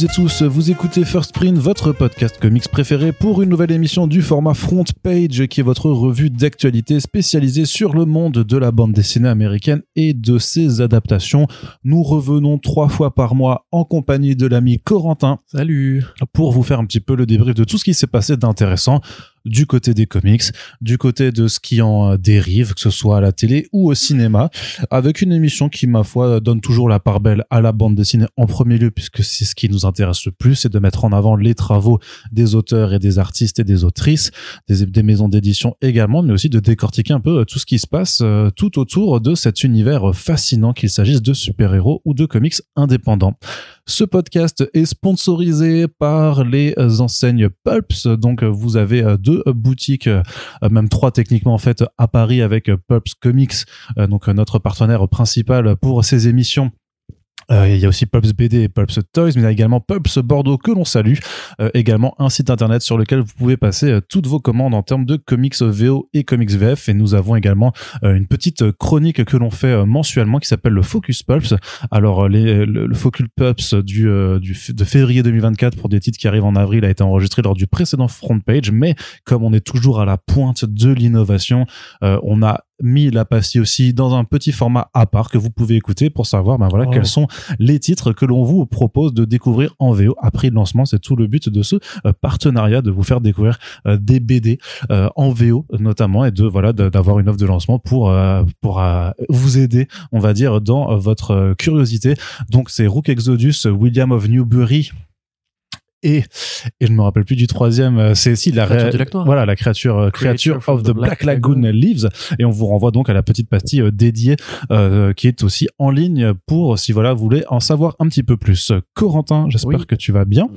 Toutes et tous, vous écoutez First Print, votre podcast comics préféré pour une nouvelle émission du format Front Page qui est votre revue d'actualité spécialisée sur le monde de la bande dessinée américaine et de ses adaptations. Nous revenons trois fois par mois en compagnie de l'ami Corentin. Salut Pour vous faire un petit peu le débrief de tout ce qui s'est passé d'intéressant du côté des comics, du côté de ce qui en dérive, que ce soit à la télé ou au cinéma, avec une émission qui, ma foi, donne toujours la part belle à la bande dessinée en premier lieu, puisque c'est ce qui nous intéresse le plus, c'est de mettre en avant les travaux des auteurs et des artistes et des autrices, des, des maisons d'édition également, mais aussi de décortiquer un peu tout ce qui se passe euh, tout autour de cet univers fascinant, qu'il s'agisse de super-héros ou de comics indépendants. Ce podcast est sponsorisé par les enseignes Pulps. Donc, vous avez deux boutiques, même trois techniquement en fait, à Paris avec Pulps Comics, donc notre partenaire principal pour ces émissions euh, il y a aussi Pulps BD et Pulps Toys, mais il y a également Pulps Bordeaux que l'on salue. Euh, également un site internet sur lequel vous pouvez passer euh, toutes vos commandes en termes de comics VO et comics VF. Et nous avons également une petite chronique que l'on fait mensuellement qui s'appelle le Focus Pulps. Alors le, Focus Pulps du, du, de février 2024 pour des titres qui arrivent en avril a été enregistré lors du précédent front page, mais comme on est toujours à la pointe de l'innovation, on a mis la pastille aussi dans un petit format à part que vous pouvez écouter pour savoir ben voilà quels sont les titres que l'on vous propose de découvrir en VO après le lancement. C'est tout le but de ce euh, partenariat de vous faire découvrir euh, des BD euh, en VO notamment et de voilà d'avoir une offre de lancement pour pour vous aider on va dire dans votre curiosité. Donc c'est Rook Exodus William of Newbury et et je me rappelle plus du troisième euh, c'est si la voilà la créature euh, créature of the Black, Lagoon, Lives et on vous renvoie donc à la petite pastille euh, dédiée qui est aussi en ligne pour si voilà vous voulez en savoir un petit peu plus. Corentin j'espère que tu vas bien.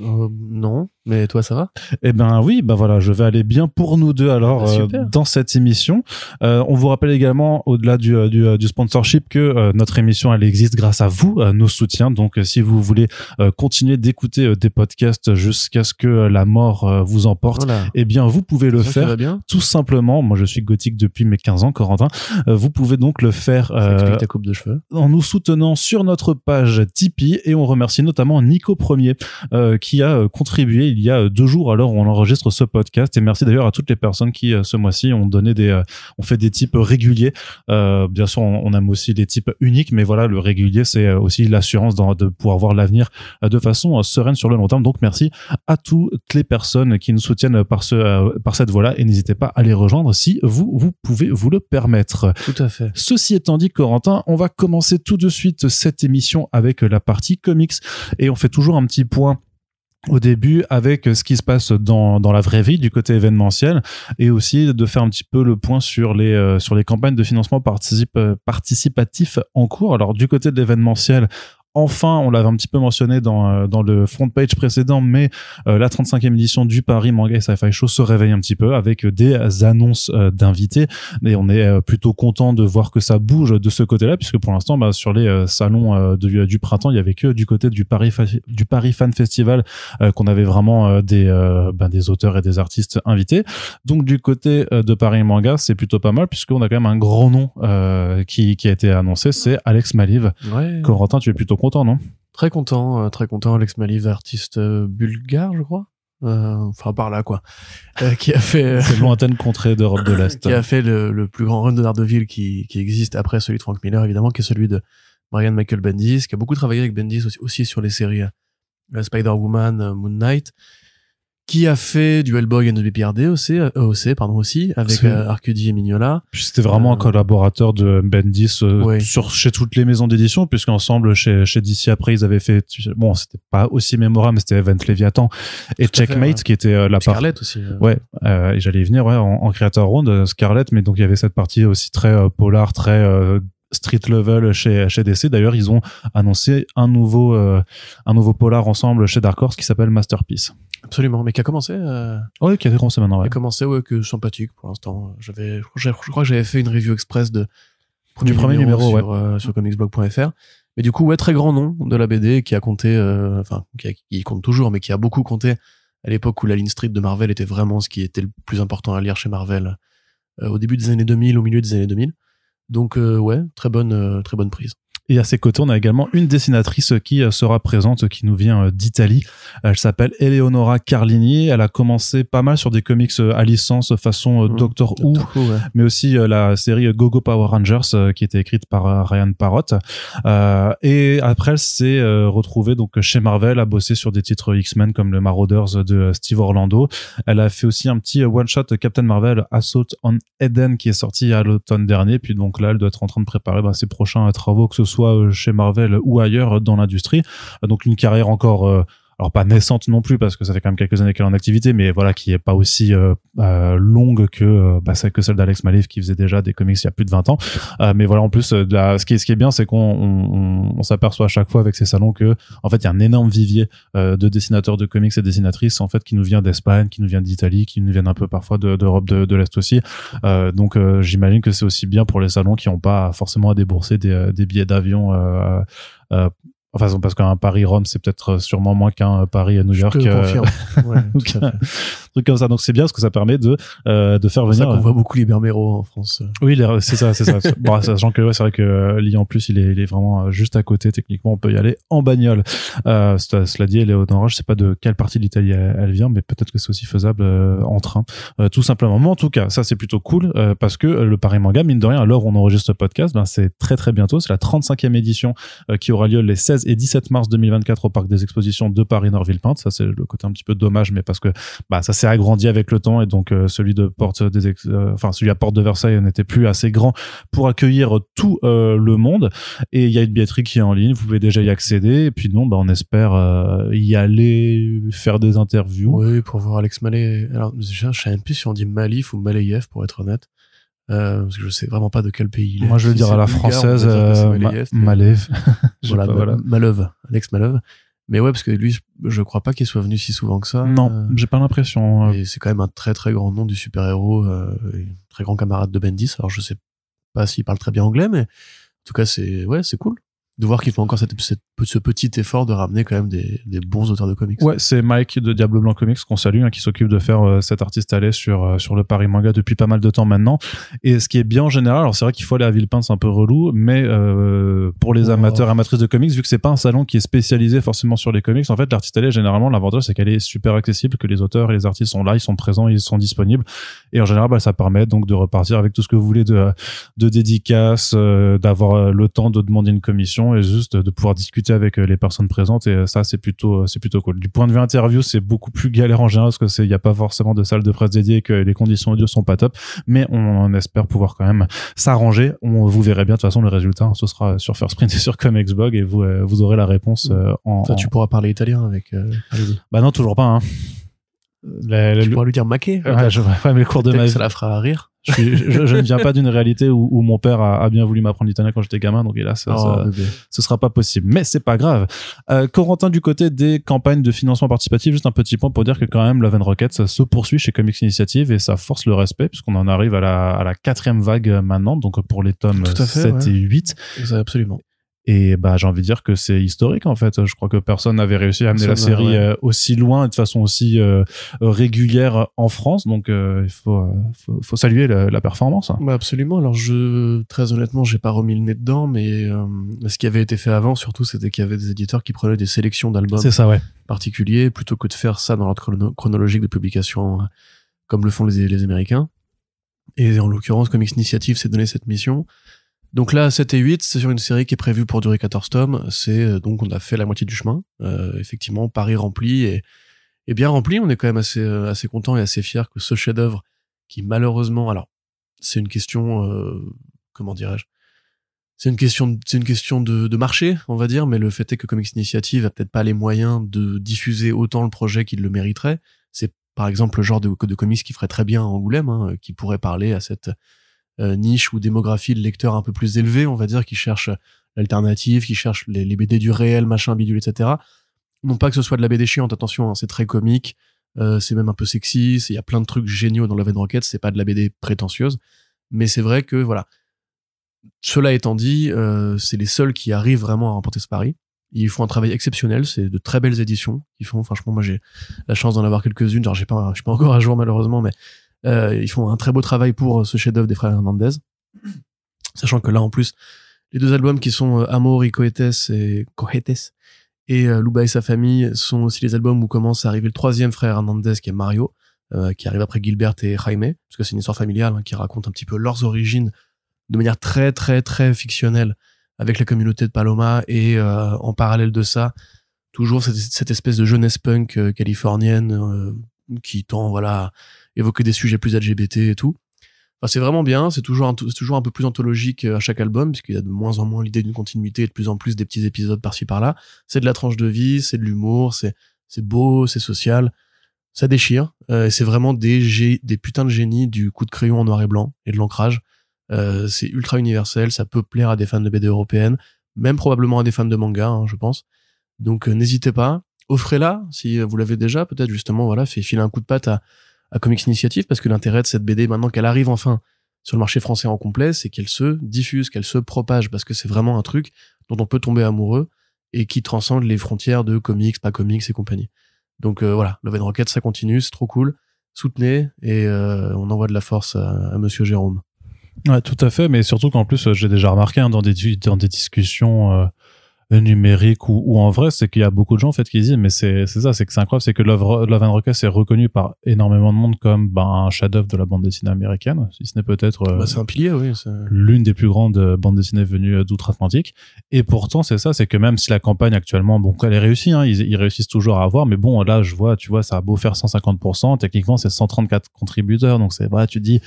Non mais toi, ça va? Eh ben oui, ben voilà, je vais aller bien pour nous deux alors ah bah, dans cette émission. Euh, on vous rappelle également, au-delà du, du, du, sponsorship, que notre émission elle existe grâce à vous, à nos soutiens. Donc, si vous voulez continuer d'écouter des podcasts jusqu'à ce que la mort euh, vous emporte, eh bien vous pouvez le faire tout simplement. Moi je suis gothique depuis mes 15 ans, Corentin. Euh, vous pouvez donc le faire euh, ta coupe de cheveux. en nous soutenant sur notre page Tipeee et on remercie notamment Nico Premier qui a contribué il y a deux jours à l'heure où on enregistre ce podcast et merci d'ailleurs à toutes les personnes qui ce mois-ci ont donné des ont fait des types réguliers. bien sûr on, aime aussi les types uniques mais voilà le régulier c'est aussi l'assurance de pouvoir voir l'avenir de façon sereine sur le long terme. Donc merci à toutes les personnes qui nous soutiennent par ce euh, par cette voie-là et n'hésitez pas à les rejoindre si vous vous pouvez vous le permettre. Tout à fait. Ceci étant dit, Corentin, on va commencer tout de suite cette émission avec la partie comics et on fait toujours un petit point au début avec ce qui se passe dans, dans la vraie vie du côté événementiel et aussi de faire un petit peu le point sur les euh, sur les campagnes de financement participe, participatif en cours. Alors du côté de l'événementiel, enfin, on l'avait un petit peu mentionné dans, euh, dans le front page précédent, mais euh, la 35e édition du Paris Manga et Sci-Fi Show se réveille un petit peu avec des annonces euh, d'invités. Et on est plutôt content de voir que ça bouge de ce côté-là, puisque pour l'instant, bah, sur les salons du, du, printemps, il y avait que du côté du Paris, du Paris Fan Festival qu'on avait vraiment des, bah, des auteurs et des artistes invités. Donc du côté de Paris Manga, c'est plutôt pas mal, puisqu'on a quand même un grand nom qui, qui a été annoncé, c'est Alex Maliv. Ouais. Corentin, tu es plutôt content, non? Très content, euh, très content. Alex Maliv, artiste euh, bulgare, je crois. Euh, enfin par là quoi, qui a fait cette lointaine contrée d'Europe de l'Est, qui a fait le, plus grand run de Daredevil qui, qui existe après celui de Frank Miller évidemment, qui est celui de Brian Michael Bendis, qui a beaucoup travaillé avec Bendis aussi, aussi sur les séries Spider-Woman, Moon Knight, qui a fait du Hellboy et de BPRD aussi, euh, pardon aussi, avec euh, Arcudi et Mignola. C'était vraiment un euh, collaborateur de Bendis euh, sur chez toutes les maisons d'édition, puisqu'ensemble chez chez DC après ils avaient fait bon c'était pas aussi mémorable, mais c'était Event Leviathan et Checkmate qui était la partie. Scarlett aussi. Ouais, et j'allais y venir ouais en, en créateur round Scarlett, mais donc il y avait cette partie aussi très polar, très street level chez chez DC. D'ailleurs, ils ont annoncé un nouveau un nouveau polar ensemble chez Dark Horse qui s'appelle Masterpiece. Absolument, mais qui a commencé. Euh... Oui, qui a commencé maintenant. Ouais. Qui a commencé, ouais, que sympathique pour l'instant. J'avais, je, crois que j'avais fait une review express de du premier numéro, sur, ouais. euh, sur comicsblog.fr. Mais du coup, ouais, très grand nom de la BD qui a compté, euh, enfin, qui, qui, compte toujours, mais qui a beaucoup compté à l'époque où la ligne street de Marvel était vraiment ce qui était le plus important à lire chez Marvel euh, au début des années 2000, au milieu des années 2000. Donc, ouais, très bonne, très bonne prise. Et à ses côtés, on a également une dessinatrice qui euh, sera présente, qui nous vient euh, d'Italie. Elle s'appelle Eleonora Carlini. Elle a commencé pas mal sur des comics euh, à licence façon Mhm. Doctor Who, Doctor Who, ouais. mais aussi la série Gogo Power Rangers qui était écrite par Ryan Parrott. Euh, et après, elle s'est retrouvée donc chez Marvel à bosser sur des titres X-Men comme le Marauders de Steve Orlando. Elle a fait aussi un petit one shot Captain Marvel Assault on Eden qui est sorti à l'automne dernier. Puis donc là, elle doit être en train de préparer bah, ses prochains travaux, que ce soit euh, chez Marvel ou ailleurs dans l'industrie. Euh, Donc une carrière encore euh, alors pas naissante non plus parce que ça fait quand même quelques années qu'elle est en activité, mais voilà qui est pas aussi euh, euh, longue que euh, bah, celle que celle d'Alex Maleev qui faisait déjà des comics il y a plus de 20 ans. Euh, mais voilà en plus euh, de la- ce qui est ce qui est bien c'est qu'on on, on- s'aperçoit à chaque fois avec ces salons que en fait il y a un énorme vivier de dessinateurs de comics et dessinatrices en fait qui nous vient d'Espagne, qui nous vient d'Italie, qui nous viennent un peu parfois de- d'Europe de, de l'Est aussi. Donc j'imagine que c'est aussi bien pour les salons qui n'ont pas forcément à débourser des, des billets d'avion. Euh, Enfin, parce qu'un Paris-Rome, c'est peut-être sûrement moins qu'un Paris-New Je York. te euh, confirme. Ouais, tout à fait. truc comme ça. Donc c'est bien parce que ça permet de euh, de faire pour ça venir. qu'on voit beaucoup les Berméros en France. Oui, c'est ça, c'est ça. bon, sachant que ouais, c'est vrai que euh, Lyon en plus, il est, il est vraiment euh, juste à côté. Techniquement, on peut y aller en bagnole. Euh, cela dit, Léonora, je sais pas de quelle partie de l'Italie elle, elle vient, mais peut-être que c'est aussi faisable euh, en train, euh, tout simplement. Mais en tout cas, ça c'est plutôt cool euh, parce que euh, le Paris Manga, mine de rien, où on enregistre ce podcast, ben, c'est très très bientôt. C'est la 35e édition euh, qui aura lieu les 16 et 17 mars 2024 au parc des expositions de Paris Nord-Villepinte. Ça c'est le côté un petit peu dommage, mais parce que bah ça s'est agrandi avec le temps et donc euh, celui de porte des ex- euh, enfin celui à porte de Versailles n'était plus assez grand pour accueillir tout euh, le monde et il y a une billetterie qui est en ligne vous pouvez déjà y accéder et puis non bah on espère y aller faire des interviews Oui, pour voir Alex Malé. Alors, je sais même plus si on dit Malif ou Malayev, pour être honnête. Euh, parce que je sais vraiment pas de quel pays il est. moi je veux Si dire à la française euh, Ma- Malayev, mais- Malev Je sais Voilà, voilà. Maleuve, Alex Maleuve. Mais ouais, parce que lui, je crois pas qu'il soit venu si souvent que ça. non Euh, j'ai pas l'impression Et c'est quand même un très très grand nom du super-héros, très grand camarade de Bendis. Alors je sais pas s'il parle très bien anglais, mais en tout cas c'est ouais c'est cool de voir qu'il fait encore cette, cette- ce petit effort de ramener quand même des, des bons auteurs de comics. Ouais, c'est Mike de Diable Blanc Comics qu'on salue, hein, qui s'occupe de faire euh, cet artiste l'aise sur euh, sur le Paris Manga depuis pas mal de temps maintenant. Et ce qui est bien en général, alors c'est vrai qu'il faut aller à Villepinte, c'est un peu relou, mais euh, pour les Oh. amateurs et amatrices de comics, vu que c'est pas un salon qui est spécialisé forcément sur les comics, en fait l'artiste l'aise généralement l'avantage c'est qu'elle est super accessible, que les auteurs et les artistes sont là, ils sont présents, ils sont disponibles. Et en général, bah, ça permet donc de repartir avec tout ce que vous voulez de de dédicaces, d'avoir le temps de demander une commission et juste de pouvoir discuter avec euh, les personnes présentes. Et euh, ça, c'est plutôt, euh, c'est plutôt cool. Du point de vue interview, c'est beaucoup plus galère en général parce que c'est, il n'y a pas forcément de salle de presse dédiée et que les conditions audio sont pas top. Mais on, espère pouvoir quand même s'arranger. On, vous verrez bien de toute façon le résultat. hein. ce sera sur First Print et sur Comicsblog et vous, vous aurez la réponse euh, en. Tu pourras parler italien avec. Euh. Bah non, toujours pas. Hein. Tu le- pourras lui dire maquet. Ouais, je, ouais, mais le cours de ma vie. ça la fera rire. Je, suis- je- je ne viens pas d'une réalité où, où mon père a, a bien voulu m'apprendre l'italien quand j'étais gamin, donc hélas, Oh, ça- ce sera pas possible. Mais c'est pas grave. Euh, Corentin, du côté des campagnes de financement participatif, juste un petit point pour dire que quand même Love and Rocket ça se poursuit chez Comics Initiative et ça force le respect puisqu'on en arrive à la, à la quatrième vague euh, maintenant, donc pour les tomes fait, 7 ouais. et 8. Ça, absolument. Et bah j'ai envie de dire que c'est historique en fait. Je crois que personne n'avait réussi à amener la série ouais. euh, aussi loin et de façon aussi euh, régulière en France. Donc euh, il faut, euh, faut, faut saluer la, la performance. Bah absolument. Alors je, très honnêtement, j'ai pas remis le nez dedans, mais euh, ce qui avait été fait avant, surtout, c'était qu'il y avait des éditeurs qui prenaient des sélections d'albums ouais. particuliers plutôt que de faire ça dans l'ordre chrono- chronologique de publication, euh, comme le font les, les Américains. Et en l'occurrence, Comics Initiative s'est donné cette mission. Donc là, 7 et 8, c'est sur une série qui est prévue pour durer 14 tomes. C'est euh, donc on a fait la moitié du chemin. Euh, effectivement, Paris rempli et, et bien rempli. On est quand même assez euh, assez content et assez fier que ce chef-d'œuvre, qui malheureusement, alors c'est une question, comment dirais-je, c'est une question, c'est une question de, marché, on va dire. Mais le fait est que Comics Initiative a peut-être pas les moyens de diffuser autant le projet qu'il le mériterait. C'est par exemple le genre de, comics qui ferait très bien Angoulême, hein, qui pourrait parler à cette niche ou démographie de lecteurs un peu plus élevée, on va dire, qui cherchent l'alternative, qui cherchent les, les BD du réel, machin, bidule, etc. Non pas que ce soit de la BD chiante, attention, hein, c'est très comique, euh, c'est même un peu sexy, il y a plein de trucs géniaux dans Love and Rocket, c'est pas de la BD prétentieuse, mais c'est vrai que, voilà. Cela étant dit, euh, c'est les seuls qui arrivent vraiment à remporter ce pari. Ils font un travail exceptionnel, c'est de très belles éditions qu'ils font. Franchement, moi j'ai la chance d'en avoir quelques-unes. Genre, j'ai pas, pas encore à jour malheureusement, mais euh, ils font un très beau travail pour ce chef-d'œuvre des frères Hernandez. Sachant que là, en plus, les deux albums qui sont euh, Amor y Cohetes et Cohetes et euh, Luba et sa famille sont aussi les albums où commence à arriver le troisième frère Hernandez qui est Mario, euh, qui arrive après Gilbert et Jaime, parce que c'est une histoire familiale hein, qui raconte un petit peu leurs origines de manière très très très fictionnelle avec la communauté de Paloma et euh, en parallèle de ça, toujours cette, espèce de jeunesse punk euh, californienne euh, qui tend voilà évoquer des sujets plus LGBT et tout. Enfin, c'est vraiment bien, c'est toujours un, toujours un peu plus anthologique euh, à chaque album puisqu'il y a de moins en moins l'idée d'une continuité et de plus en plus des petits épisodes par-ci par-là. C'est de la tranche de vie, c'est de l'humour, c'est beau, c'est social, ça déchire. Euh, et c'est vraiment des des putains de génies du coup de crayon en noir et blanc et de l'ancrage. Euh, c'est ultra universel, ça peut plaire à des fans de BD européennes, même probablement à des fans de manga, hein, je pense. Donc euh, n'hésitez pas, offrez-la si vous l'avez déjà, peut-être justement voilà, fait filer un coup de patte à, à Comics Initiative parce que l'intérêt de cette BD maintenant qu'elle arrive enfin sur le marché français en complet, c'est qu'elle se diffuse, qu'elle se propage parce que c'est vraiment un truc dont on peut tomber amoureux et qui transcende les frontières de comics, pas comics et compagnie. Donc euh, voilà, Love and Rocket ça continue, c'est trop cool. Soutenez et euh, on envoie de la force à, Monsieur Jérôme. Ouais, tout à fait, mais surtout qu'en plus, euh, j'ai déjà remarqué hein, dans des discussions numériques ou, ou en vrai, c'est qu'il y a beaucoup de gens en fait qui disent, mais c'est c'est ça, c'est que c'est incroyable, c'est que Love, Love and Rocket est reconnu par énormément de monde comme ben, un chef-d'œuvre de la bande dessinée américaine, si ce n'est peut-être euh, Bah, c'est un pilier, oui. c'est- l'une des plus grandes euh, bandes dessinées venues euh, d'outre-Atlantique. Et pourtant, c'est ça, c'est que même si la campagne actuellement, bon, elle est réussie, hein, ils, ils réussissent toujours à avoir, mais bon, là, je vois, tu vois, ça a beau faire 150%, techniquement, c'est 134 contributeurs, donc c'est vrai, tu dis,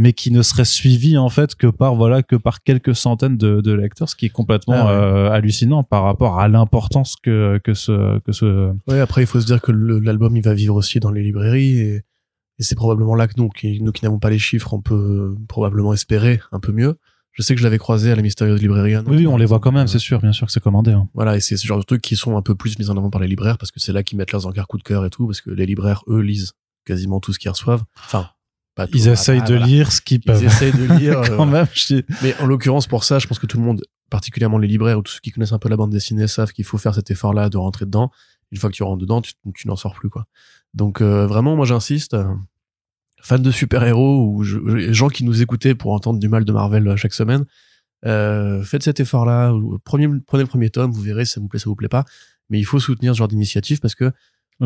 mais qui ne serait suivi en fait que par voilà que par quelques centaines de, de lecteurs, ce qui est complètement Ah ouais. euh, hallucinant par rapport à l'importance que que ce que ce Ouais, après, il faut se dire que l'album, il va vivre aussi dans les librairies et, et c'est probablement là que nous, qui, nous qui n'avons pas les chiffres, on peut probablement espérer un peu mieux. Je sais que je l'avais croisé à la mystérieuse librairie. oui, oui, on les voit quand même, c'est sûr, bien sûr que c'est commandé. hein. Voilà, et c'est ce genre de trucs qui sont un peu plus mis en avant par les libraires parce que c'est là qu'ils mettent leurs encarts coup de cœur et tout, parce que les libraires, eux, lisent quasiment tout ce qu'ils reçoivent. Enfin. Ils essayent de lire ce qu'ils Ils peuvent. essayent de lire. euh, quand même, je Mais en l'occurrence, pour ça, je pense que tout le monde, particulièrement les libraires ou tous ceux qui connaissent un peu la bande dessinée, savent qu'il faut faire cet effort-là de rentrer dedans. Une fois que tu rentres dedans, tu, tu n'en sors plus, quoi. Donc, euh, vraiment, moi, j'insiste. euh, fan de super-héros ou je- gens qui nous écoutaient pour entendre du mal de Marvel euh, chaque semaine, euh, faites cet effort-là. ou- Prenez, prenez le premier tome, vous verrez si ça vous plaît, ça vous plaît pas. Mais il faut soutenir ce genre d'initiative parce que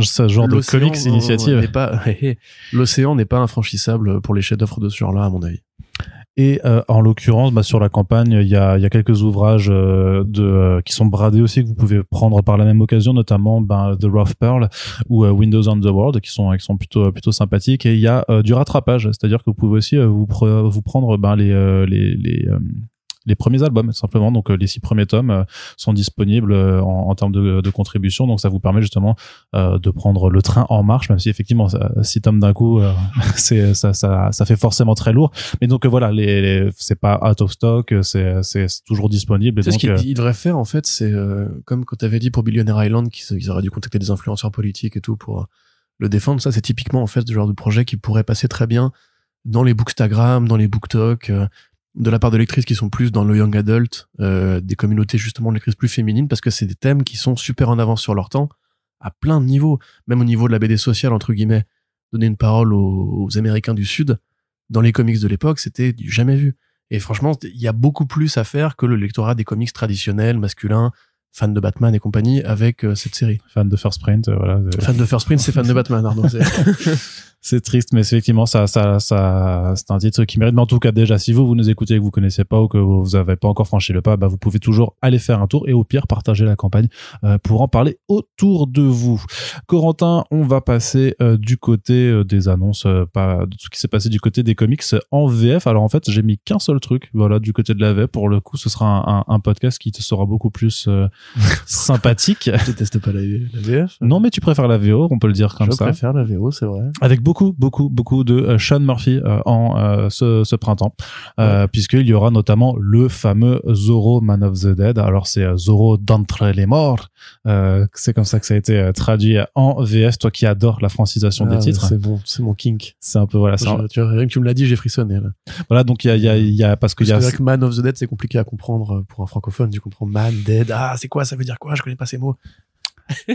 ce genre de comics initiative. pas, l'océan n'est pas infranchissable pour les chefs-d'œuvre de ce genre-là, à mon avis. Et euh, en l'occurrence, bah, sur la campagne, il y a, y a quelques ouvrages euh, de, euh, qui sont bradés aussi que vous pouvez prendre par la même occasion, notamment ben, The Rough Pearl ou Windows on the World, qui sont, qui sont plutôt, plutôt sympathiques. Et il y a du rattrapage, c'est-à-dire que vous pouvez aussi vous, pre- vous prendre ben, les, les, les, les premiers albums, simplement. Donc euh, les six premiers tomes euh, sont disponibles euh, en, en termes de, de contribution, donc ça vous permet justement euh, de prendre le train en marche, même si effectivement six tomes d'un coup, euh, c'est ça, ça, ça fait forcément très lourd. Mais donc voilà, les, les- c'est pas out of stock, c'est c'est c'est toujours disponible. Sais, ce qu'ils ils devraient faire, en fait, c'est euh, comme quand tu avais dit pour Billionaire Island qu'ils ils auraient dû contacter des influenceurs politiques et tout pour le défendre. Ça, c'est typiquement, en fait, ce genre de projet qui pourrait passer très bien dans les bookstagram, dans les booktalk, euh, de la part de lectrices qui sont plus dans le young adult, euh, des communautés justement de lectrices plus féminines, parce que c'est des thèmes qui sont super en avance sur leur temps, à plein de niveaux, même au niveau de la BD sociale, entre guillemets. Donner une parole aux, aux Américains du Sud, dans les comics de l'époque, c'était du jamais vu. Et franchement, il y a beaucoup plus à faire que le lectorat des comics traditionnels, masculins, fans de Batman et compagnie, avec euh, cette série. fan de First Print, euh, voilà. Fan de First Print, c'est fan de Batman, Arnaud. c'est- triste, mais effectivement ça, ça, ça, c'est un titre qui mérite. Mais en tout cas, déjà, si vous vous nous écoutez et que vous connaissez pas ou que vous avez pas encore franchi le pas, bah, vous pouvez toujours aller faire un tour et au pire partager la campagne euh, pour en parler autour de vous. Corentin, on va passer euh, du côté euh, des annonces, euh, pas de ce qui s'est passé du côté des comics en VF. Alors en fait, j'ai mis qu'un seul truc, voilà, du côté de la VF. Pour le coup, ce sera un, un, un podcast qui te sera beaucoup plus euh, sympathique. Je déteste pas la, la VF. Non, mais tu préfères la VO, on peut le dire comme je ça préfère la VO, c'est vrai. avec beaucoup beaucoup beaucoup de euh, Sean Murphy euh, en euh, ce, ce printemps euh, puisqu'il y aura notamment le fameux Zorro Man of the Dead alors c'est Zorro d'entre les morts euh, c'est comme ça que ça a été traduit en VF toi qui adores la francisation Ah, des titres C'est bon, c'est mon kink. c'est un peu voilà un- tu vois, rien que tu me l'as dit, j'ai frissonné. Là. voilà donc il y a il y a, il y a parce Parce y a que c'est vrai que Man of the Dead, c'est compliqué à comprendre pour un francophone. Tu comprends Man, Dead. Ah, c'est quoi? Ça veut dire quoi? Je connais pas ces mots.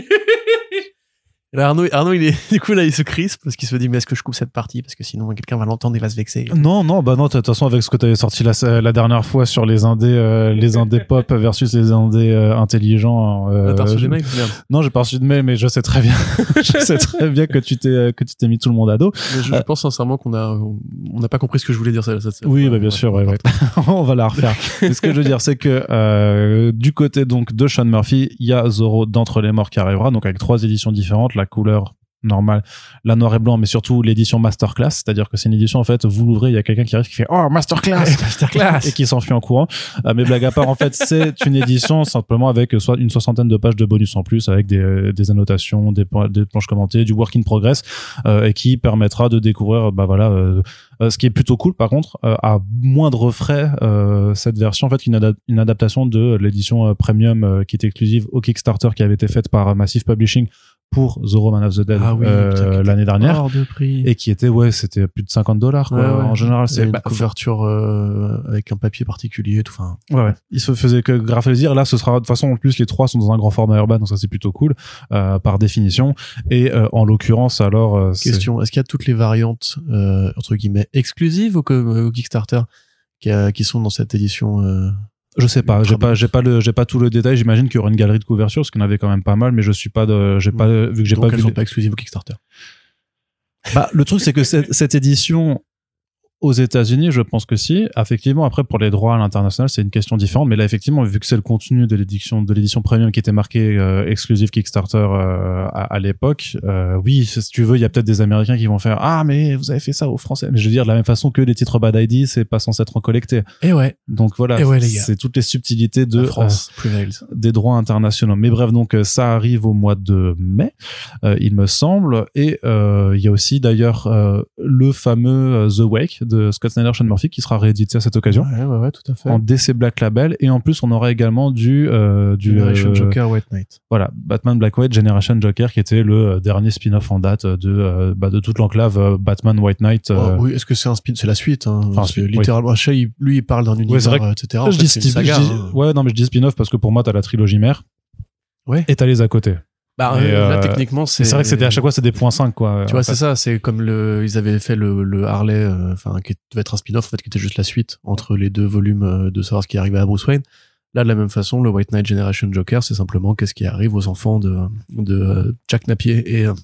Et là, Arnaud, Arnaud, il est, du coup, là, il se crispe parce qu'il se dit, mais est-ce que je coupe cette partie? Parce que sinon, quelqu'un va l'entendre, il va se vexer. Non, non, bah non, de toute façon, avec ce que tu avais sorti la, la dernière fois sur les indés, euh, les indés pop versus les indés euh, intelligents. Euh, Ah, T'as reçu des mails? Merde. Non, j'ai pas reçu de mail, mais je sais très bien, je sais très bien que tu t'es, que tu t'es mis tout le monde à dos. Mais je, je pense sincèrement qu'on a, on n'a pas compris ce que je voulais dire. Ça, ça- ça- Oui, bah, bien sûr, ouais, ouais. on va la refaire. Mais ce que je veux dire, c'est que euh, du côté donc de Sean Murphy, il y a Zorro d'entre les morts qui arrivera, donc avec trois éditions différentes, la couleur normale, la noir et blanc, mais surtout l'édition masterclass, c'est-à-dire que c'est une édition en fait, vous l'ouvrez, il y a quelqu'un qui arrive qui fait oh masterclass, et qui s'enfuit en courant. Euh, mais blague à part, en fait, c'est une édition simplement avec soit une soixantaine de pages de bonus en plus, avec des, des annotations, des, planches commentées, du work in progress, euh, et qui permettra de découvrir, bah voilà, euh, euh, ce qui est plutôt cool par contre, euh, à moindre frais, euh, cette version en fait une, ada- une adaptation de l'édition euh, premium euh, qui est exclusive au Kickstarter qui avait été faite par euh, Massive Publishing pour The Roman of the Dead Ah oui, euh, l'année dernière Hors de prix. et qui était ouais c'était plus de 50 dollars quoi Ouais, ouais. en général C'est une bah, couverture euh, avec un papier particulier, tout. Enfin, Ouais, ouais. Il se faisait que grave plaisir. Là, ce sera de toute façon en plus les trois sont dans un grand format urbain, donc ça c'est plutôt cool euh, par définition. Et euh, en l'occurrence, alors euh, question. Est-ce qu'il y a toutes les variantes euh, entre guillemets exclusives au, au Kickstarter qui, a- qui sont dans cette édition euh, je sais pas, j'ai pas, j'ai pas le, j'ai pas tout le détail. J'imagine qu'il y aura une galerie de couverture, parce qu'il y en avait quand même pas mal, mais je suis pas de, j'ai pas vu que j'ai pas elles vu. sont les- pas exclusives au Kickstarter. Bah, le truc c'est que cette, cette édition aux États-Unis, je pense que si. Effectivement, après pour les droits à l'international, c'est une question différente. Mais là, effectivement, vu que c'est le contenu de l'édition de l'édition premium qui était marqué euh, exclusive Kickstarter euh, à, à l'époque, euh, oui, si tu veux, il y a peut-être des Américains qui vont faire ah mais vous avez fait ça aux Français. Mais je veux dire de la même façon que les titres Bad ID, c'est pas censé être en collecté. Et ouais, Donc voilà, Eh ouais, c'est toutes les subtilités de la France euh, des droits internationaux. Mais bref, donc euh, ça arrive au mois de mai, euh, il me semble. Et euh, il y a aussi d'ailleurs euh, le fameux euh, The Wake de Scott Snyder, Sean Murphy qui sera réédité à cette occasion Ouais, ouais, ouais, tout à fait. en DC Black Label. Et en plus, on aura également du Generation euh, Joker, White Knight. voilà Batman Black White Generation Joker qui était le euh, dernier spin-off en date de euh, bah, de toute l'enclave euh, Batman White Knight. euh, Oh, oui, est-ce que c'est un spin C'est la suite. Hein, Enfin, suite, oui. littéralement, il- lui, il parle d'un univers, euh, etc. En je fait, dis saga, je dis- hein. ouais non mais je dis spin-off parce que pour moi t'as la trilogie mère Ouais. et t'as les à côté Bah, Et, euh, là, euh, techniquement, c'est. c'est vrai que c'était à chaque fois c'est des points 5 quoi Tu vois, c'est ça. C'est comme le, ils avaient fait le, le Harley, euh, enfin, qui devait être un spin-off, en fait, qui était juste la suite entre les deux volumes de savoir ce qui arrivait à Bruce Wayne. Là, de la même façon, le White Knight Generation Joker, c'est simplement qu'est-ce qui arrive aux enfants de, de Jack Napier et, euh,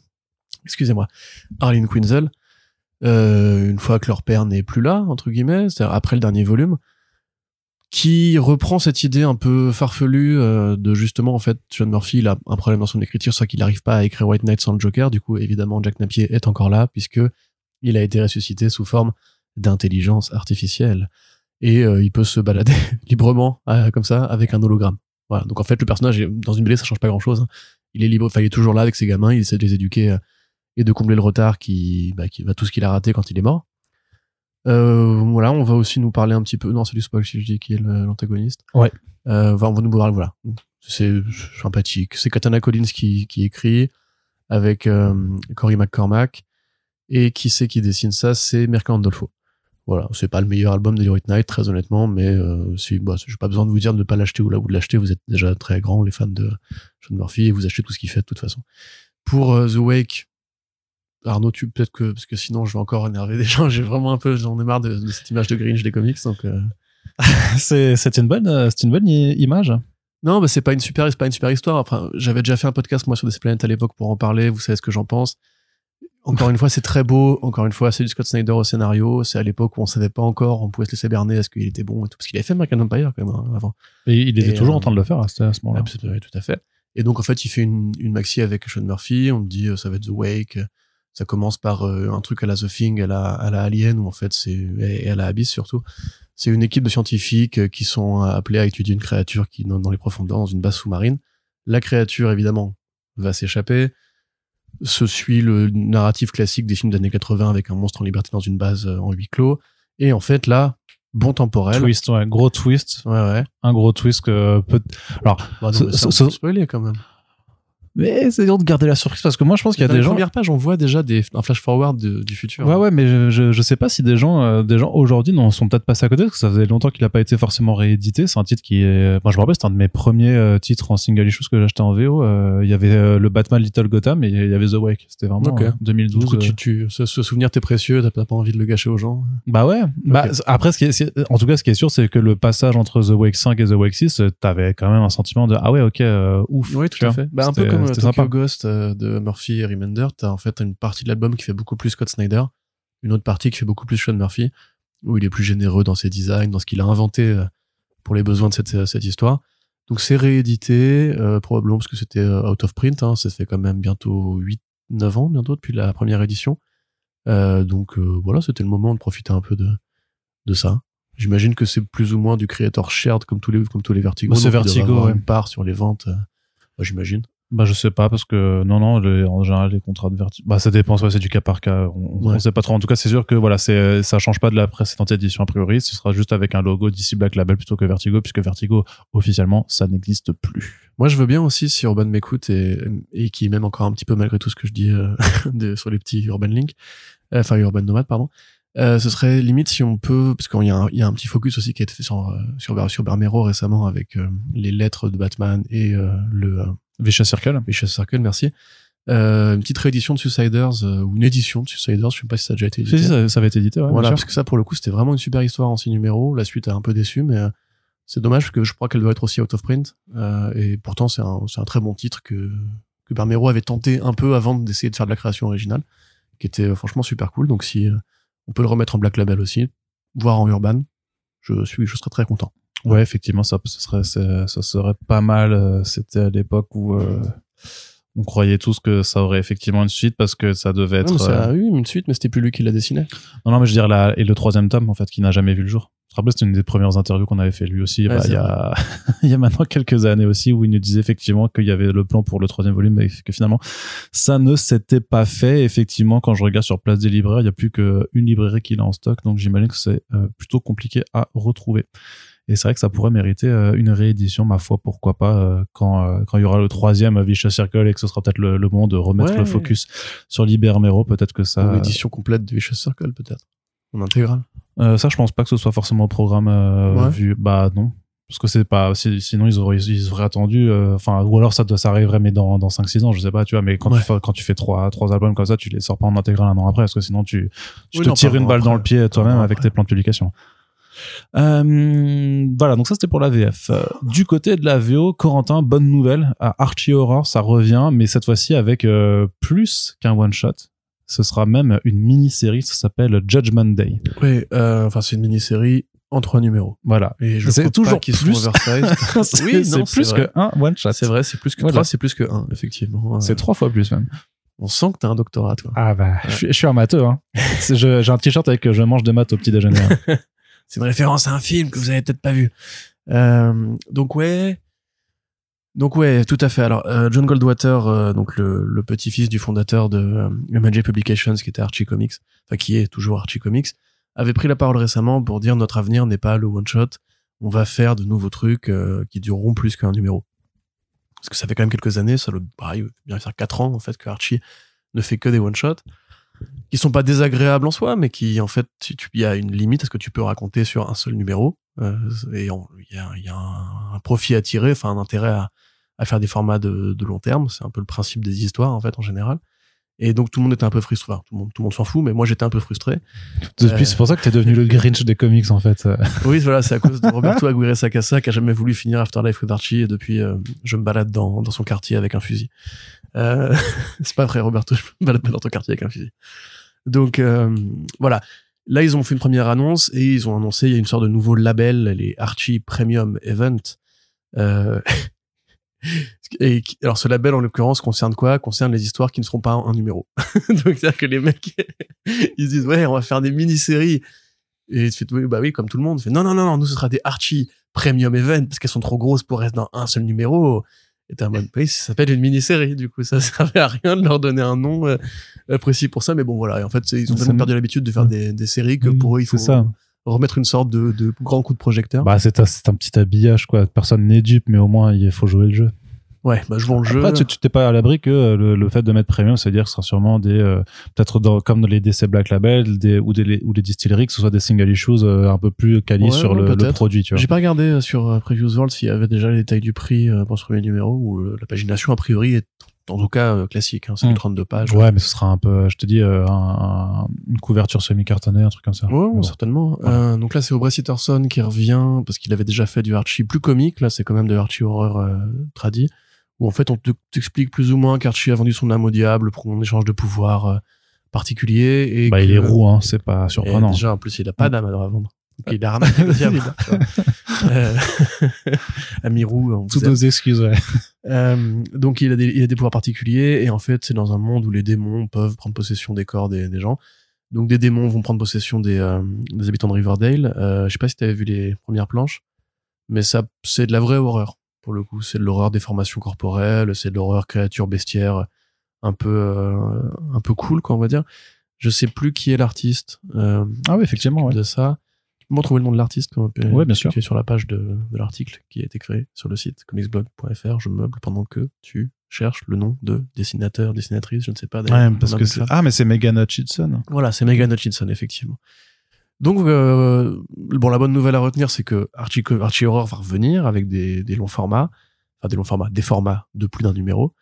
excusez-moi, Arlene Quinzel, une fois que leur père n'est plus là, entre guillemets, c'est-à-dire après le dernier volume, qui reprend cette idée un peu farfelue euh, de justement, en fait, John Murphy, il a un problème dans son écriture, soit qu'il n'arrive pas à écrire White Knight sans le Joker, du coup, évidemment, Jack Napier est encore là, puisque il a été ressuscité sous forme d'intelligence artificielle. Et euh, il peut se balader librement, euh, comme ça, avec un hologramme. Voilà. Donc en fait, le personnage, dans une BD, ça change pas grand-chose. hein. Il est libre, enfin, il est toujours là avec ses gamins, il essaie de les éduquer euh, et de combler le retard qui, bah, qui va tout ce qu'il a raté quand il est mort. Euh, voilà, on va aussi nous parler un petit peu. Non, c'est du spoil si je dis qui est l'antagoniste. Ouais. Euh, on va on va nous parler, voilà. C'est sympathique. C'est Katana Collins qui, qui écrit avec euh, Cory McCormack. Et qui c'est qui dessine ça? C'est Mirka Andolfo. Voilà, c'est pas le meilleur album de White Knight, très honnêtement, mais euh, si, bah, j'ai pas besoin de vous dire de ne pas l'acheter ou là ou de l'acheter, vous êtes déjà très grands, les fans de Sean Murphy, et vous achetez tout ce qu'il fait de toute façon. Pour euh, The Wake, Arnaud, tu peut-être que parce que sinon je vais encore énerver des gens. J'ai vraiment un peu, j'en ai marre de, de cette image de Grinch des comics. Donc euh, c'est c'est une bonne euh, c'est une bonne image non, bah c'est pas une super, c'est pas une super histoire. Enfin, j'avais déjà fait un podcast moi sur des planètes à l'époque pour en parler. Vous savez ce que j'en pense. Encore une fois, c'est très beau. Encore une fois, c'est du Scott Snyder au scénario. C'est à l'époque où on savait pas encore, on pouvait se laisser berner, est-ce qu'il était bon et tout, parce qu'il avait fait American Empire quand même hein, avant. et il était Et, toujours euh, en train de le faire à ce, moment-là Absolument, tout à fait. Et donc, en fait, il fait une, une maxi avec Sean Murphy. On me dit, euh, ça va être The Wake. Ça commence par euh, un truc à la The Thing, à la, à la Alien, où en fait, c'est, et à la Abyss surtout. C'est une équipe de scientifiques euh, qui sont appelés à étudier une créature qui, dans, dans les profondeurs, dans une base sous-marine. La créature, évidemment, va s'échapper. Se suit le narratif classique des films des années 80 avec un monstre en liberté dans une base euh, en huis clos. Et en fait, là, bon temporel. twist ouais, gros twist Ouais, ouais. un gros twist que peut alors Bah non, ça, spoiler quand même. Mais c'est dur de garder la surprise parce que moi je pense qu'il y a Dans des gens. premières pages, on voit déjà des, un flash forward de- du futur. Ouais ouais mais je, je, je sais pas si des gens euh, des gens aujourd'hui n'en sont peut-être passés à côté parce que ça faisait longtemps qu'il a pas été forcément réédité. C'est un titre qui est moi je me rappelle c'était un de mes premiers euh, titres en single issues que j'achetais en VO. Euh, Il y avait euh, le Batman Little Gotham et il y avait The Wake. C'était vraiment Ok. euh, 2012. Du coup, tu, tu, ce, ce souvenir t'es précieux, t'as pas envie de le gâcher aux gens. Bah ouais. Bah, après, ce qui est, en tout cas, ce qui est sûr, c'est que le passage entre The Wake 5 et The Wake 6, euh, t'avais quand même un sentiment de ah ouais, ok, ouf. Oui, tout à fait. Bah, un peu C'était- comme euh, c'était Tokyo sympa. Ghost euh, de Murphy et Remender, t'as en fait une partie de l'album qui fait beaucoup plus Scott Snyder, une autre partie qui fait beaucoup plus Sean Murphy, où il est plus généreux dans ses designs, dans ce qu'il a inventé euh, pour les besoins de cette, cette histoire. Donc c'est réédité, euh, probablement parce que c'était euh, out of print, hein, ça fait quand même bientôt 8-9 ans bientôt depuis la première édition. Euh, donc euh, voilà, c'était le moment de profiter un peu de, de ça. J'imagine que c'est plus ou moins du creator shared comme tous les, comme tous les Vertigo. Bah, c'est Vertigo, ouais. une part sur les ventes, euh, j'imagine. Bah je sais pas parce que non non les- en général les contrats de vertu bah ça dépend ouais, c'est du cas par cas on, on Ouais. sait pas trop en tout cas c'est sûr que voilà c'est ça change pas de la précédente édition a priori ce sera juste avec un logo d'ici Black Label plutôt que Vertigo puisque Vertigo officiellement ça n'existe plus Moi, je veux bien aussi si Urban m'écoute et, et qui m'aime encore un petit peu malgré tout ce que je dis euh, de- sur les petits Urban Link, euh, enfin Urban Nomad, pardon. Euh, ce serait limite si on peut, parce qu'il y, a un- il y a un petit focus aussi qui a été fait sur euh, sur, sur Bermero récemment avec euh, les lettres de Batman et euh, le Vicious Circle Vicious Circle, merci. Euh, une petite réédition de Suiciders euh, ou une édition de Suiciders, je sais pas si ça a déjà été édité. si, ça, ça avait été édité ouais, voilà, parce que ça pour le coup c'était vraiment une super histoire en six numéros. La suite a un peu déçu, mais euh, c'est dommage parce que je crois qu'elle doit être aussi out of print. Euh, et pourtant c'est un, un très bon titre que que Bermero avait tenté un peu avant d'essayer de faire de la création originale, qui était euh, franchement super cool. Donc si euh, on peut le remettre en Black Label aussi, voire en Urban, je suis je serais très content. Ouais, effectivement, ça, ce serait, ça, ça serait pas mal. euh, C'était à l'époque où euh, on croyait tous que ça aurait effectivement une suite parce que ça devait être. Non, mais ça euh, a eu une suite, mais c'était plus lui qui la dessinait. Non, non, mais je veux dire, là, et le troisième tome, en fait, qui n'a jamais vu le jour. Je te rappelle, c'était une des premières interviews qu'on avait fait lui aussi, Ouais, bah, il y a, il y a maintenant quelques années aussi, où il nous disait effectivement qu'il y avait le plan pour le troisième volume, mais que finalement, ça ne s'était pas fait. Effectivement, quand je regarde sur Place des libraires, il y a plus qu'une librairie qu'il a en stock, donc j'imagine que c'est euh, plutôt compliqué à retrouver. Et c'est vrai que ça pourrait mériter euh, une réédition, ma foi, pourquoi pas, euh, quand euh, quand il y aura le troisième Vicious Circle et que ce sera peut-être le, le moment de remettre Ouais. le focus sur Libermero, peut-être que ça... Ou l'édition complète de Vicious Circle peut-être. En intégrale. Euh, ça, je pense pas que ce soit forcément au programme euh, Ouais. vu. Bah non, parce que c'est pas. si- Sinon, ils auraient, ils auraient attendu. euh, Enfin, ou alors ça, doit- ça arriverait, mais dans dans 5-6 ans, je sais pas. Tu vois, mais quand Ouais. tu fais quand tu fais trois trois albums comme ça, tu les sors pas en intégral un an après, parce que sinon tu tu Oui, te non, tires une balle dans le pied toi-même avec après. tes plans de publication. Euh, voilà, donc ça c'était pour la VF. Euh, du côté de la VO, Corentin, bonne nouvelle. À Archie Horror, ça revient, mais cette fois-ci avec euh, plus qu'un one shot. Ce sera même une mini-série, ça s'appelle Judgment Day. Oui, enfin c'est une mini-série en trois numéros. Voilà. Et je C'est toujours qu'ils plus. Oui, c'est plus c'est que vrai. un one shot. C'est vrai, c'est plus que Voilà. trois, c'est plus que un, effectivement. C'est trois fois plus même. On sent que t'as un doctorat, toi. Ah bah, je, suis- je suis un matheux. Hein. J'ai un t-shirt avec je mange des maths au petit déjeuner. hein. C'est une référence à un film que vous avez peut-être pas vu. Euh, donc ouais, donc ouais, tout à fait. Alors euh, John Goldwater, euh, donc le, le petit-fils du fondateur de euh, MJ Publications, qui était Archie Comics, enfin qui est toujours Archie Comics, avait pris la parole récemment pour dire notre avenir n'est pas le one shot. On va faire de nouveaux trucs euh, qui dureront plus qu'un numéro. Parce que ça fait quand même quelques années, ça doit pareil, bien faire quatre ans en fait que Archie ne fait que des one shots qui sont pas désagréables en soi, mais qui en fait, il y a une limite à ce que tu peux raconter sur un seul numéro. euh, et on- il y a, il y a un, un profit à tirer, enfin un intérêt à, à faire des formats de, de long terme. C'est un peu le principe des histoires en fait en général. Et donc tout le monde était un peu frustré. Enfin, tout le monde, tout le monde s'en fout, mais moi j'étais un peu frustré. Depuis, Euh. c'est pour ça que t'es devenu le Grinch des comics en fait. Oui, voilà, c'est à cause de Roberto Aguirre Sacasa qui a jamais voulu finir Afterlife with Archie et depuis euh, je me balade dans, dans son quartier avec un fusil. Euh, c'est pas vrai, Roberto, je me balade pas dans ton quartier avec un fusil. Donc euh, voilà. Là, ils ont fait une première annonce et ils ont annoncé il y a une sorte de nouveau label, les Archie Premium Event. Euh, et alors ce label en l'occurrence concerne quoi? Concerne les histoires qui ne seront pas un numéro. Donc c'est-à-dire que les mecs ils se disent ouais on va faire des mini-séries et tu fais oui bah oui comme tout le monde. Tu fais non non non non nous ce sera des Archie Premium Event parce qu'elles sont trop grosses pour être dans un seul numéro. Et t'es en mode oui ça s'appelle une mini-série du coup ça servait à rien de leur donner un nom euh, euh, précis pour ça mais bon voilà et en fait ils ont tellement me- perdu l'habitude de faire des, des séries que Oui, pour eux il faut ça. remettre une sorte de, de grand coup de projecteur. Bah, c'est un, c'est un petit habillage quoi. Personne n'est dupe, mais au moins il faut jouer le jeu. Ouais, bah je vends le jeu. Après, tu tu t'es pas à l'abri que euh, le, le fait de mettre premium, c'est à dire que ce sera sûrement des euh, peut-être dans- comme dans les DC Black Label, des ou des ou des distilleries, que ce soit des single issues euh, un peu plus quali Ouais, sur ouais, le, le produit, tu vois. J'ai pas regardé euh, sur euh, Previews World s'il y avait déjà les détails du prix euh, pour ce premier numéro ou euh, la pagination a priori est en tout cas euh, classique. Hein, c'est Mm. du 32 pages. Ouais, mais ce sera un peu, je te dis, euh, un- un- une couverture semi-cartonnée, un truc comme ça. Ouais, bon. certainement. Euh, donc là, c'est Aubrey Sitterson qui revient parce qu'il avait déjà fait du Archie plus comique. Là, c'est quand même de Archie horreur euh, tradi où en fait on te- t'explique plus ou moins qu'Archie a vendu son âme au diable pour un échange de pouvoir euh, particulier et Bah, que- il est roux, hein, c'est pas surprenant. déjà, en plus, il a pas d'âme à vendre. Il a ramassé le diable. Euh, Ami roux, Toutes nos excuses, ouais. Euh, donc il a, des, il a des pouvoirs particuliers et en fait c'est dans un monde où les démons peuvent prendre possession des corps des, des gens. Donc des démons vont prendre possession des, euh, des habitants de Riverdale. Je sais pas si tu avais vu les premières planches, mais ça c'est de la vraie horreur pour le coup. C'est de l'horreur des formations corporelles, c'est de l'horreur créature bestiaire un peu euh, un peu cool quoi on va dire. Je sais plus qui est l'artiste euh, Ah oui, effectivement, ouais. de ça. Tu peux me retrouver le nom de l'artiste quand Ouais, bien sûr. Qui est sur la page de, de l'article qui a été créé sur le site comicsblog.fr. Je meuble pendant que tu cherches le nom de dessinateur, dessinatrice, je ne sais pas. Ouais, parce que. Ah, mais c'est Megan Hutchinson. Voilà, c'est Megan Hutchinson, effectivement. Donc, euh, bon, la bonne nouvelle à retenir, c'est que Archie, Archie Horror va revenir avec des, des longs formats, enfin des longs formats, des formats de plus d'un numéro.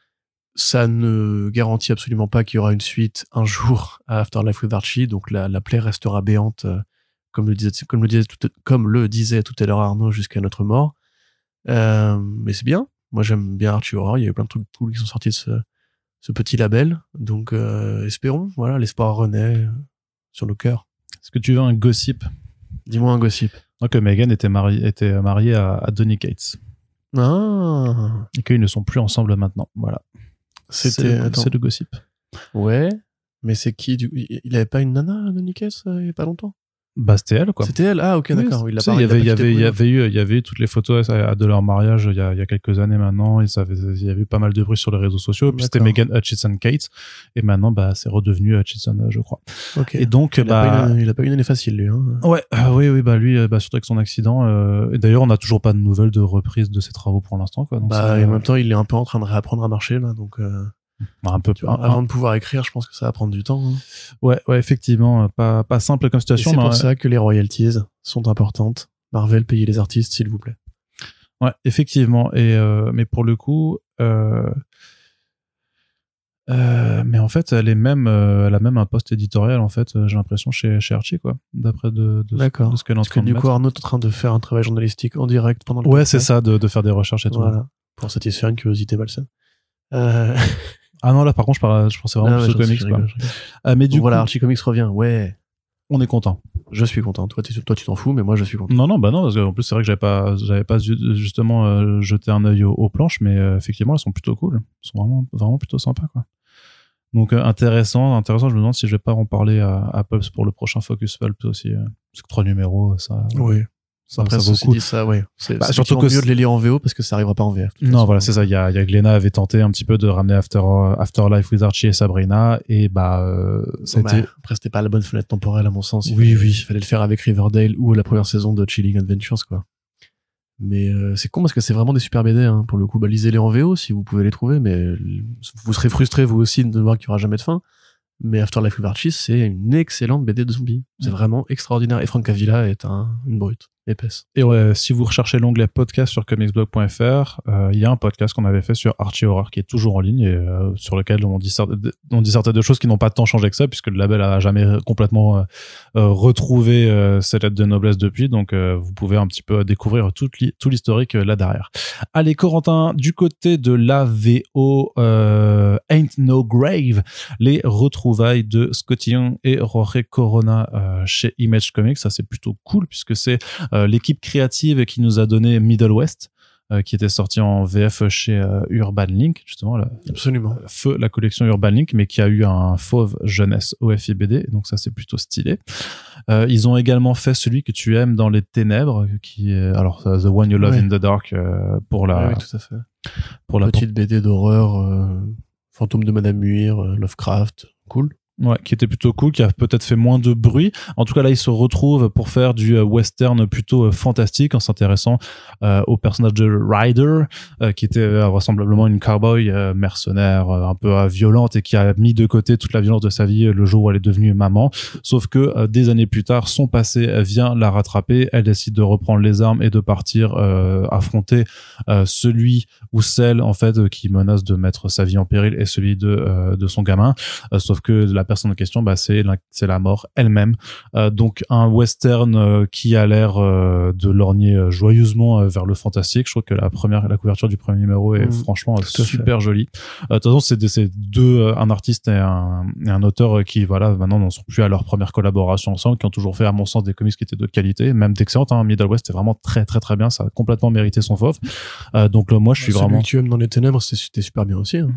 Ça ne garantit absolument pas qu'il y aura une suite un jour à Afterlife with Archie, donc la, la plaie restera béante, euh, comme le disait, comme le disait tout, comme le disait tout à l'heure Arnaud, jusqu'à notre mort. Euh, mais c'est bien. Moi, j'aime bien Archie Horror. Il y a eu plein de trucs cool qui sont sortis de ce, ce petit label. Donc, euh, espérons. Voilà, l'espoir renaît euh, sur le cœur. Est-ce que tu veux un gossip? Dis-moi un gossip. Donc, Megan était mariée, était mariée à, à Donny Cates. Ah, Et qu'ils ne sont plus ensemble maintenant. Voilà. c'était. C'est le, gossip. Ouais, mais c'est qui du... Il avait pas une nana de Nikes il y a pas longtemps? Bah, c'était elle, quoi. C'était elle Ah, ok, Oui, d'accord. Il il y avait, il y avait, il y avait eu, il y avait eu toutes les photos de leur mariage il y a, il y a quelques années maintenant et ça avait, il y avait eu pas mal de bruit sur les réseaux sociaux. Puis c'était. Megan Hutchinson Cates et maintenant, bah, c'est redevenu Hutchinson, euh, je crois. Ok. Et donc, il, bah, une, il a pas eu une année facile, lui. Hein. ouais, euh, oui, oui, bah, lui, euh, bah, surtout avec son accident. euh, et d'ailleurs, on n'a toujours pas de nouvelles de reprise de ses travaux pour l'instant, quoi. Donc, Bah, et en même temps, il est un peu en train de réapprendre à marcher, là. Donc, euh, un peu, tu vois, un- avant de pouvoir écrire, je pense que ça va prendre du temps. hein. ouais, ouais, effectivement, euh, pas, pas simple comme situation. c'est pour ouais. ça que les royalties sont importantes. Marvel, payez les artistes, s'il vous plaît. Ouais, effectivement. Et euh, mais pour le coup, euh, euh, mais en fait, elle est même, elle a même un poste éditorial en fait. J'ai l'impression chez chez Archie quoi, d'après de, de, de ce qu'elle est en Parce que train de du mettre. coup, Arnaud est en train de faire un travail journalistique en direct pendant le Ouais, c'est ça, de, de faire des recherches et tout. Voilà. Pour satisfaire une curiosité malsaine. Euh... Ah non, là par contre, je, parlais, je pensais vraiment ah ouais, comics. rigole. Ah, mais du Donc voilà, coup, Archie Comics revient. Ouais, on est content. je suis content. Toi, t'es- toi tu t'en fous, mais moi, je suis content. Non, non, bah non, parce qu'en plus c'est vrai que j'avais pas, j'avais pas ju- justement euh, jeté un œil aux, aux planches, mais euh, effectivement elles sont plutôt cool, elles sont vraiment, vraiment plutôt sympas quoi. Donc euh, intéressant, intéressant. Je me demande si je vais pas en parler à, à Pulps pour le prochain Focus Pulp aussi, euh, parce que trois numéros, ça, Oui. Ça, Après, ça vaut ceci dit, ça, ouais. C'est Bah, surtout que mieux de les lire en VO parce que ça arrivera pas en toute Non, façon. voilà, c'est ça. Il y a, y a Glenna avait tenté un petit peu de ramener After, euh, Afterlife with Archie et Sabrina, et bah euh, Bah, été Après, c'était pas la bonne fenêtre temporelle, à mon sens. Il Oui, fallait, oui. Il fallait le faire avec Riverdale ou la première saison de Chilling Adventures, quoi. Mais euh, c'est con parce que c'est vraiment des super BD, hein. Pour le coup, bah, lisez-les en VO si vous pouvez les trouver, mais vous serez frustré vous aussi de voir qu'il y aura jamais de fin. Mais Afterlife with Archie, c'est une excellente BD de zombies. C'est vraiment extraordinaire. Et Frank Avila est un, une brute, épaisse. Et ouais, si vous recherchez l'onglet podcast sur comicsblog.fr, euh, il y a un podcast qu'on avait fait sur Archie Horror qui est toujours en ligne et euh, sur lequel on disserte, on choses qui n'ont pas tant changé que ça puisque le label a jamais complètement euh, euh, retrouvé euh, cette lettre de noblesse depuis. Donc euh, vous pouvez un petit peu découvrir tout, l'hi- tout l'historique euh, là derrière. Allez Corentin, du côté de la VO euh, Ain't No Grave, les retrouvailles de Scotty Young et Jorge Corona euh, chez Image Comics, ça c'est plutôt cool puisque c'est euh, l'équipe créative qui nous a donné Middle West, euh, qui était sorti en VF chez euh, Urban Link, justement, la, Absolument. feu la collection Urban Link, mais qui a eu un fauve jeunesse OFIBD, donc ça c'est plutôt stylé. Euh, ils ont également fait celui que tu aimes dans les ténèbres, qui est alors euh, The One You Love Ouais. in the Dark euh, pour la Ouais, oui, tout à fait. pour la Petite BD d'horreur, euh, fantôme de Madame Muir, euh, Lovecraft. Cool. Ouais, qui était plutôt cool, qui a peut-être fait moins de bruit. En tout cas, là, il se retrouve pour faire du euh, western plutôt euh, fantastique en s'intéressant euh, au personnage de Ryder, qui était vraisemblablement une cowboy mercenaire un peu violente et qui a mis de côté toute la violence de sa vie le jour où elle est devenue maman. Sauf que des années plus tard, son passé vient la rattraper. Elle décide de reprendre les armes et de partir affronter celui ou celle en fait qui menace de mettre sa vie en péril et celui de de son gamin. Sauf que personne en question, bah, c'est la, c'est la mort elle-même. Euh, donc un western euh, qui a l'air euh, de lorgner joyeusement vers le fantastique. Je trouve que la première, la couverture du premier numéro est Mhm. franchement super jolie. De toute façon, c'est deux, un artiste et un, et un auteur qui, voilà, maintenant n'en sont plus à leur première collaboration ensemble, qui ont toujours fait, à mon sens, des comics qui étaient de qualité, même d'excellente. Hein. Middle West est vraiment très, très, très bien. Ça a complètement mérité son fauve. Donc là, moi, je suis Celui vraiment. que tu aimes dans les ténèbres, c'était c'était super bien aussi. Hein.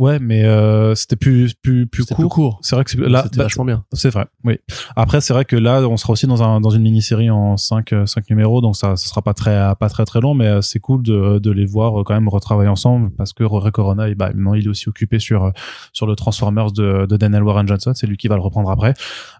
Ouais, mais euh, c'était plus, plus, plus court. plus court. C'est vrai que c'est- là, C'était bah, vachement bien. c'est vrai, oui. Après, c'est vrai que là, on sera aussi dans un dans une mini-série en 5 cinq numéros, donc ça, ça sera pas très pas très très long, mais euh, c'est cool de, de les voir euh, quand même retravailler ensemble parce que Rory Corona, il- bah, maintenant, il est aussi occupé sur euh, sur le Transformers de, de Daniel Warren Johnson, c'est lui qui va le reprendre après.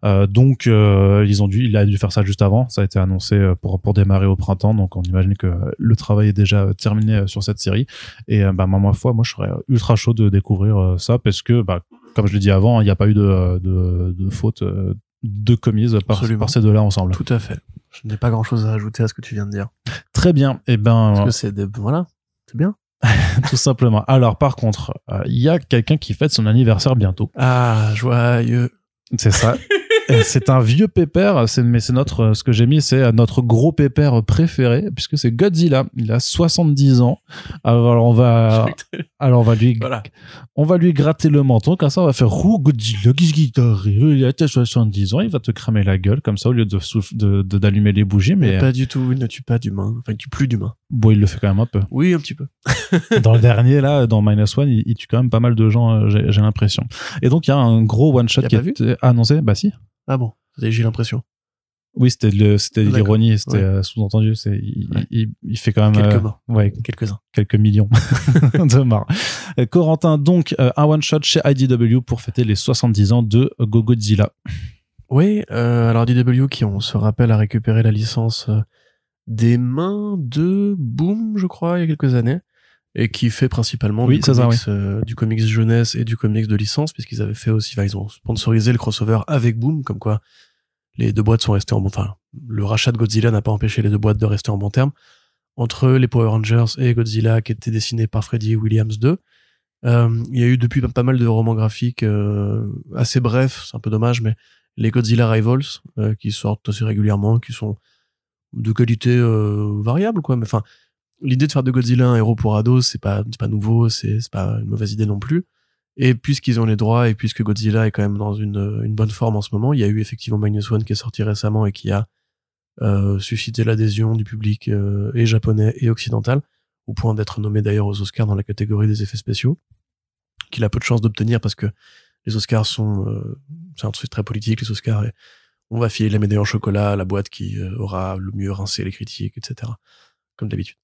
Euh, donc, euh, ils ont dû, il a dû faire ça juste avant. Ça a été annoncé euh, pour pour démarrer au printemps, donc on imagine que le travail est déjà euh, terminé euh, sur cette série. Et euh, bah, moi, ma foi, moi, je serais ultra chaud de découvrir euh, ça parce que, bah, comme je l'ai dit avant, il n'y a pas eu de, de, de faute euh, de commise par, par ces deux-là ensemble. Tout à fait. Je n'ai pas grand chose à ajouter à ce que tu viens de dire. Très bien. Et ben, Parce que c'est des... voilà. C'est bien. tout simplement. Alors, par contre, euh, il y a quelqu'un qui fête son anniversaire bientôt. Ah, joyeux. C'est ça. Et c'est un vieux pépère, c'est, mais c'est notre, euh, ce que j'ai mis, c'est notre gros pépère préféré, puisque c'est Godzilla. Il a 70 ans. Alors, on va, alors on va lui, voilà. on va lui gratter le menton, comme ça on va faire Ouh, Godzilla, Il a 70 ans, il va te cramer la gueule, comme ça, au lieu de, souff- de, de- d'allumer les bougies, mais, Mais pas du tout. Il ne tue pas d'humain. Enfin, il tue plus d'humains. bon, il le fait quand même un peu. Oui, un petit peu. dans le dernier là dans Minus One il, il tue quand même pas mal de gens euh, j'ai, j'ai l'impression et donc il y a un gros one shot Y a qui vu? était annoncé bah si Ah bon. J'ai l'impression. oui c'était le c'était D'accord. l'ironie c'était Ouais. euh, sous-entendu c'est il, Ouais. il, il fait quand même Quelques euh, morts. ouais Quelques-uns. quelques millions de morts Euh, Corentin donc un one shot chez IDW pour fêter les 70 ans de Go Godzilla Oui, euh, alors DW qui, on se rappelle, a récupéré la licence des mains de Boom, je crois, il y a quelques années, et qui fait principalement Oui, du, ça, euh, du comics jeunesse et du comics de licence, puisqu'ils avaient fait aussi, enfin, ils ont sponsorisé le crossover avec Boom, comme quoi les deux boîtes sont restées en bon, enfin, le rachat de Godzilla n'a pas empêché les deux boîtes de rester en bon terme. Entre les Power Rangers et Godzilla, qui était dessiné par Freddy Williams 2, euh, il y a eu depuis pas mal de romans graphiques euh, assez brefs, c'est un peu dommage, mais les Godzilla Rivals qui sortent assez régulièrement, qui sont de qualité variable, quoi. Mais enfin, l'idée de faire de Godzilla un héros pour ados, c'est pas, pas nouveau, c'est, c'est pas une mauvaise idée non plus. Et puisqu'ils ont les droits et puisque Godzilla est quand même dans une, une bonne forme en ce moment, il y a eu effectivement Minus One qui est sorti récemment et qui a euh, suscité l'adhésion du public euh, et japonais et occidental, au point d'être nommé d'ailleurs aux Oscars dans la catégorie des effets spéciaux, qu'il a peu de chances d'obtenir parce que les Oscars sont, euh, c'est un truc très politique, les Oscars, et on va filer la médaille en chocolat à la boîte qui euh, aura le mieux rincé les critiques, etc. Comme d'habitude.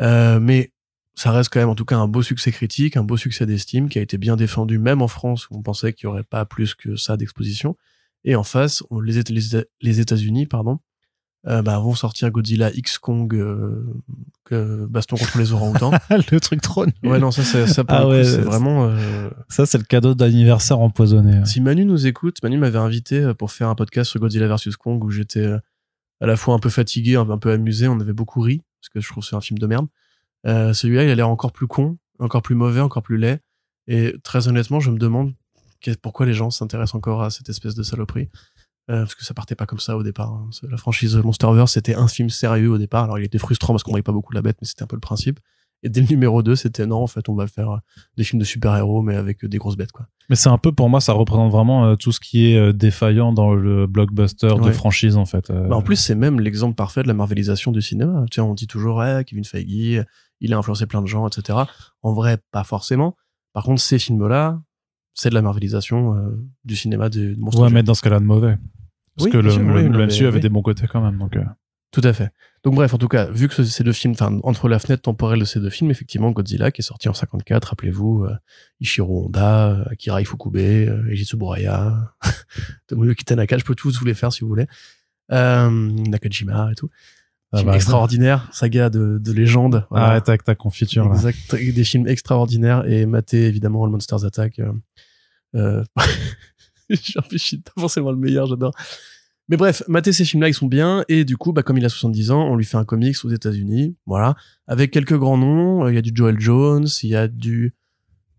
Euh, mais ça reste quand même en tout cas un beau succès critique, un beau succès d'estime qui a été bien défendu même en France où on pensait qu'il y aurait pas plus que ça d'exposition. Et en face, on- les, Éta- les, Éta- les États-Unis, pardon, euh, bah, vont sortir Godzilla X Kong, euh, baston contre les orang-outans. le truc trop nul. ouais, non, ça, c'est- ça Ah ouais, c'est vraiment. ça c'est le cadeau d'anniversaire empoisonné si Manu nous écoute, Manu m'avait invité pour faire un podcast sur Godzilla vs Kong où j'étais à la fois un peu fatigué, un peu amusé, on avait beaucoup ri parce que je trouve que c'est un film de merde. Euh, Celui-là, il a l'air encore plus con, encore plus mauvais, encore plus laid. Et très honnêtement, je me demande pourquoi les gens s'intéressent encore à cette espèce de saloperie. Euh, parce que ça partait pas comme ça au départ. hein. La franchise Monsterverse, c'était un film sérieux au départ. Alors il était frustrant parce qu'on voyait pas beaucoup la bête, mais c'était un peu le principe. Et dès le numéro 2, c'était non, en fait, on va faire euh, des films de super-héros, mais avec euh, des grosses bêtes, quoi. Mais c'est un peu pour moi, ça représente vraiment euh, tout ce qui est défaillant dans le blockbuster de franchise en fait. Bah, en plus, c'est même l'exemple parfait de la marvelisation du cinéma. Tu sais, on dit toujours, ouais, Kevin Feige, il a influencé plein de gens, etc. En vrai, pas forcément. Par contre, ces films-là, c'est de la marvelisation euh, du cinéma de, de monstres. ouais, mais dans ce cas-là de mauvais. Parce Oui, que le, sûr, le, oui, le non, MCU avait oui. des bons côtés quand même. Donc, euh. Tout à fait. Donc bref, en tout cas, vu que ce- ces deux films, enfin entre la fenêtre temporelle de ces deux films, effectivement, Godzilla qui est sorti en 54, rappelez-vous, euh, Ishiro Honda, euh, Akira Ifukube, euh, Eiji Tsuburaya, Tomoyuki Tanaka, je peux tous vous les faire si vous voulez, euh, Nakajima et tout. Ah Film bah, extraordinaire, saga de, de légende. voilà. Arrête avec ta confiture là. Exact, des films extraordinaires et maté évidemment le Monsters Attack. Euh, je suis forcément le meilleur, j'adore. Mais bref, mater ces films-là, ils sont bien et du coup, bah, comme il a 70 ans, on lui fait un comics aux États-Unis, voilà, avec quelques grands noms. Euh, Il y a du Joel Jones, il y a du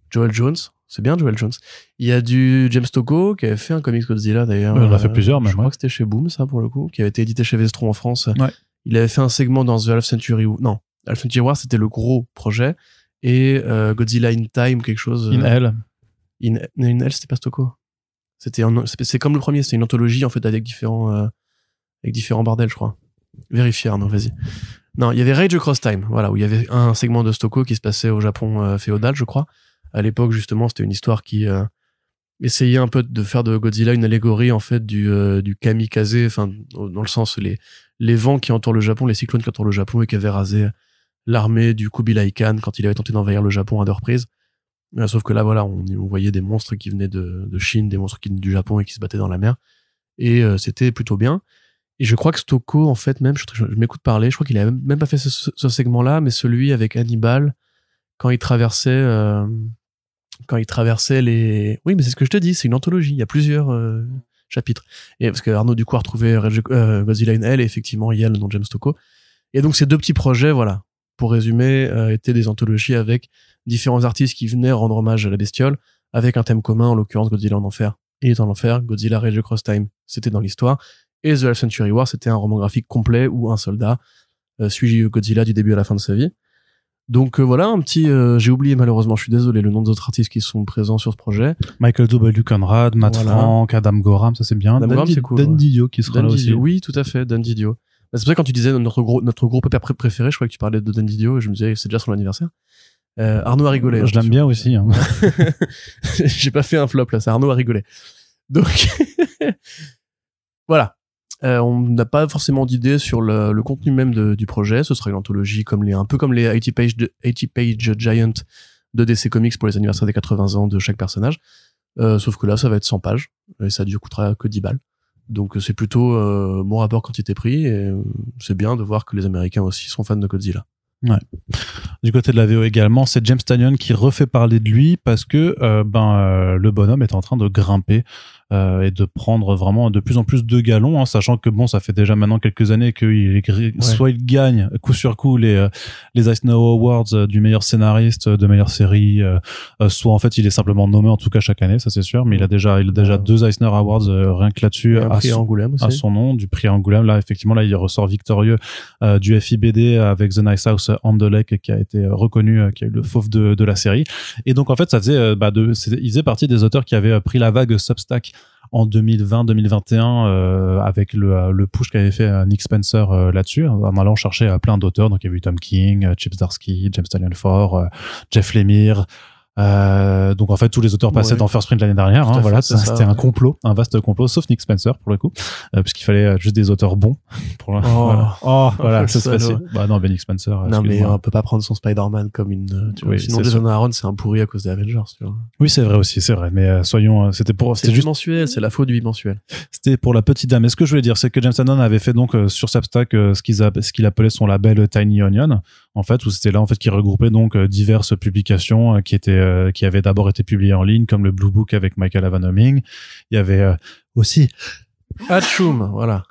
Joel Jones, c'est bien Joel Jones. Il y a du James Tocco qui avait fait un comics Godzilla d'ailleurs. Ouais, il en a fait Euh, plusieurs, Je même, crois ouais. que c'était chez Boom ça pour le coup, qui avait été édité chez Vestron en France. Ouais. Il avait fait un segment dans The Half Century non, Half Century War c'était le gros projet et euh, Godzilla in Time quelque chose. In Hell. In, In Hell, c'était pas Stocco. C'était c'est c'est comme le premier, c'était une anthologie en fait avec différents euh, avec différents bordels, je crois. Vérifier, Arnaud, vas-y. Non, il y avait Rage Across Time, voilà, où il y avait un segment de Stocco qui se passait au Japon euh, féodal, je crois. À l'époque, justement, c'était une histoire qui euh, essayait un peu de faire de Godzilla une allégorie en fait du euh, du kamikaze, enfin dans le sens les les vents qui entourent le Japon, les cyclones qui entourent le Japon et qui avaient rasé l'armée du Kubilai Khan quand il avait tenté d'envahir le Japon à deux reprises. Euh, Sauf que là, voilà, on, voyait des monstres qui venaient de, de Chine, des monstres qui venaient du Japon et qui se battaient dans la mer. Et euh, c'était plutôt bien. Et je crois que Stocco, en fait, même, je, m'écoute parler, je crois qu'il a même, pas fait ce, segment-là, mais celui avec Hannibal, quand il traversait, euh, quand il traversait les... Oui, mais c'est ce que je te dis, c'est une anthologie, il y a plusieurs euh, chapitres. Et parce que Arnaud, du coup, a retrouvé Godzilla in Hell, et effectivement, il y a le nom de James Stocco. Et donc, ces deux petits projets, voilà, pour résumer, euh, étaient des anthologies avec différents artistes qui venaient rendre hommage à la bestiole, avec un thème commun, en l'occurrence Godzilla en enfer. Il est en enfer, Godzilla Rage Across Time, c'était dans l'histoire. Et The Half Century War, c'était un roman graphique complet où un soldat euh, suit Godzilla du début à la fin de sa vie. Donc euh, voilà, un petit... euh, J'ai oublié malheureusement, je suis désolé, le nom des autres artistes qui sont présents sur ce projet. Michael W. Conrad, Matt Voilà. Frank, Adam Gorham, ça c'est bien. Adam Dan, c'est cool, Dan. Didio qui sera Dan là aussi. Oui, tout à fait, Dan Didio. Bah, C'est pour ça que quand tu disais notre gros, notre groupe pr- préféré, je croyais que tu parlais de Dan Didio et je me disais c'est déjà son anniversaire. Euh, Arnaud a rigolé. Je l'aime bien aussi. hein. J'ai pas fait un flop là, c'est Arnaud a rigolé. Donc voilà. Euh, on n'a pas forcément d'idée sur le, le contenu même de- du projet. Ce sera une anthologie comme les, un peu comme les 80 page, de, 80 page Giant de DC Comics pour les anniversaires des 80 ans de chaque personnage. Euh, sauf que là, ça va être 100 pages et ça ne coûtera que 10 balles. Donc euh, c'est plutôt euh, bon rapport quantité-prix et euh, c'est bien de voir que les Américains aussi sont fans de Godzilla. Du côté de la VO également, c'est James Tannion qui refait parler de lui parce que euh, ben euh, le bonhomme est en train de grimper euh, et de prendre vraiment de plus en plus de galons, hein, sachant que bon, ça fait déjà maintenant quelques années qu'il Ouais. soit il gagne coup sur coup les euh, les Eisner Awards euh, du meilleur scénariste, euh, de meilleure série, soit en fait il est simplement nommé en tout cas chaque année, ça c'est sûr, mais il a déjà il a déjà Ouais. deux Eisner Awards rien que là-dessus à son- nom du prix Angoulême là effectivement là il ressort victorieux du FIBD avec The Nice House on the Lake qui a été reconnu qui a eu le fauve de, de la série et donc en fait ça faisait bah, de il faisait partie des auteurs qui avaient pris la vague Substack en 2020-2021 euh, avec le, euh, le push qu'avait fait euh, Nick Spencer euh, là-dessus en allant chercher euh, plein d'auteurs. Donc il y avait eu Tom King, Chip Zdarsky, James Tynion Ford, Jeff Lemire euh, donc en fait tous les auteurs passaient Ouais. dans First Print l'année dernière hein, fait, voilà c'est c'était un complot un vaste complot sauf Nick Spencer pour le coup euh, puisqu'il fallait euh, juste des auteurs bons pour le- Oh. voilà. oh voilà salaud. facile bah non ben Nick Spencer Non, mais on peut pas prendre son Spider-Man comme une. euh, Tu vois. Oui, Sinon, c'est Jason. Aaron, c'est un pourri à cause des Avengers. Tu vois. oui c'est vrai aussi c'est vrai mais euh, soyons euh, c'était pour C'est c'était juste bimensuel, c'est la faute du bimensuel. C'était pour la petite dame. Et ce que je voulais dire, c'est que James Hannon avait fait donc euh, sur Substack euh, ce qu'il a- ce qu'il appelait son label Tiny Onion, en fait, où c'était là en fait qui regroupait donc euh, diverses publications euh, qui étaient euh, qui avaient d'abord été publiées en ligne, comme le Blue Book avec Michael Avanoming. Il y avait euh, aussi Hatchoum, voilà.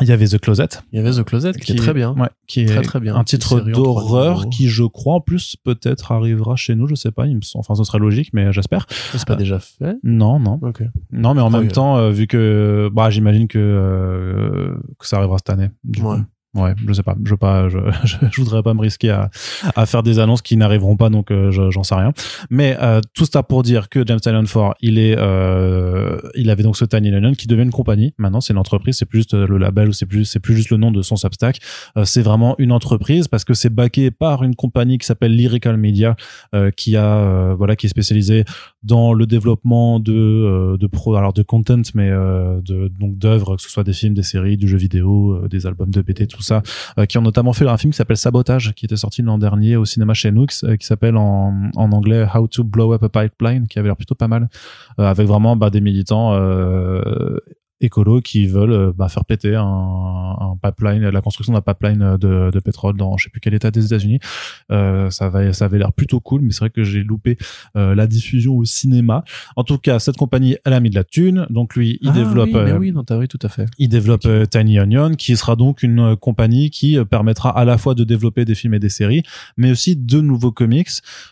il y avait The Closet, Il y avait The Closet qui, est très bien. ouais, qui est Très, très bien. un titre d'horreur qui, je crois, en plus peut-être arrivera chez nous. Je sais pas. Il me semble- enfin, ce serait logique, mais j'espère. C'est pas déjà fait. Non, non. Ok. Non, mais en Ah même oui. temps, euh, vu que, bah, j'imagine que que, que ça arrivera cette année. du Ouais. coup. Ouais, je sais pas, je pas, je, je, voudrais pas me risquer à, à faire des annonces qui n'arriveront pas, donc euh, je- j'en sais rien. Mais euh, tout ça pour dire que James Tynion Ford, il est, euh, il avait donc ce Tiny Lion qui devient une compagnie. Maintenant, c'est une entreprise, c'est plus juste euh, le label ou c'est plus, c'est plus juste le nom de son Substack. Euh, c'est vraiment une entreprise parce que c'est backé par une compagnie qui s'appelle Lyrical Media, euh, qui a, voilà, qui est spécialisée dans le développement de, de pro, alors de content, mais de donc d'œuvres, que ce soit des films, des séries, du jeu vidéo, des albums de BT, tout euh, qui ont notamment fait un film qui s'appelle Sabotage, qui était sorti l'an dernier au cinéma chez Nooks, euh, qui s'appelle en, en anglais How to Blow Up a Pipeline, qui avait l'air plutôt pas mal, euh, avec vraiment bah, des militants écolos qui veulent euh, bah, faire péter un, un pipeline, la construction d'un pipeline de, de pétrole dans je sais plus quel état des États-Unis. Euh, ça va, ça avait l'air plutôt cool, mais c'est vrai que j'ai loupé euh, la diffusion au cinéma. En tout cas, cette compagnie, elle a mis de la thune, donc lui, il Ah développe. Oui, mais euh, oui, non, t'as oui, tout à fait. il développe euh, Tiny Onion, qui sera donc une compagnie qui permettra à la fois de développer des films et des séries, mais aussi de nouveaux comics.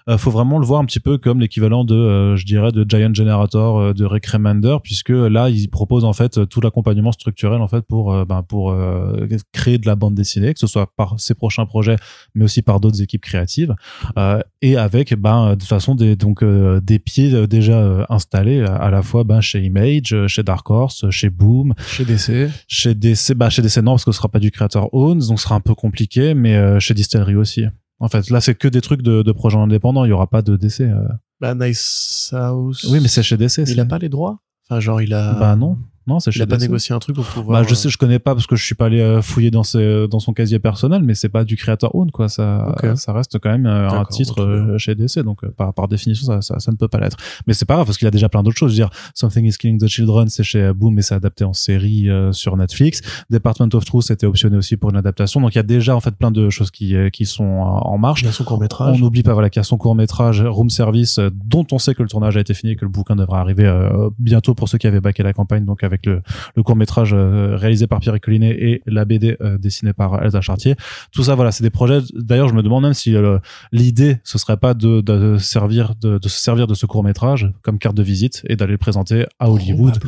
Euh, faut vraiment le voir un petit peu comme l'équivalent de, euh, je dirais, de Giant Generator, euh, de Rick Remender, puisque là, il propose en fait tout l'accompagnement structurel en fait pour, euh, ben, pour euh, créer de la bande dessinée, que ce soit par ses prochains projets, mais aussi par d'autres équipes créatives, euh, et avec, ben, de toute façon, des, donc euh, des pieds euh, déjà euh, installés à, la fois ben, chez Image, euh, chez Dark Horse, chez Boom, Chez DC. chez DC, bah chez DC non parce que ce sera pas du créateur Owns, donc ce sera un peu compliqué, mais euh, chez Distillery aussi. En fait, là c'est que des trucs de, de projets indépendants, il y aura pas de DC. euh. Bah, Nice House. Oui, mais c'est chez DC. Il a pas les droits? Enfin, genre, il a. Bah non, non c'est Il chez a pas DC. négocié un truc pour pouvoir. Bah je sais, je connais pas parce que je suis pas allé euh, fouiller dans ses, dans son casier personnel, mais c'est pas du créateur own quoi. Ça, ça reste quand même euh, un D'accord, titre euh, chez DC, donc euh, par, par définition ça, ça, ça ne peut pas l'être. Mais c'est pas grave parce qu'il a déjà plein d'autres choses. Je veux dire, Something is Killing the Children, c'est chez Boom et c'est adapté en série euh, sur Netflix. Department of Truth était optionné aussi pour une adaptation. Donc il y a déjà en fait plein de choses qui euh, qui sont euh, en marche. Il a son court On métrage. n'oublie pas voilà qu'il y a son court métrage Room Service euh, dont on sait que le tournage a été fini et que le bouquin devra arriver euh, bientôt pour ceux qui avaient baqué la campagne donc avec le, le court métrage réalisé par Pierre Collinet et la BD euh, dessinée par Elsa Chartier. Tout ça voilà c'est des projets. D'ailleurs je me demande même si euh, l'idée ce serait pas de, de servir de, de se servir de ce court métrage comme carte de visite et d'aller le présenter à Hollywood.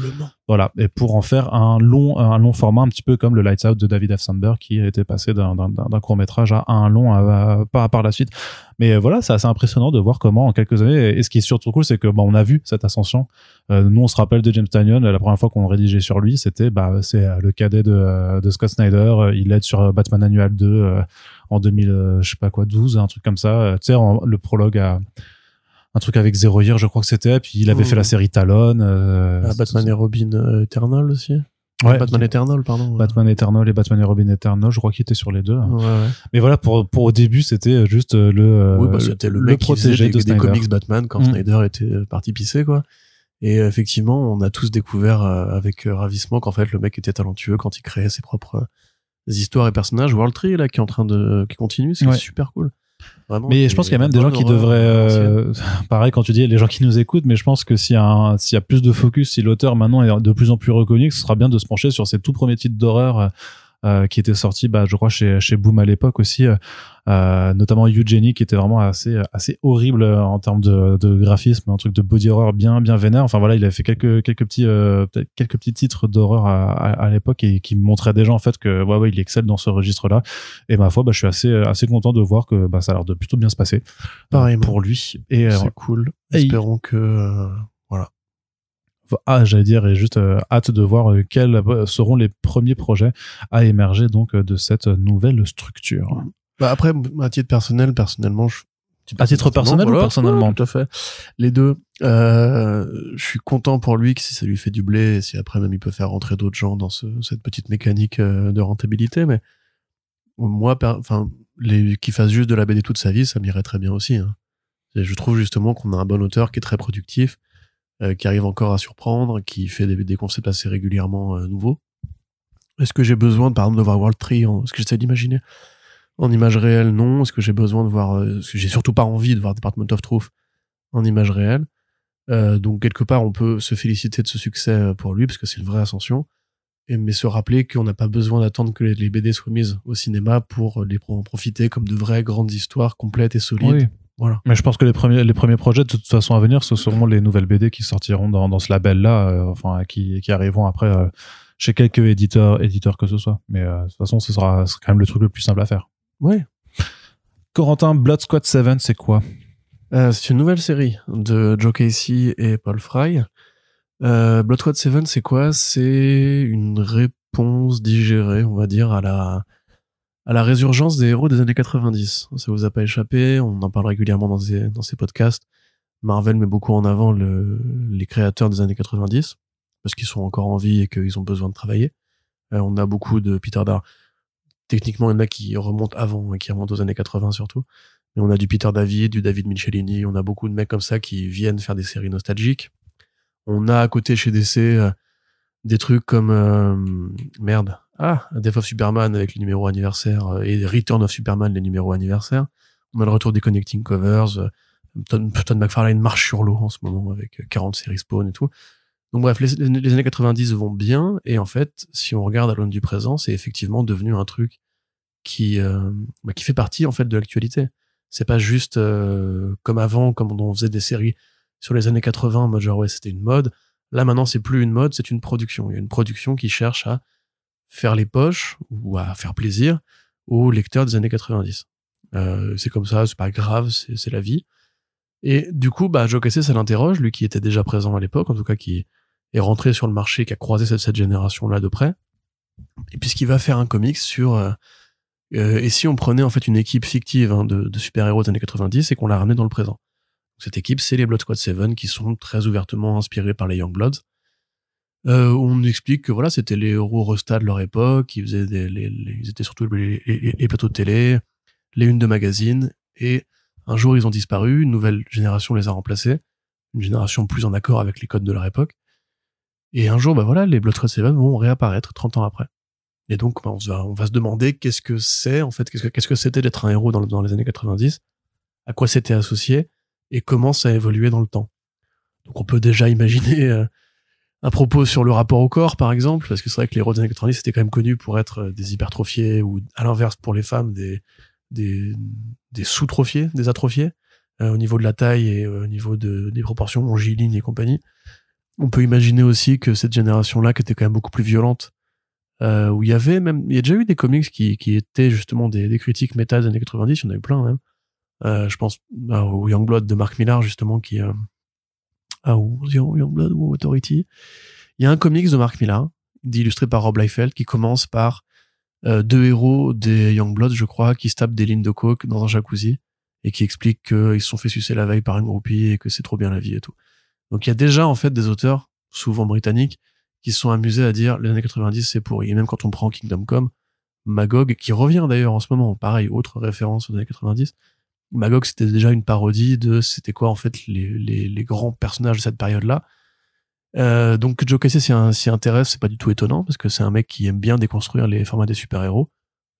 Voilà, et pour en faire un long, un long format, un petit peu comme le Lights Out de David F. Sandberg, qui était passé d'un, court métrage à un long à, à- par, par la suite. Mais voilà, c'est assez impressionnant de voir comment en quelques années, et ce qui est surtout cool, c'est que bah, on a vu cette ascension. Euh, nous, on se rappelle de James Tannion, la première fois qu'on rédigeait sur lui, c'était bah, c'est euh, le cadet de, euh, de Scott Snyder. Il aide sur Batman Annual 2 euh, en 2000, euh, je sais pas quoi, 12, un truc comme ça. Euh, Tu sais, en- le prologue à un truc avec Zero Year, je crois que c'était. Puis il avait Mhm. fait la série Talon. euh, Ah, Batman et Robin Eternal aussi. Ouais, Batman Eternal, pardon. Batman Eternal et Batman et Robin Eternal, je crois qu'il était sur les deux. Ouais, ouais. Mais voilà, pour, pour au début, c'était juste le, euh, oui, bah, c'était le, mec qui faisait protégé des, de des comics Batman quand Mm. Snyder était parti pisser, quoi. Et euh, effectivement, on a tous découvert euh, avec euh, ravissement qu'en fait, le mec était talentueux quand il créait ses propres histoires et personnages. World Tree, là, qui est en train de, qui continue, c'est Ouais. super cool. Vraiment. Mais je pense qu'il y a même des gens qui devraient, euh, pareil quand tu dis les gens qui nous écoutent, mais je pense que s'il y y a plus de focus, si l'auteur maintenant est de plus en plus reconnu, que ce sera bien de se pencher sur ces tout premiers titres d'horreur qui étaient sortis, bah, je crois chez chez Boom à l'époque aussi, euh, euh, notamment Eugenie qui était vraiment assez assez horrible euh, en termes de, de graphisme, un truc de body horror bien bien vénère. Enfin voilà, il a fait quelques quelques petits euh, peut-être quelques petits titres d'horreur à, à, à l'époque et qui montraient déjà en fait que ouais ouais il excelle dans ce registre-là. Et ma foi, bah, je suis assez assez content de voir que bah, ça a l'air de plutôt bien se passer euh, Pareillement. pour lui. Et euh, C'est cool. et il- Espérons que, euh, ah, j'allais dire, et juste euh, hâte de voir euh, quels euh, seront les premiers projets à émerger donc de cette nouvelle structure. Bah après, à titre personnel, personnellement, je... À titre personnel ou personnellement ouais, Tout à fait. Les deux. Euh, je suis content pour lui que si ça lui fait du blé, et si après même il peut faire rentrer d'autres gens dans ce, cette petite mécanique de rentabilité, mais moi, enfin, qui fasse juste de la BD toute sa vie, ça m'irait très bien aussi. Hein. Et je trouve justement qu'on a un bon auteur qui est très productif, euh, qui arrive encore à surprendre, qui fait des, des concepts assez régulièrement euh, nouveaux. Est-ce que j'ai besoin, par exemple, de voir World Tree en, ce que j'essaie d'imaginer en image réelle, non. Est-ce que j'ai besoin de voir, euh, est-ce que j'ai surtout pas envie de voir Department of Truth en image réelle? Euh, donc quelque part, on peut se féliciter de ce succès euh, pour lui parce que c'est une vraie ascension. Et, mais se rappeler qu'on n'a pas besoin d'attendre que les, les BD soient mises au cinéma pour les en profiter comme de vraies grandes histoires complètes et solides. Oui. Voilà. Mais je pense que les premiers, les premiers projets, de toute façon à venir, ce seront les nouvelles BD qui sortiront dans, dans ce label-là, euh, enfin, qui, qui arriveront après euh, chez quelques éditeurs, éditeurs que ce soit. Mais euh, de toute façon, ce sera, ce sera quand même le truc le plus simple à faire. Ouais. Corentin, Blood Squad 7, c'est quoi? Euh, c'est une nouvelle série de Joe Casey et Paul Fry. Euh, Blood Squad 7, c'est quoi? C'est une réponse digérée, on va dire, à la à la résurgence des héros des années 90. Ça vous a pas échappé, on en parle régulièrement dans ces, podcasts. Marvel met beaucoup en avant le, les créateurs des années 90, parce qu'ils sont encore en vie et qu'ils ont besoin de travailler. Euh, on a beaucoup de Peter Dar techniquement, il y en a qui remontent avant, et qui remontent aux années 80 surtout. Mais on a du Peter David, du David Michelini, on a beaucoup de mecs comme ça qui viennent faire des séries nostalgiques. On a à côté chez DC euh, des trucs comme euh, merde, ah, Death of Superman avec les numéros anniversaires euh, et Return of Superman les numéros anniversaires. On a le retour des Connecting Covers. euh, Todd, McFarlane marche sur l'eau en ce moment avec 40 séries Spawn et tout. Donc bref, les, les années 90 vont bien et en fait, si on regarde à l'aune du présent, c'est effectivement devenu un truc qui euh, bah, qui fait partie en fait de l'actualité. C'est pas juste euh, comme avant, comme on faisait des séries sur les années 80, en mode genre ouais c'était une mode. Là maintenant c'est plus une mode, c'est une production. Il y a une production qui cherche à faire les poches ou à faire plaisir aux lecteurs des années 90. Euh, c'est comme ça, c'est pas grave, c'est la vie. Et du coup, bah, Joe Casey, ça l'interroge, lui qui était déjà présent à l'époque, en tout cas qui est rentré sur le marché, qui a croisé cette, cette génération-là de près. Et puisqu'il va faire un comics sur euh, euh, et si on prenait en fait une équipe fictive hein, de, de super-héros des années 90 et qu'on la ramenait dans le présent. Cette équipe, c'est les Blood Squad 7 qui sont très ouvertement inspirés par les Youngbloods. Euh, on explique que voilà, c'était les héros restats de leur époque, ils faisaient des, les, les- ils étaient surtout les, plateaux de télé, les unes de magazines, et un jour ils ont disparu, une nouvelle génération les a remplacés, une génération plus en accord avec les codes de leur époque. Et un jour, bah voilà, les Blood Squad 7 vont réapparaître 30 ans après. Et donc, bah, on, va, on va se demander qu'est-ce que c'est, en fait, qu'est-ce que que c'était d'être un héros dans, dans les années 90, à quoi c'était associé, et comment ça a évolué dans le temps. Donc, on peut déjà imaginer euh, un propos sur le rapport au corps, par exemple, parce que c'est vrai que les héros des années 90 étaient quand même connus pour être euh, des hypertrophiés, ou à l'inverse, pour les femmes, des, des, des sous-trophiés, des atrophiés, euh, au niveau de la taille et euh, au niveau de, des proportions, longiligne et compagnie. On peut imaginer aussi que cette génération-là, qui était quand même beaucoup plus violente, euh, où il y avait même, il y a déjà eu des comics qui, qui étaient justement des, critiques méta des années 90, il y en a eu plein même. Euh, je pense bah, au Youngblood de Mark Millar justement qui ou Youngblood ou Authority. Il y a un comics de Mark Millar, illustré par Rob Liefeld, qui commence par euh, deux héros des Youngbloods, je crois, qui se tapent des lignes de coke dans un jacuzzi et qui expliquent qu'ils se sont fait sucer la veille par une groupie et que c'est trop bien la vie et tout. Donc il y a déjà en fait des auteurs, souvent britanniques, qui se sont amusés à dire les années 90 c'est pourri. Et même quand on prend Kingdom Come, Magog, qui revient d'ailleurs en ce moment, pareil, autre référence aux années 90, Magog c'était déjà une parodie de c'était quoi en fait les, les, les grands personnages de cette période-là. Euh, donc Joe Casey s'y intéresse, c'est pas du tout étonnant parce que c'est un mec qui aime bien déconstruire les formats des super-héros.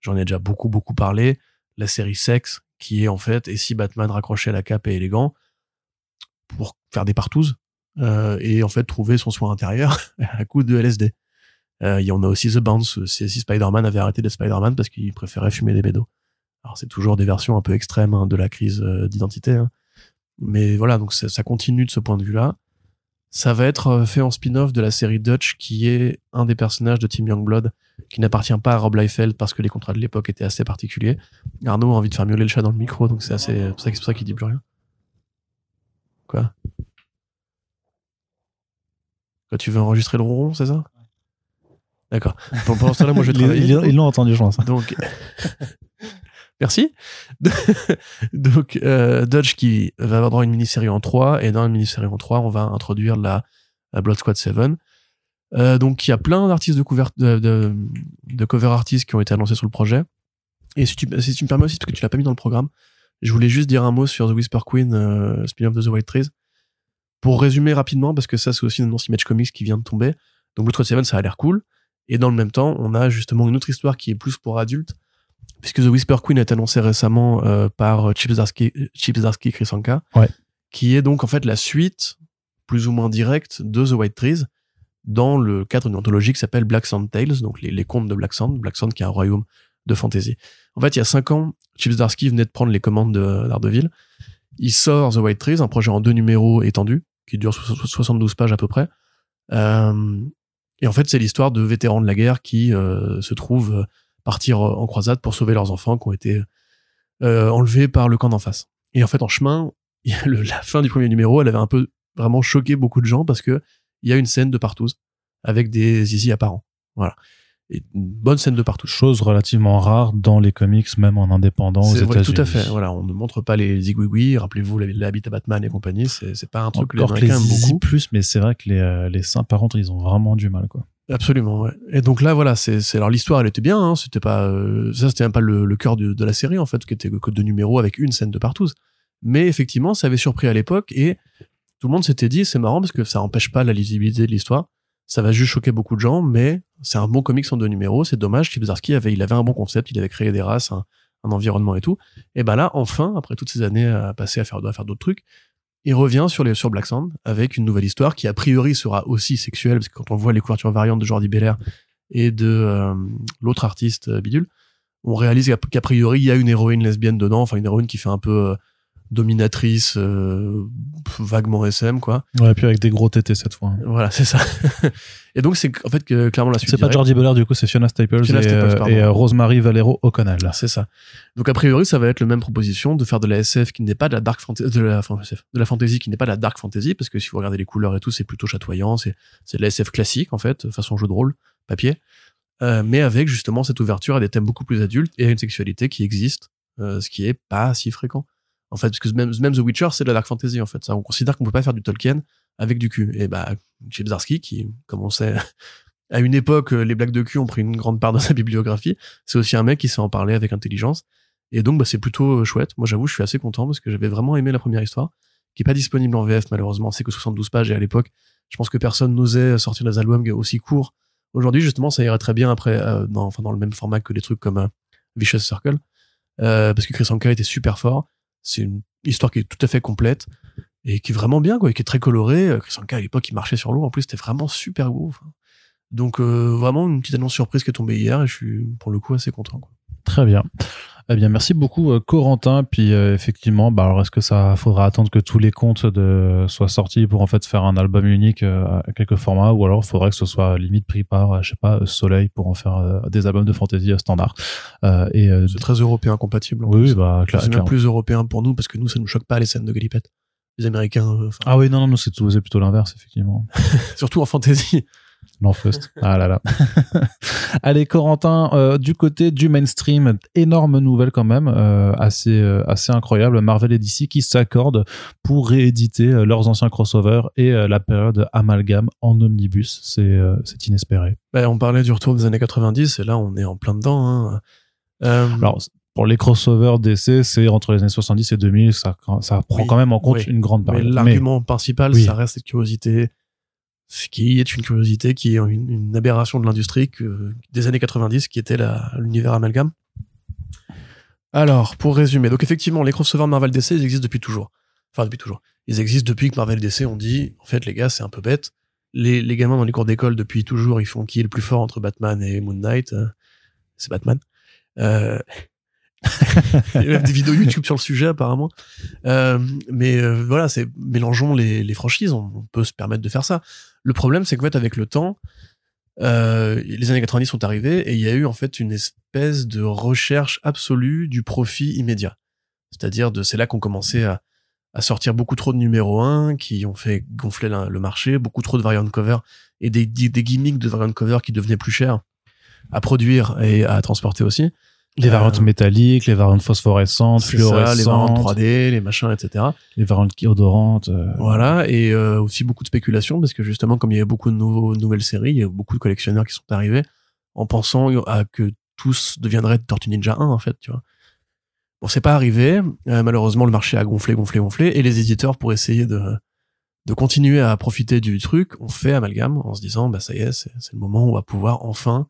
J'en ai déjà beaucoup beaucoup parlé. La série Sex, qui est en fait et si Batman raccrochait la cape et élégant pour faire des partouzes euh, et en fait trouver son soin intérieur à coup de LSD. Euh, Il y en a aussi The Bounce, si Spider-Man avait arrêté d'être Spider-Man parce qu'il préférait fumer des bédos. Alors c'est toujours des versions un peu extrêmes hein, de la crise euh, d'identité, hein. mais voilà donc ça, ça continue de ce point de vue-là. Ça va être euh, fait en spin-off de la série Dutch, qui est un des personnages de Team Youngblood, qui n'appartient pas à Rob Liefeld parce que les contrats de l'époque étaient assez particuliers. Arnaud a envie de faire miauler le chat dans le micro, donc c'est assez, c'est pour ça- qu'il dit plus rien. Quoi? Quoi, tu veux enregistrer le ronron, c'est ça? D'accord. Pour- Pendant ce temps-là, moi je ils- Ils l'ont entendu, je pense. Donc, merci. Donc, euh, Dodge qui va avoir une mini-série en 3, et dans une mini-série en 3, on va introduire la, la Blood Squad 7. Euh, donc, il y a plein d'artistes de, de, de, de cover artistes qui ont été annoncés sur le projet. Et si tu, si tu me permets aussi, parce que tu l'as pas mis dans le programme, je voulais juste dire un mot sur The Whisper Queen, euh, spin-off de The White Trees. Pour résumer rapidement, parce que ça, c'est aussi une annonce Image Comics qui vient de tomber. Donc, Blood Squad 7, ça a l'air cool. Et dans le même temps, on a justement une autre histoire qui est plus pour adultes, puisque The Whisper Queen été annoncé récemment euh, par Chip Zdarsky, Chip Zdarsky Krisanka, Ouais. qui est donc en fait la suite, plus ou moins directe, de The White Trees, dans le cadre d'une anthologie qui s'appelle Black Sand Tales, donc les, les contes de Black Sand, Black Sand qui est un royaume de fantasy. En fait, il y a cinq ans, Chip Zdarsky venait de prendre les commandes de d'Ardeville. Il sort The White Trees, un projet en deux numéros étendu, qui dure so- so- 72 pages à peu près. Euh, et en fait, c'est l'histoire de vétérans de la guerre qui euh, se trouvent euh, partir en croisade pour sauver leurs enfants qui ont été euh, enlevés par le camp d'en face. Et en fait, en chemin, la fin du premier numéro, elle avait un peu vraiment choqué beaucoup de gens parce que il y a une scène de partouze avec des zizi apparents. Voilà. Et une bonne scène de partout. Chose relativement rare dans les comics, même en indépendant aux C'est vrai, États-Unis. tout à fait. Voilà, on ne montre pas les zigouigouis. Rappelez-vous l'habit à Batman et compagnie. C'est pas un truc que les Encore que les Américains aiment beaucoup. plus, mais c'est vrai que les, euh, les seins, par contre, ils ont vraiment du mal, quoi. Absolument. Ouais. Et donc là, voilà, c'est alors l'histoire, elle était bien. Hein, c'était pas euh, ça, c'était même pas le, le cœur de, de la série en fait, qui était le code de numéro avec une scène de partout. Mais effectivement, ça avait surpris à l'époque et tout le monde s'était dit c'est marrant parce que ça empêche pas la lisibilité de l'histoire. Ça va juste choquer beaucoup de gens, mais c'est un bon comics en deux numéros. C'est dommage. Chip Zdarsky avait, il avait un bon concept, il avait créé des races, un, environnement et tout. Et ben là, enfin, après toutes ces années à passer à faire, à faire d'autres trucs, il revient sur les sur Black Sand avec une nouvelle histoire qui a priori sera aussi sexuelle parce que quand on voit les couvertures variantes de Jordi Belair et de euh, l'autre artiste euh, bidule, on réalise qu'a priori il y a une héroïne lesbienne dedans, enfin une héroïne qui fait un peu euh, dominatrice, euh, vaguement SM quoi. Ouais, puis avec des gros tétés cette fois. hein. Voilà, c'est ça. et donc c'est en fait que clairement la suite. C'est pas. Jordi Belair, du coup, c'est Fiona Staples Fiona et, Staples, euh, et, euh, Rosemary Valero O'Connell. C'est ça. Donc a priori, ça va être la même proposition de faire de la SF qui n'est pas de la dark fantasy, de la, enfin, de la fantasy qui n'est pas de la dark fantasy parce que si vous regardez les couleurs et tout, c'est plutôt chatoyant, c'est c'est de la SF classique en fait, façon jeu de rôle, papier, euh, mais avec justement cette ouverture à des thèmes beaucoup plus adultes et à une sexualité qui existe, euh, ce qui est pas si fréquent. En fait, parce que même, The Witcher, c'est de la dark fantasy en fait. Ça, on considère qu'on peut pas faire du Tolkien avec du cul. Et bah, Zdarsky, qui, comme on sait, à une époque, euh, les blagues de cul ont pris une grande part de sa bibliographie. C'est aussi un mec qui sait en parler avec intelligence. Et donc, bah, c'est plutôt euh, chouette. Moi, j'avoue, je suis assez content parce que j'avais vraiment aimé la première histoire, qui est pas disponible en VF, malheureusement. C'est que 72 pages et à l'époque, je pense que personne n'osait sortir des albums aussi courts. Aujourd'hui, justement, ça irait très bien après, euh, dans, dans le même format que des trucs comme euh, Vicious Circle. Euh, parce que Chris Anka était super fort. C'est une histoire qui est tout à fait complète et qui est vraiment bien, quoi, et qui est très colorée. Euh, Chris Anka, à l'époque, il marchait sur l'eau. En plus, c'était vraiment super beau. Donc, euh, vraiment une petite annonce surprise qui est tombée hier et je suis, pour le coup, assez content. Très bien. Eh bien, merci beaucoup, euh, Corentin. Puis, euh, effectivement, bah, alors, est-ce que ça faudra attendre que tous les comptes de, soient sortis pour, en fait, faire un album unique euh, à quelques formats? Ou alors faudrait que ce soit limite pris par, je sais pas, Soleil pour en faire euh, des albums de fantasy standard. Et, C'est très européen compatible. en oui, oui, bah, cla- c'est même plus européen pour nous parce que nous, ça nous choque pas les scènes de galipette. Les Américains, Ah oui, non, non, c'est plutôt l'inverse, effectivement. surtout en fantasy. L'enfeust. Ah là là. Allez, Corentin, euh, du côté du mainstream, énorme nouvelle quand même, euh, assez, euh, assez incroyable. Marvel et DC qui s'accordent pour rééditer leurs anciens crossovers et la période amalgame en omnibus. C'est c'est inespéré. Bah, on parlait du retour des années 90 et là, on est en plein dedans. Hein. Alors, pour les crossovers DC, c'est entre les années 70 et 2000, ça, ça prend Oui, quand même en compte oui. une grande mais période. l'argument principal, Oui. ça reste cette curiosité, ce qui est une curiosité qui est une, une aberration de l'industrie des années 90, qui était l'univers amalgame. Alors, pour résumer, donc effectivement, les crossovers Marvel DC, ils existent depuis toujours. Enfin, depuis toujours. Ils existent depuis que Marvel DC ont dit, en fait, les gars, c'est un peu bête. Les, les gamins dans les cours d'école, depuis toujours, ils font qui est le plus fort entre Batman et Moon Knight Euh, C'est Batman. Euh... Il y a même des vidéos YouTube sur le sujet, apparemment. Euh, mais euh, voilà, c'est mélangeons les, les franchises, on, on peut se permettre de faire ça. Le problème, c'est qu'en fait, avec le temps, euh, les années 90 sont arrivées et il y a eu en fait une espèce de recherche absolue du profit immédiat. C'est-à-dire, de c'est là qu'on commençait à, à sortir beaucoup trop de numéros 1 qui ont fait gonfler le marché, beaucoup trop de variantes cover et des, des, des gimmicks de variantes cover qui devenaient plus chers à produire et à transporter aussi. Les variantes Euh, métalliques, les variantes phosphorescentes, ça, les variantes fluorescentes, 3D, les machins, etc. les variantes odorantes. euh, Voilà, et euh, aussi beaucoup de spéculation, parce que justement, comme il y avait beaucoup de nouveaux, nouvelles séries, il y a beaucoup de collectionneurs qui sont arrivés en pensant à que tous deviendraient Tortue Ninja 1, en fait, tu vois. Bon, c'est pas arrivé. Euh, malheureusement, le marché a gonflé, gonflé, gonflé, et les éditeurs, pour essayer de, de continuer à profiter du truc, ont fait amalgame en se disant, bah ça y est, c'est c'est le moment où on va pouvoir enfin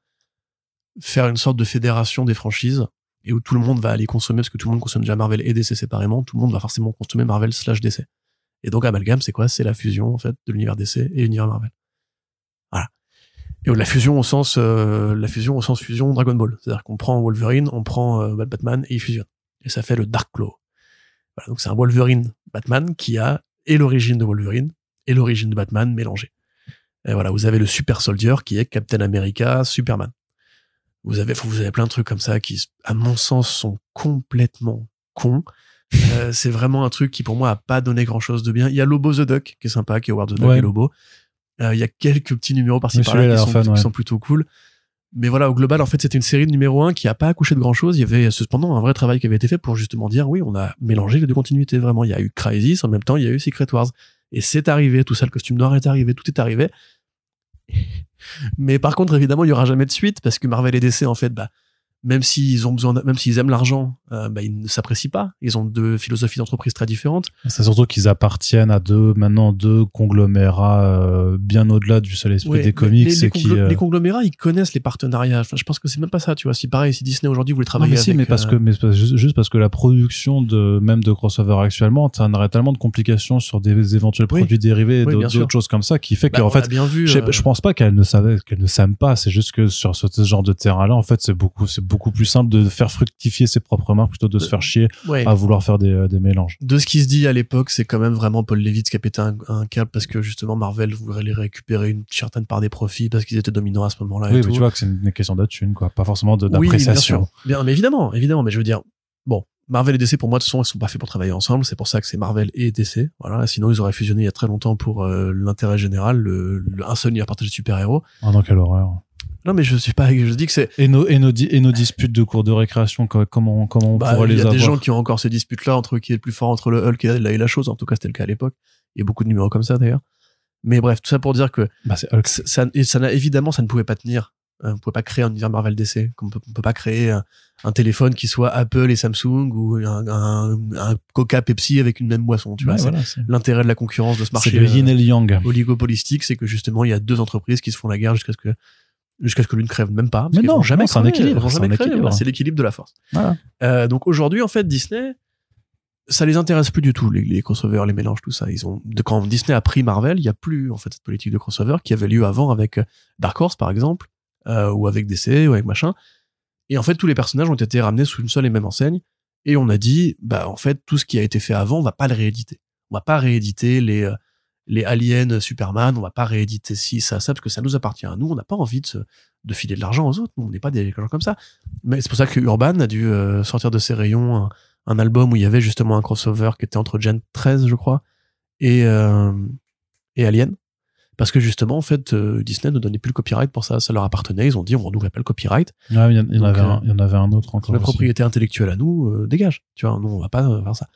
faire une sorte de fédération des franchises et où tout le monde va aller consommer, parce que tout le monde consomme déjà Marvel et DC séparément, tout le monde va forcément consommer Marvel slash DC. Et donc Amalgame, c'est quoi? C'est la fusion en fait de l'univers DC et l'univers Marvel. Voilà. Et la fusion au sens euh, la fusion au sens fusion Dragon Ball, c'est-à-dire qu'on prend Wolverine, on prend euh, Batman et ils fusionnent. Et ça fait le Dark Claw. Voilà, donc c'est un Wolverine Batman qui a et l'origine de Wolverine et l'origine de Batman mélangée. Et voilà, vous avez le Super Soldier qui est Captain America, Superman. Vous avez, vous avez plein de trucs comme ça qui, à mon sens, sont complètement cons. Euh, c'est vraiment un truc qui, pour moi, a pas donné grand chose de bien. Il y a Lobo the Duck, qui est sympa, qui est Howard the Duck Ouais. et Lobo. Euh, il y a quelques petits numéros par-ci par-là qui, sont plutôt cool. Mais voilà, au global, en fait, c'était une série de numéro 1 qui a pas accouché de grand chose. Il y avait cependant un vrai travail qui avait été fait pour justement dire, oui, on a mélangé les deux continuités, vraiment. Il y a eu Crisis, en même temps, il y a eu Secret Wars. Et c'est arrivé, tout ça, le costume noir est arrivé, tout est arrivé. Mais par contre, évidemment, il y aura jamais de suite parce que Marvel et DC, en fait, bah, même s'ils ont besoin, de- même s'ils aiment l'argent, euh, bah, ils ne s'apprécient pas. Ils ont deux philosophies d'entreprise très différentes. C'est surtout qu'ils appartiennent à deux, maintenant deux conglomérats euh, bien au-delà du seul esprit Ouais, des comics les, les et qui. conglo- euh, les conglomérats, ils connaissent les partenariats. Enfin, je pense que c'est même pas ça, tu vois. Si pareil, si Disney aujourd'hui voulait Non, travailler mais si, avec, mais parce euh, que, mais juste, parce que la production de, même de crossover actuellement, ça aurait tellement de complications sur des éventuels Oui. produits dérivés et Oui, d'autres choses comme ça qui fait bah, qu'en on fait, l'a bien vu. je, sais- euh, je pense pas qu'elle ne savait, qu'elle ne s'aime pas. C'est juste que sur ce, ce genre de terrain-là, en fait, c'est beaucoup, c'est beaucoup plus simple de faire fructifier ses propres marques plutôt de se faire chier ouais. à vouloir faire des, euh, des mélanges. de ce qui se dit à l'époque, c'est quand même vraiment Paul Levitz qui a pété un, un câble parce que justement Marvel voulait les récupérer une certaine part des profits parce qu'ils étaient dominants à ce moment-là. oui, et mais tout. tu vois que c'est une question de thune, quoi. Pas forcément de- Oui, bien d'appréciation. sûr. Bien, mais évidemment, évidemment. Mais je veux dire, bon, Marvel et DC pour moi de toute façon ils sont pas faits pour travailler ensemble. C'est pour ça que c'est Marvel et DC. Voilà. Sinon ils auraient fusionné il y a très longtemps pour euh, l'intérêt général, le, le- un seul univers partagé de super-héros. Ah non, quelle horreur. Non, mais je suis pas. Je dis que c'est. Et nos, et nos, et nos disputes de cours de récréation, comment, comment on Bah, pourrait il y les a avoir des gens qui ont encore ces disputes-là entre qui est le plus fort entre le Hulk et la, et la chose. En tout cas, c'était le cas à l'époque. Il y a beaucoup de numéros comme ça d'ailleurs. Mais bref, tout ça pour dire que Bah, c'est Hulk. ça, et ça n'a évidemment, ça ne pouvait pas tenir. Euh, On pouvait pas créer un univers Marvel DC. On peut, on peut pas créer un, un téléphone qui soit Apple et Samsung ou un, un, un Coca Pepsi avec une même boisson. Tu vois, Ouais, c'est voilà, c'est l'intérêt de la concurrence de ce c'est marché le yin et le yang. euh, oligopolistique, c'est que justement il y a deux entreprises qui se font la guerre jusqu'à ce que jusqu'à ce que l'une crève même pas. Mais non, jamais c'est un équilibre, c'est l'équilibre de la force. Voilà. Euh, donc aujourd'hui, en fait, Disney, ça les intéresse plus du tout, les, les crossovers, les mélanges, tout ça. Ils ont, quand Disney a pris Marvel, il y a plus, en fait, cette politique de crossover qui avait lieu avant avec euh, Dark Horse, par exemple, euh, ou avec DC, ou avec machin. Et en fait, tous les personnages ont été ramenés sous une seule et même enseigne. Et on a dit, bah, en fait, tout ce qui a été fait avant, on va pas le rééditer. On va pas rééditer les, les aliens Superman, on va pas rééditer ci, ça, ça, parce que ça nous appartient à nous. On n'a pas envie de, se- de filer de l'argent aux autres. Nous, on n'est pas des gens comme ça. Mais c'est pour ça que Urban a dû euh, sortir de ses rayons un, un album où il y avait justement un crossover qui était entre Gen 13, je crois, et, euh, et Alien. Parce que justement, en fait, euh, Disney ne donnait plus le copyright pour ça. Ça leur appartenait. Ils ont dit, on ne pas le copyright. Ouais, il y y en avait euh, un, il y en avait un autre encore. La aussi. propriété intellectuelle à nous, euh, dégage. Tu vois, nous, on va pas euh, faire ça.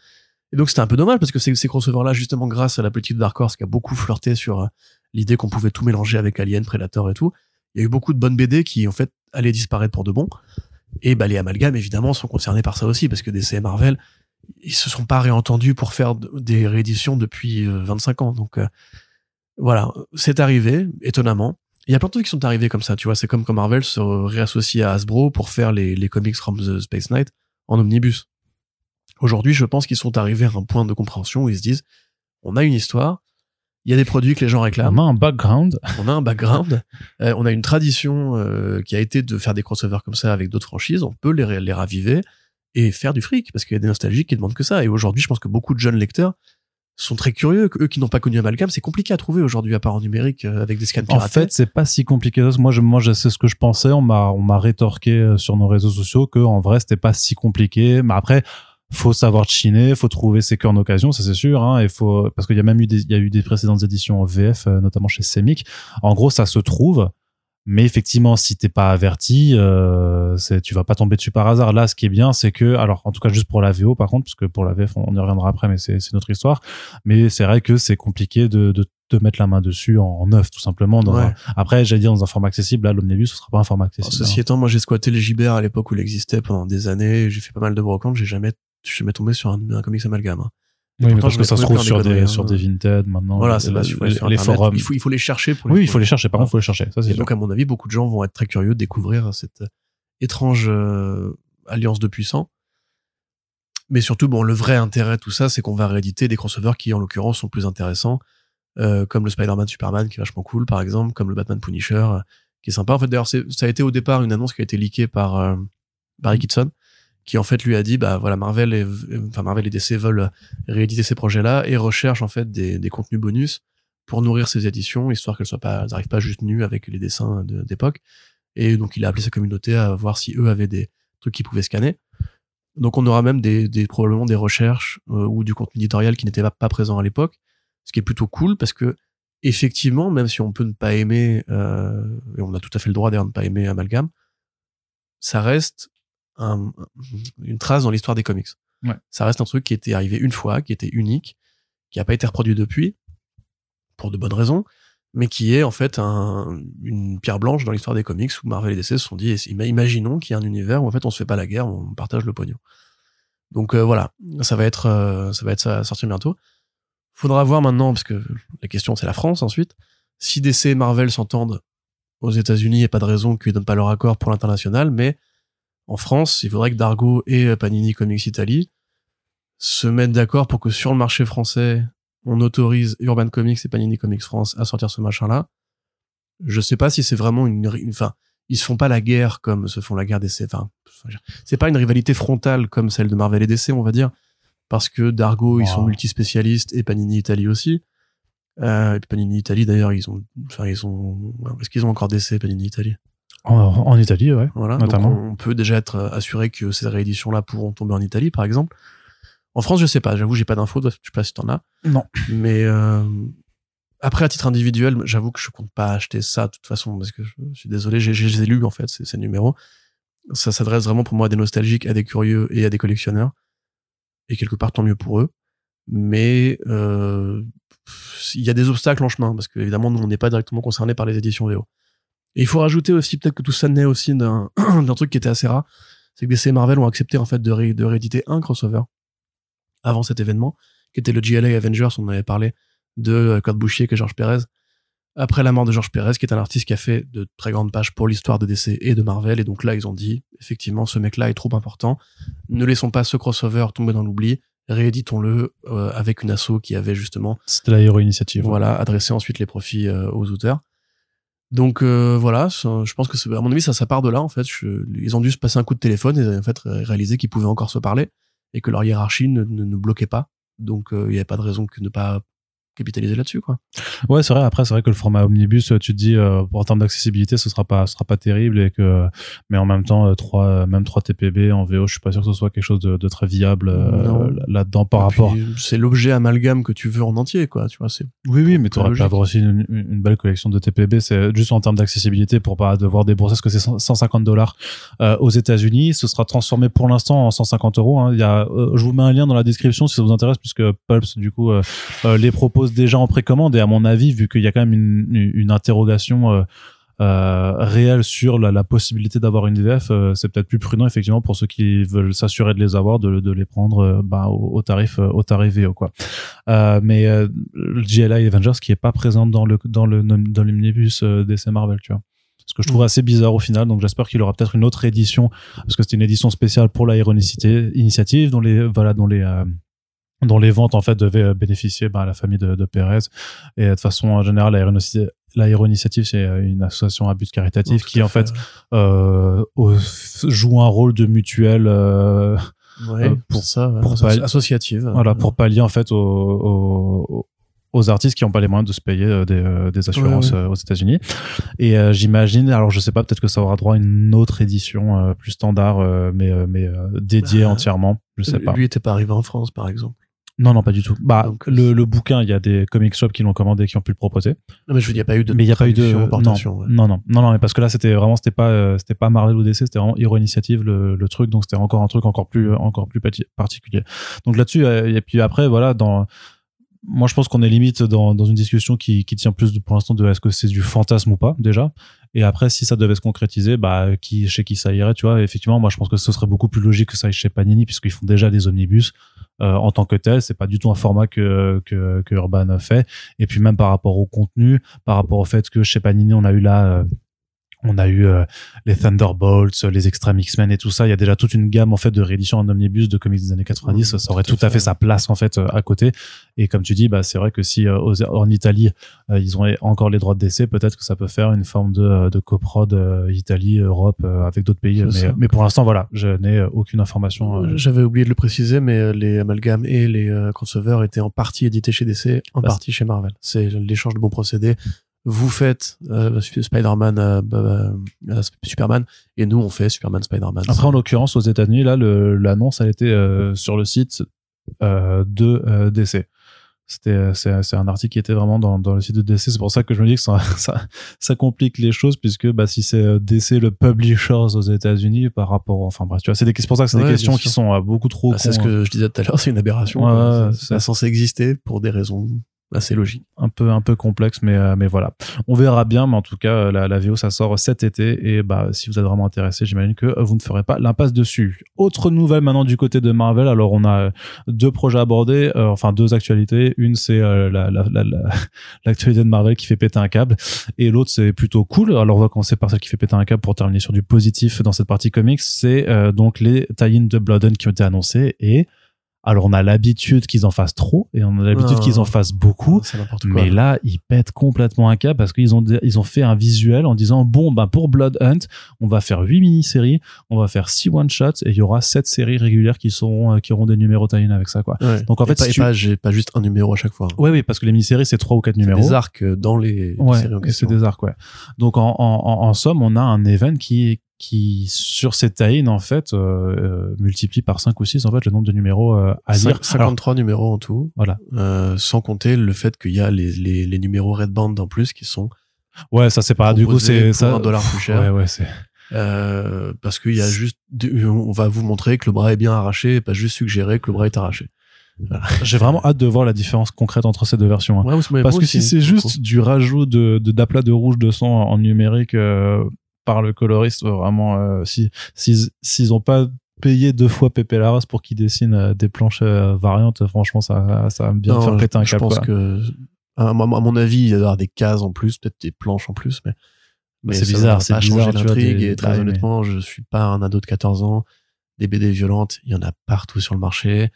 Et donc, c'était un peu dommage parce que ces, ces crossovers-là, justement, grâce à la politique de Dark Horse qui a beaucoup flirté sur euh, l'idée qu'on pouvait tout mélanger avec Alien, Predator et tout, il y a eu beaucoup de bonnes BD qui, en fait, allaient disparaître pour de bon. Et bah, les amalgames, évidemment, sont concernés par ça aussi parce que DC et Marvel, ils se sont pas réentendus pour faire de- des rééditions depuis euh, 25 ans. Donc, euh, voilà, c'est arrivé, étonnamment. Il y a plein de trucs qui sont arrivés comme ça, tu vois. C'est comme quand Marvel se réassocie à Hasbro pour faire les comics from the Space Knight en omnibus. Aujourd'hui, je pense qu'ils sont arrivés à un point de compréhension où ils se disent, on a une histoire, il y a des produits que les gens réclament, On a un background. on a un background, euh, on a une tradition euh, qui a été de faire des crossovers comme ça avec d'autres franchises, on peut les, raviver et faire du fric parce qu'il y a des nostalgiques qui demandent que ça. Et aujourd'hui, je pense que beaucoup de jeunes lecteurs sont très curieux, eux qui n'ont pas connu Amalgam, c'est compliqué à trouver aujourd'hui à part en numérique euh, avec des scans En piratés. fait, c'est pas si compliqué. Moi, je, moi, je sais ce que je pensais. On m'a, on m'a rétorqué sur nos réseaux sociaux que en vrai, c'était pas si compliqué. Mais après, faut savoir chiner, faut trouver ses cœurs en occasion, ça c'est sûr. Hein, il faut parce qu'il y a même eu des, il y a eu des précédentes éditions en VF, euh, notamment chez Semic. En gros, ça se trouve. Mais effectivement, si t'es pas averti, euh, tu vas pas tomber dessus par hasard. Là, ce qui est bien, c'est que, alors, en tout cas, juste pour la VO, par contre, parce que pour la VF, on y reviendra après, mais c'est, c'est notre histoire. Mais c'est vrai que c'est compliqué de, de, de mettre la main dessus en, neuf, tout simplement. Dans Ouais. un- après, j'allais dire dans un format accessible. Là, l'omnibus, ce sera pas un format Alors, accessible. ceci étant, moi j'ai squatté le JBR à l'époque où il existait pendant des années, j'ai fait pas mal de brocantes, j'ai jamais, je suis jamais tombé sur un, un comics Amalgam. hein. Oui, mais pourtant, parce que ça se trouve plein sur de des, conneries, sur hein. des Vinted maintenant. Voilà, aller les, sur les forums. Il faut, il faut les chercher pour les Oui, il faut les chercher. Par contre, il faut les chercher. Ça, c'est donc, à mon avis, beaucoup de gens vont être très curieux de découvrir cette étrange euh, alliance de puissants. Mais surtout, bon, le vrai intérêt de tout ça, c'est qu'on va rééditer des crossovers qui, en l'occurrence, sont plus intéressants, euh, comme le Spider-Man Superman, qui est vachement cool, par exemple, comme le Batman Punisher, euh, qui est sympa. En fait, d'ailleurs, ça a été au départ une annonce qui a été leakée par euh, Barry Kitson, qui en fait lui a dit, bah voilà, Marvel et, enfin, Marvel et DC veulent rééditer ces projets-là et recherchent en fait des, des contenus bonus pour nourrir ces éditions, histoire qu'elles soient pas, n'arrivent pas juste nues avec les dessins de- d'époque. Et donc, il a appelé sa communauté à voir si eux avaient des trucs qu'ils pouvaient scanner. Donc, on aura même des, des probablement des recherches euh, ou du contenu éditorial qui n'était pas, pas présent à l'époque, ce qui est plutôt cool parce que effectivement, même si on peut ne pas aimer, euh, et on a tout à fait le droit d'ailleurs de ne pas aimer Amalgam, ça reste un, une trace dans l'histoire des comics. Ouais. Ça reste un truc qui était arrivé une fois, qui était unique, qui n'a pas été reproduit depuis, pour de bonnes raisons, mais qui est en fait un, une pierre blanche dans l'histoire des comics où Marvel et DC se sont dit, imaginons qu'il y a un univers où en fait on se fait pas la guerre, on partage le pognon. Donc euh, voilà, ça va être, euh, ça va être ça sortir bientôt. Faudra voir maintenant, parce que la question c'est la France ensuite, si DC et Marvel s'entendent aux États-Unis, il n'y a pas de raison qu'ils donnent pas leur accord pour l'international, mais en France, il faudrait que Dargo et Panini Comics Italy se mettent d'accord pour que sur le marché français, on autorise Urban Comics et Panini Comics France à sortir ce machin-là. Je sais pas si c'est vraiment une, enfin, ils se font pas la guerre comme se font la guerre DC. Enfin, c'est pas une rivalité frontale comme celle de Marvel et DC, on va dire, parce que Dargo, ils sont multispécialistes et Panini Italy aussi. Euh, et Panini Italy, d'ailleurs, ils ont, enfin, ils ont, est-ce qu'ils ont encore DC, Panini Italy? En, en, Italie, ouais. Voilà. Notamment. Donc on peut déjà être assuré que ces rééditions-là pourront tomber en Italie, par exemple. En France, je sais pas. J'avoue, j'ai pas d'infos. Je sais pas si t'en as. Non. Mais euh, après, à titre individuel, j'avoue que je compte pas acheter ça de toute façon parce que je, suis désolé, j'ai lus en fait ces, ces numéros. Ça s'adresse vraiment pour moi à des nostalgiques, à des curieux et à des collectionneurs. Et quelque part, tant mieux pour eux. Mais euh, il y a des obstacles en chemin parce que évidemment, nous, on n'est pas directement concernés par les éditions VO. Et il faut rajouter aussi peut-être que tout ça naît aussi d'un truc qui était assez rare, c'est que DC et Marvel ont accepté en fait de, ré, de rééditer un crossover avant cet événement, qui était le GLA Avengers, on avait parlé de euh, Code Bouchier que Georges Pérez. Après la mort de Georges Pérez, qui est un artiste qui a fait de très grandes pages pour l'histoire de DC et de Marvel, et donc là ils ont dit, effectivement, ce mec-là est trop important, ne laissons pas ce crossover tomber dans l'oubli, rééditons-le euh, avec une asso qui avait justement... C'était la Hero Initiative. Voilà, adressé ensuite les profits euh, aux auteurs. Donc euh, voilà, je pense que à mon avis ça, ça part de là en fait. Je, ils ont dû se passer un coup de téléphone et en fait réaliser qu'ils pouvaient encore se parler et que leur hiérarchie ne, ne, ne bloquait pas. Donc euh, il n'y avait pas de raison que ne pas capitaliser là-dessus quoi. Ouais, c'est vrai après c'est vrai que le format omnibus tu te dis euh, en termes d'accessibilité ce sera pas ce sera pas terrible et que mais en même temps euh, 3 même 3 TPB en VO, je suis pas sûr que ce soit quelque chose de, de très viable euh, là-dedans par Et rapport C'est l'objet amalgame que tu veux en entier quoi, tu vois, c'est Oui, oui, mais tu aurais pu avoir aussi une, une belle collection de TPB. C'est juste en termes d'accessibilité pour pas devoir débourser ce que c'est 150 dollars euh, aux États-Unis. Ce sera transformé pour l'instant en 150 euros. hein. Il y a, euh, je vous mets un lien dans la description si ça vous intéresse, puisque Pulps du coup euh, euh, déjà en précommande. Et à mon avis, vu qu'il y a quand même une, interrogation. euh, euh, réelle sur la, la possibilité d'avoir une VF, euh, c'est peut-être plus prudent effectivement pour ceux qui veulent s'assurer de les avoir, de, de les prendre bah, au, au tarif au tarif VO quoi. Mais le GLI Avengers qui est pas présent dans le dans le dans l'omnibus DC Marvel, tu vois. Ce que je trouve assez bizarre au final, donc j'espère qu'il aura peut-être une autre édition parce que c'était une édition spéciale pour la Ironicité Initiative dont les voilà dont les euh, dont les ventes en fait devaient euh, bénéficier bah, à la famille de, de Pérez et euh, de façon en général la Ironicité la Hero Initiative, c'est euh, une association à but caritatif Tout qui en fait euh, joue un rôle de mutuelle euh, ouais, euh, pour- ça, ouais, pour associative. voilà pour pallier en fait aux, aux, aux artistes qui n'ont pas les moyens de se payer des, des assurances aux États-Unis. Et euh, j'imagine alors je sais pas peut-être que ça aura droit à une autre édition euh, plus standard euh, mais euh, mais euh, dédiée Bah, entièrement je sais pas. Lui était pas arrivé en France par exemple. Non non pas du tout. Bah Donc, le, le bouquin il y a des comic shops qui l'ont commandé qui ont pu le proposer. Non mais je veux dire, il n'y a pas eu de mais il y a pas eu de non, ouais. non non. Non non mais parce que là c'était vraiment c'était pas euh, c'était pas Marvel ou DC c'était vraiment Hero Initiative le, le truc. Donc c'était encore un truc encore plus encore plus particulier. Donc là-dessus euh, et puis après voilà dans moi je pense qu'on est limite dans, dans une discussion qui, qui tient plus de, pour l'instant de est-ce que c'est du fantasme ou pas déjà et après si ça devait se concrétiser bah qui chez qui ça irait tu vois? Effectivement moi je pense que ce serait beaucoup plus logique que ça aille chez Panini puisqu'ils font déjà des omnibus euh, en tant que tel. C'est pas du tout un format que, que que Urban fait. Et puis même par rapport au contenu par rapport au fait que chez Panini on a eu là euh, on a eu euh, les Thunderbolts, les Extreme X-Men et tout ça. Il y a déjà toute une gamme en fait de rééditions en omnibus de comics des années 90. Mmh, ça aurait tout tout à fait fait. sa place en fait euh, à côté. Et comme tu dis, bah c'est vrai que si euh, aux- en Italie euh, ils ont encore les droits de décès, peut-être que ça peut faire une forme de, euh, de coprod euh, Italie, Europe euh, avec d'autres pays. Mais, pour l'instant, voilà, je n'ai euh, aucune information. euh, J'avais oublié de le préciser, mais euh, les amalgames et les euh, crossovers étaient en partie édités chez DC, en Bah, partie chez Marvel. C'est l'échange de bons procédés. Vous faites euh, Spider-Man, euh, bah, euh, Superman, et nous on fait Superman, Spider-Man. Après, en l'occurrence, aux États-Unis, là, l'annonce, elle était euh, sur le site euh, de euh, DC. C'était c'est un article qui était vraiment dans, dans le site de DC. C'est pour ça que je me dis que ça ça, ça complique les choses puisque bah si c'est DC le publisher aux États-Unis par rapport enfin bref tu vois c'est des c'est pour ça que c'est Ouais, des questions qui sont beaucoup trop Bah, c'est ce que je disais tout à l'heure, c'est une aberration. Ouais, c'est censé exister pour des raisons assez logiques. un peu un peu complexe mais euh, mais voilà. On verra bien mais en tout cas euh, la, la VO ça sort cet été. Et bah si vous êtes vraiment intéressé j'imagine que euh, vous ne ferez pas l'impasse dessus. Autre nouvelle maintenant du côté de Marvel. Alors on a deux projets abordés euh, enfin deux actualités. Une c'est euh, la la- la- l'actualité de Marvel qui fait péter un câble. Et l'autre c'est plutôt cool. Alors on va commencer par celle qui fait péter un câble pour terminer sur du positif dans cette partie comics. C'est euh, donc les tie-ins de Blood Hunt qui ont été annoncés et alors on a l'habitude qu'ils en fassent trop et on a l'habitude Ah. qu'ils en fassent beaucoup quoi. mais là, ils pètent complètement un cap parce qu'ils ont, ils ont fait un visuel en disant bon, ben pour Blood Hunt, on va faire huit mini-séries, on va faire six one-shots et il y aura sept séries régulières qui seront, euh, qui auront des numéros tie avec ça, quoi. Ouais. Donc, en Et fait, pas, si et tu- pas, j'ai pas juste un numéro à chaque fois. Ouais, oui, parce que les mini-séries, c'est trois ou quatre numéros. Des arcs dans les, séries en et c'est question. des arcs, ouais. Donc, en, en, en, en somme, on a un event qui, qui, sur ces tie en fait, euh, euh, multiplie par 5 ou 6, en fait, le nombre de numéros euh, à lire. Alors, 53 numéros en tout. Voilà. Euh, sans compter le fait qu'il y a les, les, les numéros Red Band en plus qui sont ouais, ça, c'est pas, du coup, c'est ça. un dollar plus cher. Ouais, ouais, c'est. Euh, parce qu'il y a juste, de- on va vous montrer que le bras est bien arraché, et pas juste suggérer que le bras est arraché. J'ai vraiment hâte de voir la différence concrète entre ces deux versions. hein. Ouais, Parce que si c'est juste du rajout de de- d'aplat de, rouge de sang en numérique euh, par le coloriste, vraiment, euh, si s'ils s'ils ont pas payé deux fois Pepe Larraz pour qu'il dessine euh, des planches euh, variantes, franchement, ça ça va me bien Non, faire je- péter un je câble. pense quoi. que, à mon à mon avis, il y avoir des cases en plus, peut-être des planches en plus, mais, mais c'est bizarre, c'est bizarre, l'intrigue. Et très bah, mais- honnêtement, je suis pas un ado de 14 ans. Des BD violentes, il y en a partout sur le marché.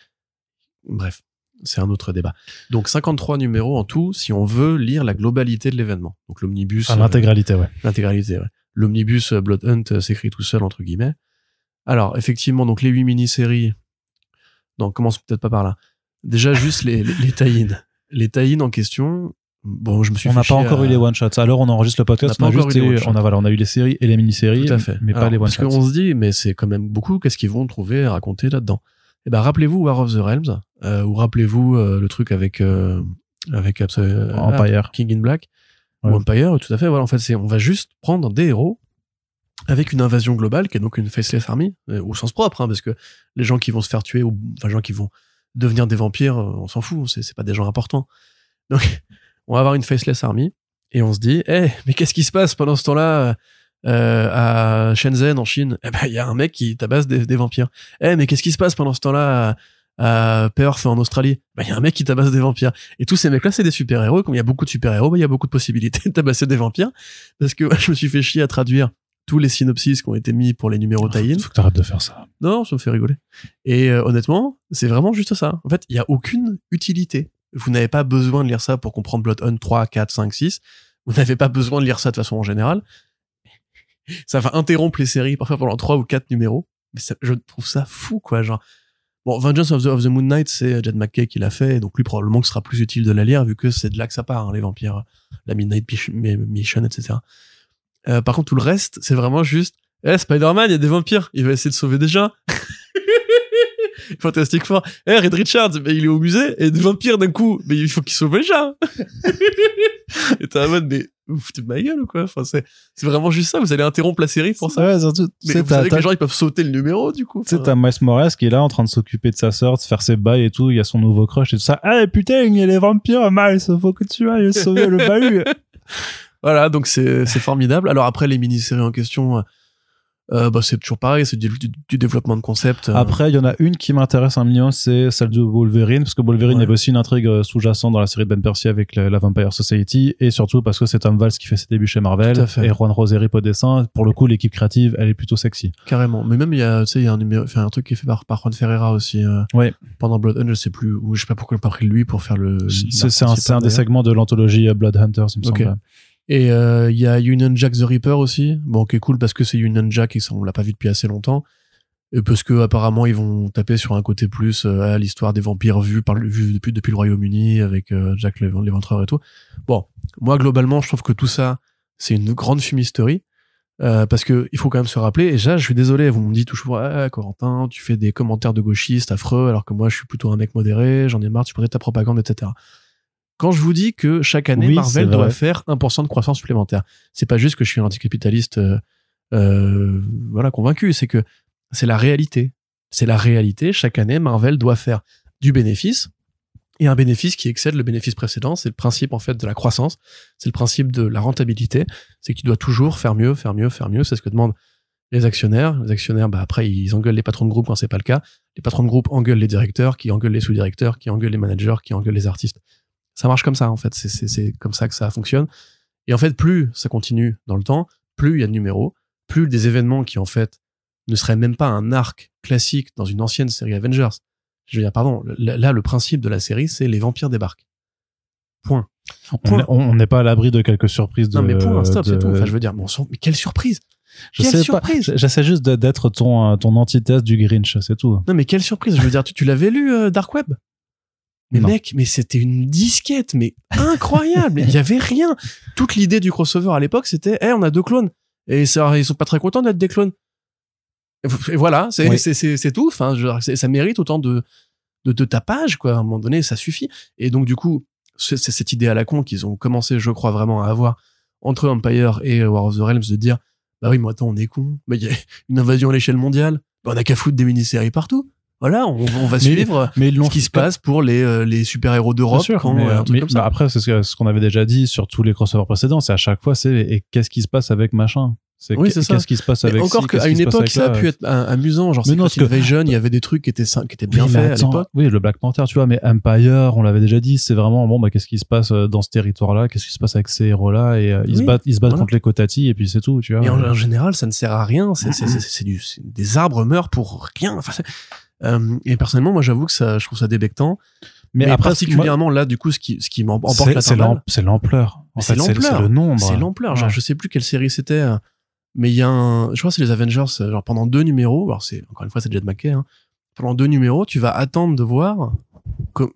Bref, c'est un autre débat. Donc 53 numéros en tout, si on veut lire la globalité de l'événement. Donc l'omnibus, euh, l'intégralité, ouais. l'intégralité. Ouais. L'omnibus euh, Blood Hunt euh, s'écrit tout seul entre guillemets. Alors effectivement, donc les huit mini-séries. Non, commence peut-être pas par là. Déjà juste les les, les tie-in. Les tie-in en question. Bon, je me suis On n'a pas encore à- eu les one shots. Alors on enregistre le podcast, On a juste eu les on a voilà, on a eu les séries et les mini-séries, Tout à fait. mais pas les one Parce shots. qu'on se dit, mais c'est quand même beaucoup. Qu'est-ce qu'ils vont trouver à raconter là-dedans? Eh ben, rappelez-vous War of the Realms, euh, ou rappelez-vous euh, le truc avec euh, avec euh, Empire. King in Black Ouais. Tout à fait. Voilà, en fait, c'est on va juste prendre des héros avec une invasion globale qui est donc une faceless army euh, au sens propre, hein, parce que les gens qui vont se faire tuer ou enfin les gens qui vont devenir des vampires, euh, on s'en fout. C'est pas des gens importants. Donc, on va avoir une faceless army et on se dit, eh, mais qu'est-ce qui se passe pendant ce temps-là euh, à Shenzhen en Chine? Eh ben, il y a un mec qui tabasse des, des vampires. Eh, mais qu'est-ce qui se passe pendant ce temps-là à Perth en Australie Ben, il y a un mec qui tabasse des vampires. Et tous ces mecs-là, c'est des super-héros. Comme il y a beaucoup de super-héros, ben, il y a beaucoup de possibilités de tabasser des vampires. Parce que ouais, je me suis fait chier à traduire tous les synopsis qui ont été mis pour les numéros tie-in. Faut que t'arrêtes de faire ça. Non, ça me fait rigoler. Et euh, honnêtement, c'est vraiment juste ça. En fait, il y a aucune utilité. Vous n'avez pas besoin de lire ça pour comprendre Blood Hunt 3, 4, 5, 6. Vous n'avez pas besoin de lire ça de façon en général. Ça va interrompre les séries parfois pendant 3 ou 4 numéros. Mais ça- je trouve ça fou, quoi. Genre, bon, Vengeance of the, Moon Knight, c'est Jed McKay qui l'a fait. Donc lui, probablement que sera plus utile de la lire vu que c'est de là que ça part, hein, les vampires, la Midnight Mission, etc. Euh, par contre, tout le reste, c'est vraiment juste, eh, Spider-Man, il y a des vampires, il va essayer de sauver des gens. Fantastic Four. Eh, Red Richards, il est au musée, et des vampires d'un coup, mais il faut qu'il sauve les gens. et t'es en mode, mais vous foutez de ma gueule ou quoi? Enfin, c'est, c'est vraiment juste ça, vous allez interrompre la série pour ça? Ouais, surtout, Mais vous savez que ta- les gens, ils peuvent sauter le numéro, du coup. Tu sais, t'as Miles Morales qui est là en train de s'occuper de sa sœur, de faire ses bails et tout. Il y a son nouveau crush et tout ça. Ah putain, il y a les vampires, Miles, faut que tu ailles sauver le bahut. Voilà, donc c'est, c'est formidable. Alors après, les mini-séries en question, euh, bah, c'est toujours pareil, c'est du, du- du développement de concept. euh, Après, il y en a une qui m'intéresse un million, c'est celle de Wolverine, parce que Wolverine Ouais. avait aussi une intrigue euh, sous-jacente dans la série de Ben Percy avec la, la Vampire Society, et surtout parce que c'est Tom Valls qui fait ses débuts chez Marvel, et Juan Roseri au dessin. Pour le coup, l'équipe créative, elle est plutôt sexy. Carrément. Mais même, il y a, tu sais, il y a un numéro, enfin, un truc qui est fait par, par Juan Ferreira aussi. euh, Ouais. Pendant Blood Hunt, je sais plus, ou je sais pas pourquoi il a pas pris lui pour faire le. C'est un, des segments de l'anthologie euh, Blood Hunters, il me Ok. semble. Et euh, il y a Union Jack the Reaper aussi, bon qui est cool parce que c'est Union Jack et ça on l'a pas vu depuis assez longtemps. Et parce que apparemment ils vont taper sur un côté plus euh, l'histoire des vampires vus par vus depuis depuis le Royaume-Uni avec euh, Jack l'Éven- l'éventreur et tout. Bon, moi globalement je trouve que tout ça c'est une grande fumisterie. Euh, parce que il faut quand même se rappeler, et déjà je suis désolé, vous me dites toujours, ah, Corentin, tu fais des commentaires de gauchistes affreux, alors que moi je suis plutôt un mec modéré, j'en ai marre, tu prenais ta propagande, etc. quand je vous dis que chaque année Oui, Marvel doit faire 1% de croissance supplémentaire, c'est pas juste que je suis un anticapitaliste euh, euh, voilà convaincu, c'est que c'est la réalité. C'est la réalité. Chaque année, Marvel doit faire du bénéfice et un bénéfice qui excède le bénéfice précédent. C'est le principe en fait de la croissance. C'est le principe de la rentabilité. C'est que tu dois toujours faire mieux, faire mieux, faire mieux. C'est ce que demandent les actionnaires. Les actionnaires, bah après, ils engueulent les patrons de groupe quand c'est pas le cas. Les patrons de groupe engueulent les directeurs, qui engueulent les sous-directeurs, qui engueulent les managers, qui engueulent les artistes. Ça marche comme ça en fait. C'est comme ça que ça fonctionne. Et en fait, plus ça continue dans le temps, plus il y a de numéros, plus des événements qui en fait ne seraient même pas un arc classique dans une ancienne série Avengers. Je veux dire, pardon, là, le principe de la série, c'est les vampires débarquent. Point. On Point. est- on n'est pas à l'abri de quelques surprises. De, non, mais point, stop, de- c'est tout. Enfin, je veux dire, bon mais quelle surprise je quelle sais surprise. J'essaie juste d'être ton, euh, ton antithèse du Grinch, c'est tout. Non, mais quelle surprise Je veux dire, tu, tu l'avais lu, euh, Dark Web? Mais Non. mec, mais c'était une disquette, mais incroyable Il y avait rien Toute l'idée du crossover à l'époque, c'était, eh, on a deux clones. Et ça, ils sont pas très contents d'être des clones. Et voilà, c'est Oui. c'est- c'est- c'est tout. Enfin, je ça mérite autant de, de, de tapage, quoi. À un moment donné, ça suffit. Et donc, du coup, c'est c'est cette idée à la con qu'ils ont commencé, je crois, vraiment à avoir entre Empire et War of the Realms de dire, bah oui, mais attends, on est con. Mais il y a une invasion à l'échelle mondiale. Bah, on a qu'à foutre des mini-séries partout. Voilà, on, on va Mais- suivre Mais ce qui se passe pour les, euh, les super-héros d'Europe quand mais, euh, mais- bah après, c'est ce qu'on avait déjà dit sur tous les crossovers précédents. C'est à chaque fois, c'est et qu'est-ce qui se passe avec machin? C'est Oui, qu'est- c'est ça. qu'est-ce qui se passe Mais avec encore ci, qu'à une époque, ça a pu être amusant. Genre, Mais non, parce que- Invasion, il y avait des trucs qui étaient, qui étaient bien Oui, mais faits à l'époque. Oui, le Black Panther, tu vois, mais Empire, on l'avait déjà dit, c'est vraiment bon, bah, qu'est-ce qui se passe euh, dans ce territoire-là, qu'est-ce qui se passe avec ces héros-là, et euh, ils se battent, ils se battent voilà. contre les Kotati, et puis c'est tout, tu vois. Et en, en général, ça ne sert à rien. C'est, c'est, des arbres meurent pour rien. Enfin, euh, et personnellement, moi, j'avoue que ça, je trouve ça débectant. Mais, mais après, particulièrement là, du coup, ce qui, ce qui m'emporte c'est la l'ampleur. En Mais fait, c'est l'ampleur. c'est le nombre. c'est l'ampleur. Genre, Ouais. je sais plus quelle série c'était, euh, mais il y a un, je crois que c'est les Avengers, euh, genre pendant deux numéros, alors c'est, encore une fois, c'est Jet McKay, hein, pendant deux numéros, tu vas attendre de voir,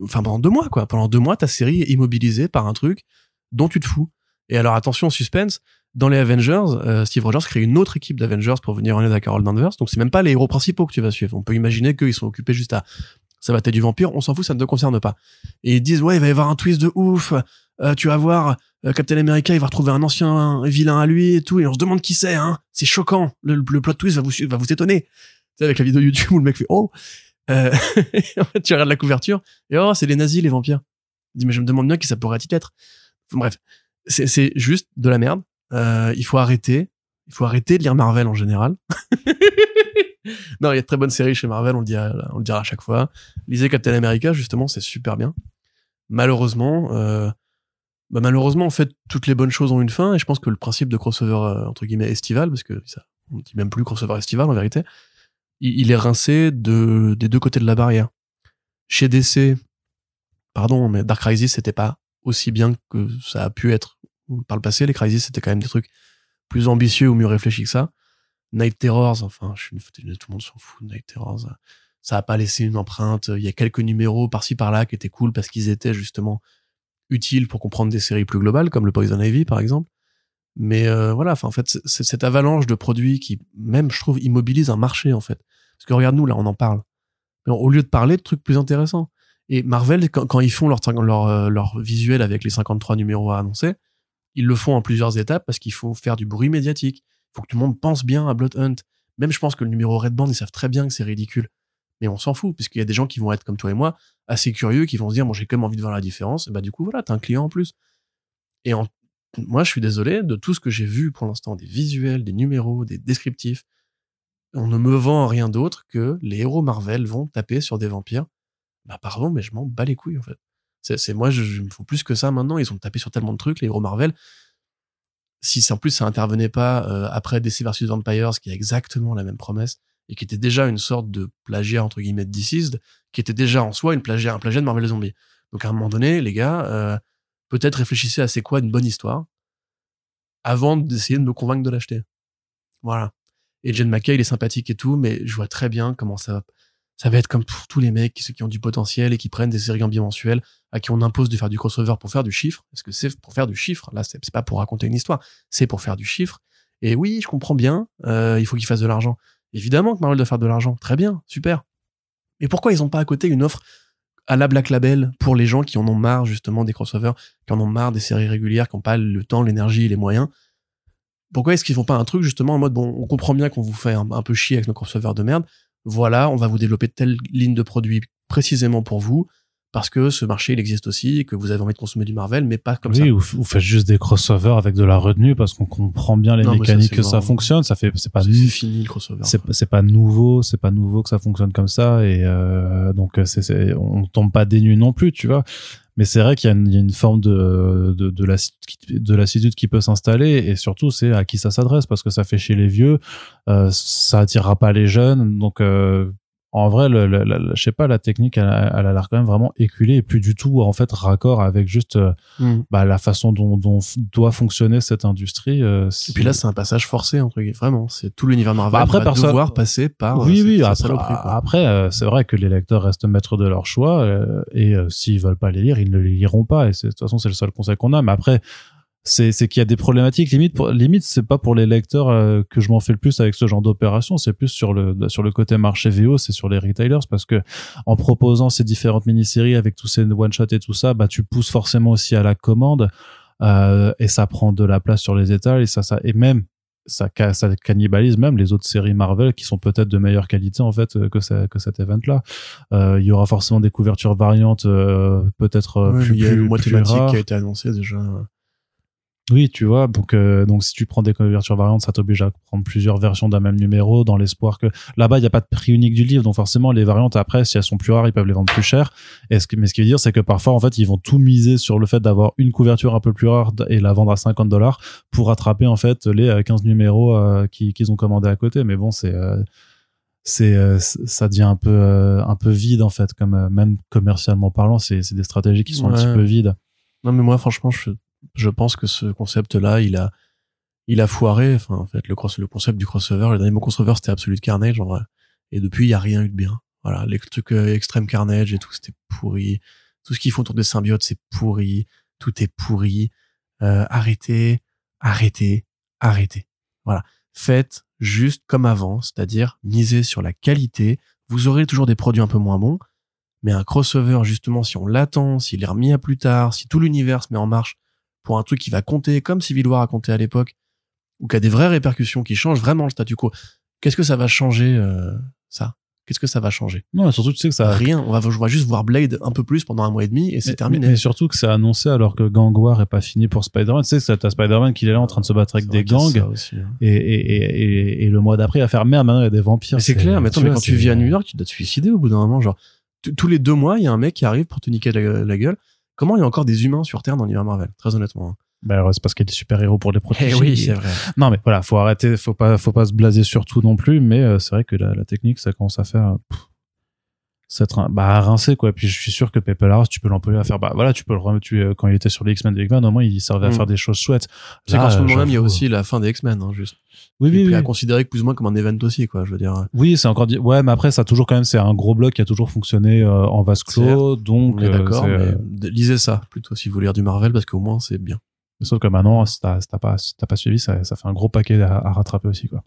enfin, pendant deux mois, quoi. Pendant deux mois, ta série est immobilisée par un truc dont tu te fous. Et alors, attention, suspense, dans les Avengers, euh, Steve Rogers crée une autre équipe d'Avengers pour venir en aide à Carol Danvers, donc c'est même pas les héros principaux que tu vas suivre. On peut imaginer qu'ils sont occupés juste à ça va du vampire, on s'en fout, ça ne te concerne pas. Et ils disent, ouais, il va y avoir un twist de ouf, euh, tu vas voir, euh, Captain America, il va retrouver un ancien vilain à lui et tout, et on se demande qui c'est, hein. C'est choquant. Le, le plot twist va vous, va vous étonner. Tu sais, avec la vidéo YouTube où le mec fait, oh, euh, tu regardes la couverture, et oh, c'est les nazis, les vampires. Il dit, mais je me demande bien qui ça pourrait-il être. Bref. C'est, c'est juste de la merde. Euh, il faut arrêter. Il faut arrêter de lire Marvel en général. non, il y a de très bonnes séries chez Marvel, on le dira, on le dira à chaque fois. Lisez Captain America, justement, c'est super bien. Malheureusement, euh, bah malheureusement, en fait, toutes les bonnes choses ont une fin, et je pense que le principe de crossover, euh, entre guillemets, estival, parce que ça, on dit même plus crossover estival, en vérité, il, il est rincé de, des deux côtés de la barrière. Chez DC, pardon, mais Dark Crisis, c'était pas aussi bien que ça a pu être par le passé. Les Crisis, c'était quand même des trucs plus ambitieux ou mieux réfléchis que ça. Night Terrors, enfin, je suis une, tout le monde s'en fout de Night Terrors. Ça a pas laissé une empreinte. Il y a quelques numéros par-ci par-là qui étaient cool parce qu'ils étaient justement utiles pour comprendre des séries plus globales, comme le Poison Ivy, par exemple. Mais euh, voilà, enfin, en fait, c'est cette avalanche de produits qui, même, je trouve, immobilise un marché, en fait. Parce que regarde-nous, là, on en parle. Mais au lieu de parler de trucs plus intéressants. Et Marvel, quand, ils font leur, leur, euh, leur visuel avec les 53 numéros à annoncer, ils le font en plusieurs étapes parce qu'il faut faire du bruit médiatique. Il faut que tout le monde pense bien à Blood Hunt. Même je pense que le numéro Red Band, ils savent très bien que c'est ridicule. Mais on s'en fout, puisqu'il y a des gens qui vont être comme toi et moi, assez curieux, qui vont se dire, bon, j'ai quand même envie de voir la différence. Et bah, du coup, voilà, t'as un client en plus. Et moi, je suis désolé de tout ce que j'ai vu pour l'instant, des visuels, des numéros, des descriptifs. On ne me vend rien d'autre que les héros Marvel vont taper sur des vampires. Bah, pardon, mais je m'en bats les couilles, en fait. C'est, moi, je, je me fous plus que ça maintenant. Ils ont tapé sur tellement de trucs, les héros Marvel. Si en plus ça intervenait pas euh, après DC vs Vampires, qui a exactement la même promesse et qui était déjà une sorte de plagiat entre guillemets de Deceased, qui était déjà en soi une plagiat, un plagiat de Marvel Zombie. Donc à un moment donné, les gars, euh, peut-être réfléchissez à c'est quoi une bonne histoire avant d'essayer de me convaincre de l'acheter. Voilà. Et Jen McKay, il est sympathique et tout, mais je vois très bien comment ça va. Ça va être comme pour tous les mecs, ceux qui ont du potentiel et qui prennent des séries en bimensuel, à qui on impose de faire du crossover pour faire du chiffre. Parce que c'est pour faire du chiffre. Là, c'est pas pour raconter une histoire. C'est pour faire du chiffre. Et oui, je comprends bien. Euh, il faut qu'ils fassent de l'argent. Évidemment que Marvel doit faire de l'argent. Très bien, super. Mais pourquoi ils ont pas à côté une offre à la Black Label pour les gens qui en ont marre justement des crossovers, qui en ont marre des séries régulières, qui n'ont pas le temps, l'énergie les moyens? Pourquoi est-ce qu'ils font pas un truc justement en mode bon, on comprend bien qu'on vous fait un, un peu chier avec nos crossovers de merde. Voilà, on va vous développer telle ligne de produits précisément pour vous parce que ce marché il existe aussi et que vous avez envie de consommer du Marvel mais pas comme ça. Oui, ou, ou faites juste des crossovers avec de la retenue parce qu'on comprend bien les Non, mais ça, mécaniques que ça fonctionne. Ça fait, c'est pas, C'est fini le crossover. c'est c'est pas nouveau, c'est pas nouveau que ça fonctionne comme ça et euh, donc euh, c'est, c'est, on tombe pas nues non plus, tu vois. Mais c'est vrai qu'il y a une, il y a une forme de de de lassitude qui- de lassitude qui peut s'installer et surtout c'est à qui ça s'adresse parce que ça fait chez les vieux, euh, ça attirera pas les jeunes donc euh, en vrai, le, le- le- je sais pas, la technique, elle, a- elle a l'air quand même vraiment éculée et plus du tout en fait raccord avec juste euh, Mm. bah, la façon dont, dont doit fonctionner cette industrie. euh, Et puis là, c'est un passage forcé entre guillemets. Vraiment, c'est tout l'univers Marvel Bah, après, va perso- devoir passer par. oui, euh, oui. Après, après euh, c'est vrai que les lecteurs restent maîtres de leur choix euh, et euh, s'ils veulent pas les lire, ils ne les liront pas. Et c'est- de toute façon, c'est le seul conseil qu'on a. Mais après, c'est c'est qu'il y a des problématiques. Limite, pour, limite, c'est pas pour les lecteurs euh, que je m'en fais le plus avec ce genre d'opération. C'est plus sur le sur le côté marché VO, c'est sur les retailers parce que en proposant ces différentes mini-séries avec tous ces one shot et tout ça, bah tu pousses forcément aussi à la commande euh, et ça prend de la place sur les étals et ça ça et même ça, ça cannibalise même les autres séries Marvel qui sont peut-être de meilleure qualité en fait euh, que, ça, que cet event-là. Euh, il y aura forcément des couvertures variantes, euh, peut-être euh, Ouais, plus, il y a le plus, mois plus thématique qui a été annoncé déjà. Oui, tu vois. Donc, euh, donc si tu prends des couvertures variantes, ça t'oblige à prendre plusieurs versions d'un même numéro dans l'espoir que là-bas il n'y a pas de prix unique du livre, donc forcément les variantes après, si elles sont plus rares, ils peuvent les vendre plus cher. Et ce que, mais ce qui veut dire, c'est que parfois en fait ils vont tout miser sur le fait d'avoir une couverture un peu plus rare et la vendre à 50 dollars pour rattraper en fait les euh, 15 numéros euh, qui- qu'ils ont commandés à côté. Mais bon, c'est euh, c'est euh, ça devient un peu euh, un peu vide en fait, comme euh, même commercialement parlant, c'est des stratégies qui sont un petit peu vides. Non, mais moi, franchement, je, je pense que ce concept-là, il a, il a foiré. Enfin, en fait, le, concept du crossover, le dernier mot crossover, c'était Absolute Carnage, en vrai. Et depuis, il y a rien eu de bien. Voilà, les trucs euh, Extreme Carnage et tout, c'était pourri. Tout ce qu'ils font autour des symbiotes, c'est pourri. Tout est pourri. Euh, arrêtez, arrêtez, arrêtez. Voilà. Faites juste comme avant, c'est-à-dire misez sur la qualité. Vous aurez toujours des produits un peu moins bons, mais un crossover, justement, si on l'attend, s'il est remis à plus tard, si tout l'univers se met en marche pour un truc qui va compter comme Civil War a compté à l'époque, ou qui a des vraies répercussions qui changent vraiment le statu quo, qu'est-ce que ça va changer, euh, ça? Qu'est-ce que ça va changer? Non, surtout tu sais que ça Rien. On va, je vois juste voir Blade un peu plus pendant un mois et demi et c'est terminé. Mais, surtout que c'est annoncé alors que Gang War est pas fini pour Spider-Man. Tu sais, c'est- t'as Spider-Man qui est là en train de se battre avec des gangs. aussi, hein. Et, et, et, et, et le mois d'après, il va faire merde, maintenant il y a des vampires. C'est clair, mais attends, mais vois, quand tu vis à New York, tu dois te suicider au bout d'un moment. Genre, tous les deux mois, il y a un mec qui arrive pour te niquer la, la gueule. Comment il y a encore des humains sur Terre dans l'univers Marvel Très honnêtement. alors, c'est parce qu'il y a des super-héros pour les protéger. Eh oui, c'est vrai. Non, mais voilà, faut arrêter, faut pas, faut pas se blaser sur tout non plus, mais euh, c'est vrai que la, la technique, ça commence à faire, pff, s'être, un- bah, à rincer, quoi. Puis je suis sûr que Pepe Larraz, tu peux l'employer à faire, bah, voilà, tu peux le remettre, tu, euh, quand il était sur les X-Men de X-Men, au moins, il servait à Mm. faire des choses chouettes. Là, qu'en ce euh, moment même, il y a aussi la fin des X-Men, hein, juste. Oui, Et oui, puis oui. à considérer plus ou moins comme un event aussi, quoi. Je veux dire. Oui, c'est encore dit. Ouais, mais après, ça a toujours quand même, c'est un gros bloc qui a toujours fonctionné euh, en vase clos, donc. Euh, d'accord, c'est, mais euh, lisez ça plutôt si vous voulez lire du Marvel parce qu'au moins c'est bien. Sauf que maintenant, si t'as pas, si t'as pas suivi, ça, ça fait un gros paquet à, à rattraper aussi, quoi.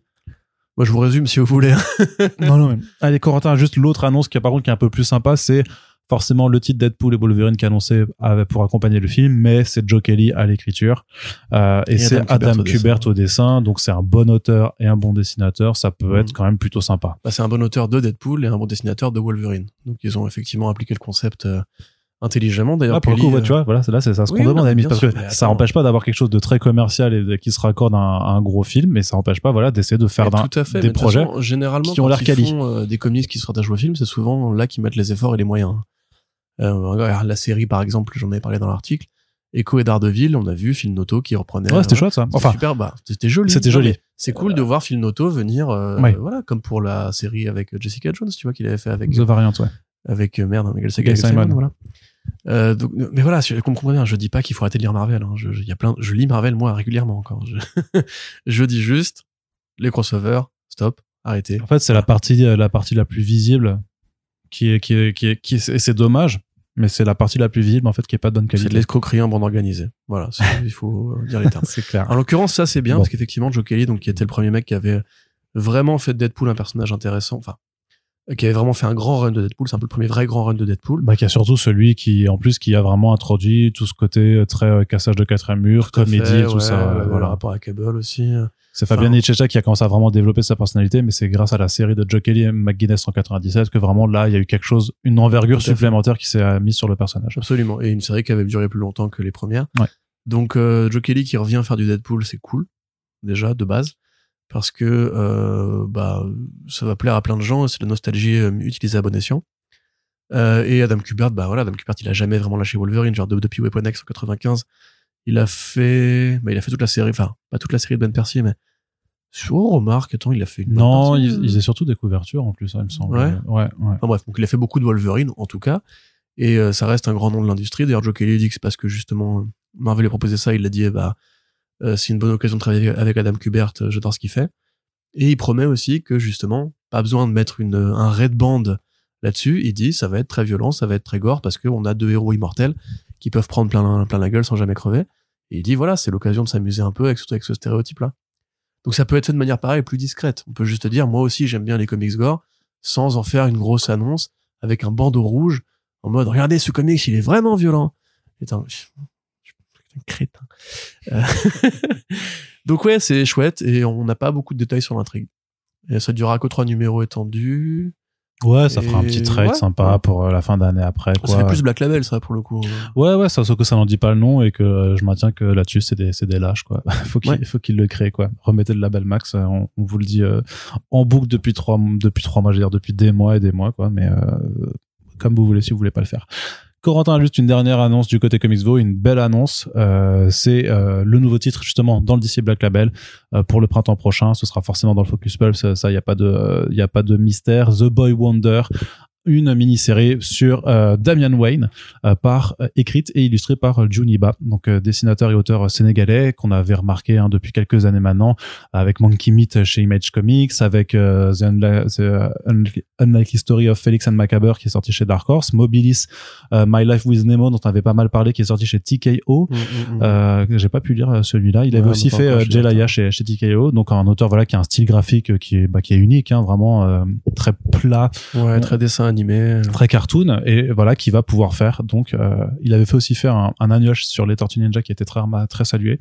Moi je vous résume si vous voulez. hein. non, non, mais. Allez, Corentin, juste l'autre annonce qui, par contre, qui est un peu plus sympa, c'est forcément le titre Deadpool et Wolverine qui est annoncé pour accompagner le film, mais c'est Joe Kelly à l'écriture. Euh, et Et c'est Adam Adam Kubert au dessin. Donc, c'est un bon auteur et un bon dessinateur. Ça peut Mhm. être quand même plutôt sympa. Bah, c'est un bon auteur de Deadpool et un bon dessinateur de Wolverine. Donc ils ont effectivement appliqué le concept euh, intelligemment. D'ailleurs, Là, pour le coup, ouais, euh, tu vois, voilà, c'est là, c'est ça ce oui, qu'on demande parce sûr, que ça attends. empêche pas d'avoir quelque chose de très commercial et de- qui se raccorde à un, à un gros film, mais ça empêche pas, voilà, d'essayer de faire tout à fait. des projets. façon, généralement, qui ont l'air quali. font euh, des comics qui se rattachent au film, c'est souvent là qu'ils mettent les efforts et les moyens. Euh, regarde, la série, par exemple, j'en avais parlé dans l'article. Echo et Daredevil, on a vu Phil Noto qui reprenait. Ouais, c'était chouette ça. C'était Enfin, super, bah, c'était joli. c'était joli. C'est cool de voir Phil Noto venir, euh, Ouais. voilà, comme pour la série avec Jessica Jones, tu vois, qu'il avait fait avec, The Variant, ouais. avec euh, merde, Gail Simon. voilà. Euh, donc, mais voilà, je comprends bien. Je dis pas qu'il faut arrêter de lire Marvel. Hein. Je, y a plein, je lis Marvel moi régulièrement encore. Je, je dis juste les crossovers, stop, arrêtez. En fait, c'est la partie, euh, la partie la plus visible qui est, qui est, qui est, qui est- et c'est dommage, mais c'est la partie la plus visible, en fait, qui est pas de bonne C'est de qualité. l'escroquerie en bande organisée. Voilà, il faut euh, dire les termes. C'est clair. En l'occurrence, ça c'est bien Bon. parce qu'effectivement, Joe Kelly, donc qui était le premier mec qui avait vraiment fait de Deadpool un personnage intéressant. Enfin, qui avait vraiment fait un grand run de Deadpool. C'est un peu le premier vrai grand run de Deadpool. Bah, qui a surtout celui qui, en plus, qui a vraiment introduit tout ce côté euh, très euh, cassage de quatrième mur, Tout comédie fait, et tout ouais, ça. ouais, Le voilà. rapport à Cable aussi. C'est Fabien Enfin- Nichecha qui a commencé à vraiment développer sa personnalité, mais c'est grâce à la série de Joe Kelly et McGuinness en 97 que vraiment là, il y a eu quelque chose, une envergure supplémentaire qui s'est euh, mise sur le personnage. Absolument. Et une série qui avait duré plus longtemps que les premières. Ouais. Donc, euh, Joe Kelly qui revient faire du Deadpool, c'est cool. Déjà, de base. Parce que, euh, bah, ça va plaire à plein de gens. C'est la nostalgie euh, utilisée à bon escient. Euh, et Adam Kubert, bah voilà, Adam Kubert, il a jamais vraiment lâché Wolverine, genre de- depuis Weapon X en 95. Il a fait, bah, il a fait toute la série, enfin, pas toute la série de Ben Percy, mais, oh, remarque, attends, il a fait une Non, il, il faisait surtout des couvertures en plus, hein, il me semble. Ouais. ouais, ouais. Enfin bref, donc il a fait beaucoup de Wolverine en tout cas, et euh, ça reste un grand nom de l'industrie. D'ailleurs, Joe Kelly dit que c'est parce que justement Marvel lui a proposé ça, il l'a dit, eh bah c'est une bonne occasion de travailler avec Adam Kubert, euh, j'adore ce qu'il fait. Et il promet aussi que justement, pas besoin de mettre une, un red band là-dessus. Il dit, ça va être très violent, ça va être très gore parce qu'on a deux héros immortels qui peuvent prendre plein, plein la gueule sans jamais crever. Et il dit, voilà, c'est l'occasion de s'amuser un peu avec, avec ce stéréotype-là. Donc ça peut être fait de manière pareille, plus discrète. On peut juste dire, moi aussi j'aime bien les comics gore, sans en faire une grosse annonce avec un bandeau rouge en mode regardez ce comics il est vraiment violent suis un crétin Euh, donc ouais c'est chouette et on n'a pas beaucoup de détails sur l'intrigue et ça durera que trois numéros étendus Ouais, ça fera un Et petit trade ouais, sympa pour euh, la fin d'année après. ça Quoi. fait plus Black Label ça pour le coup Ouais, ouais, ça, sauf que ça n'en dit pas le nom et que euh, je maintiens que là-dessus, c'est des, des lâches, quoi. faut qu'il, Ouais. faut qu'il le crée, quoi. Remettez le label max, on, on vous le dit euh, en boucle depuis trois, depuis trois mois, je veux dire, depuis des mois et des mois, quoi. Mais euh, comme vous voulez, si vous voulez pas le faire. Corentin a juste une dernière annonce du côté Comicsvo, une belle annonce. Euh, c'est euh, le nouveau titre justement dans le DC Black Label euh, pour le printemps prochain. Ce sera forcément dans le Focus Pulse. Ça, il y a pas de, il y a pas de mystère. The Boy Wonder, une mini-série sur euh, Damian Wayne, euh, par euh, écrite et illustrée par euh, Juniba, donc euh, dessinateur et auteur sénégalais qu'on avait remarqué hein, depuis quelques années maintenant, avec Monkey Meat chez Image Comics, avec euh, The, The, euh, Unli- Unlikely Story of Felix and Macabre qui est sorti chez Dark Horse, Mobilis, euh, My Life with Nemo dont on avait pas mal parlé qui est sorti chez TKO. Mm, mm, mm. Euh, j'ai pas pu lire euh, celui-là. Il avait Ouais, aussi fait euh, Jelaya chez, chez TKO, donc un auteur voilà qui a un style graphique euh, qui est bah, qui est unique, hein, vraiment euh, très plat, ouais très dessin animé. Très cartoon et voilà qui va pouvoir faire. Donc euh, il avait fait aussi faire un, un sur les Tortues Ninja qui était très très salué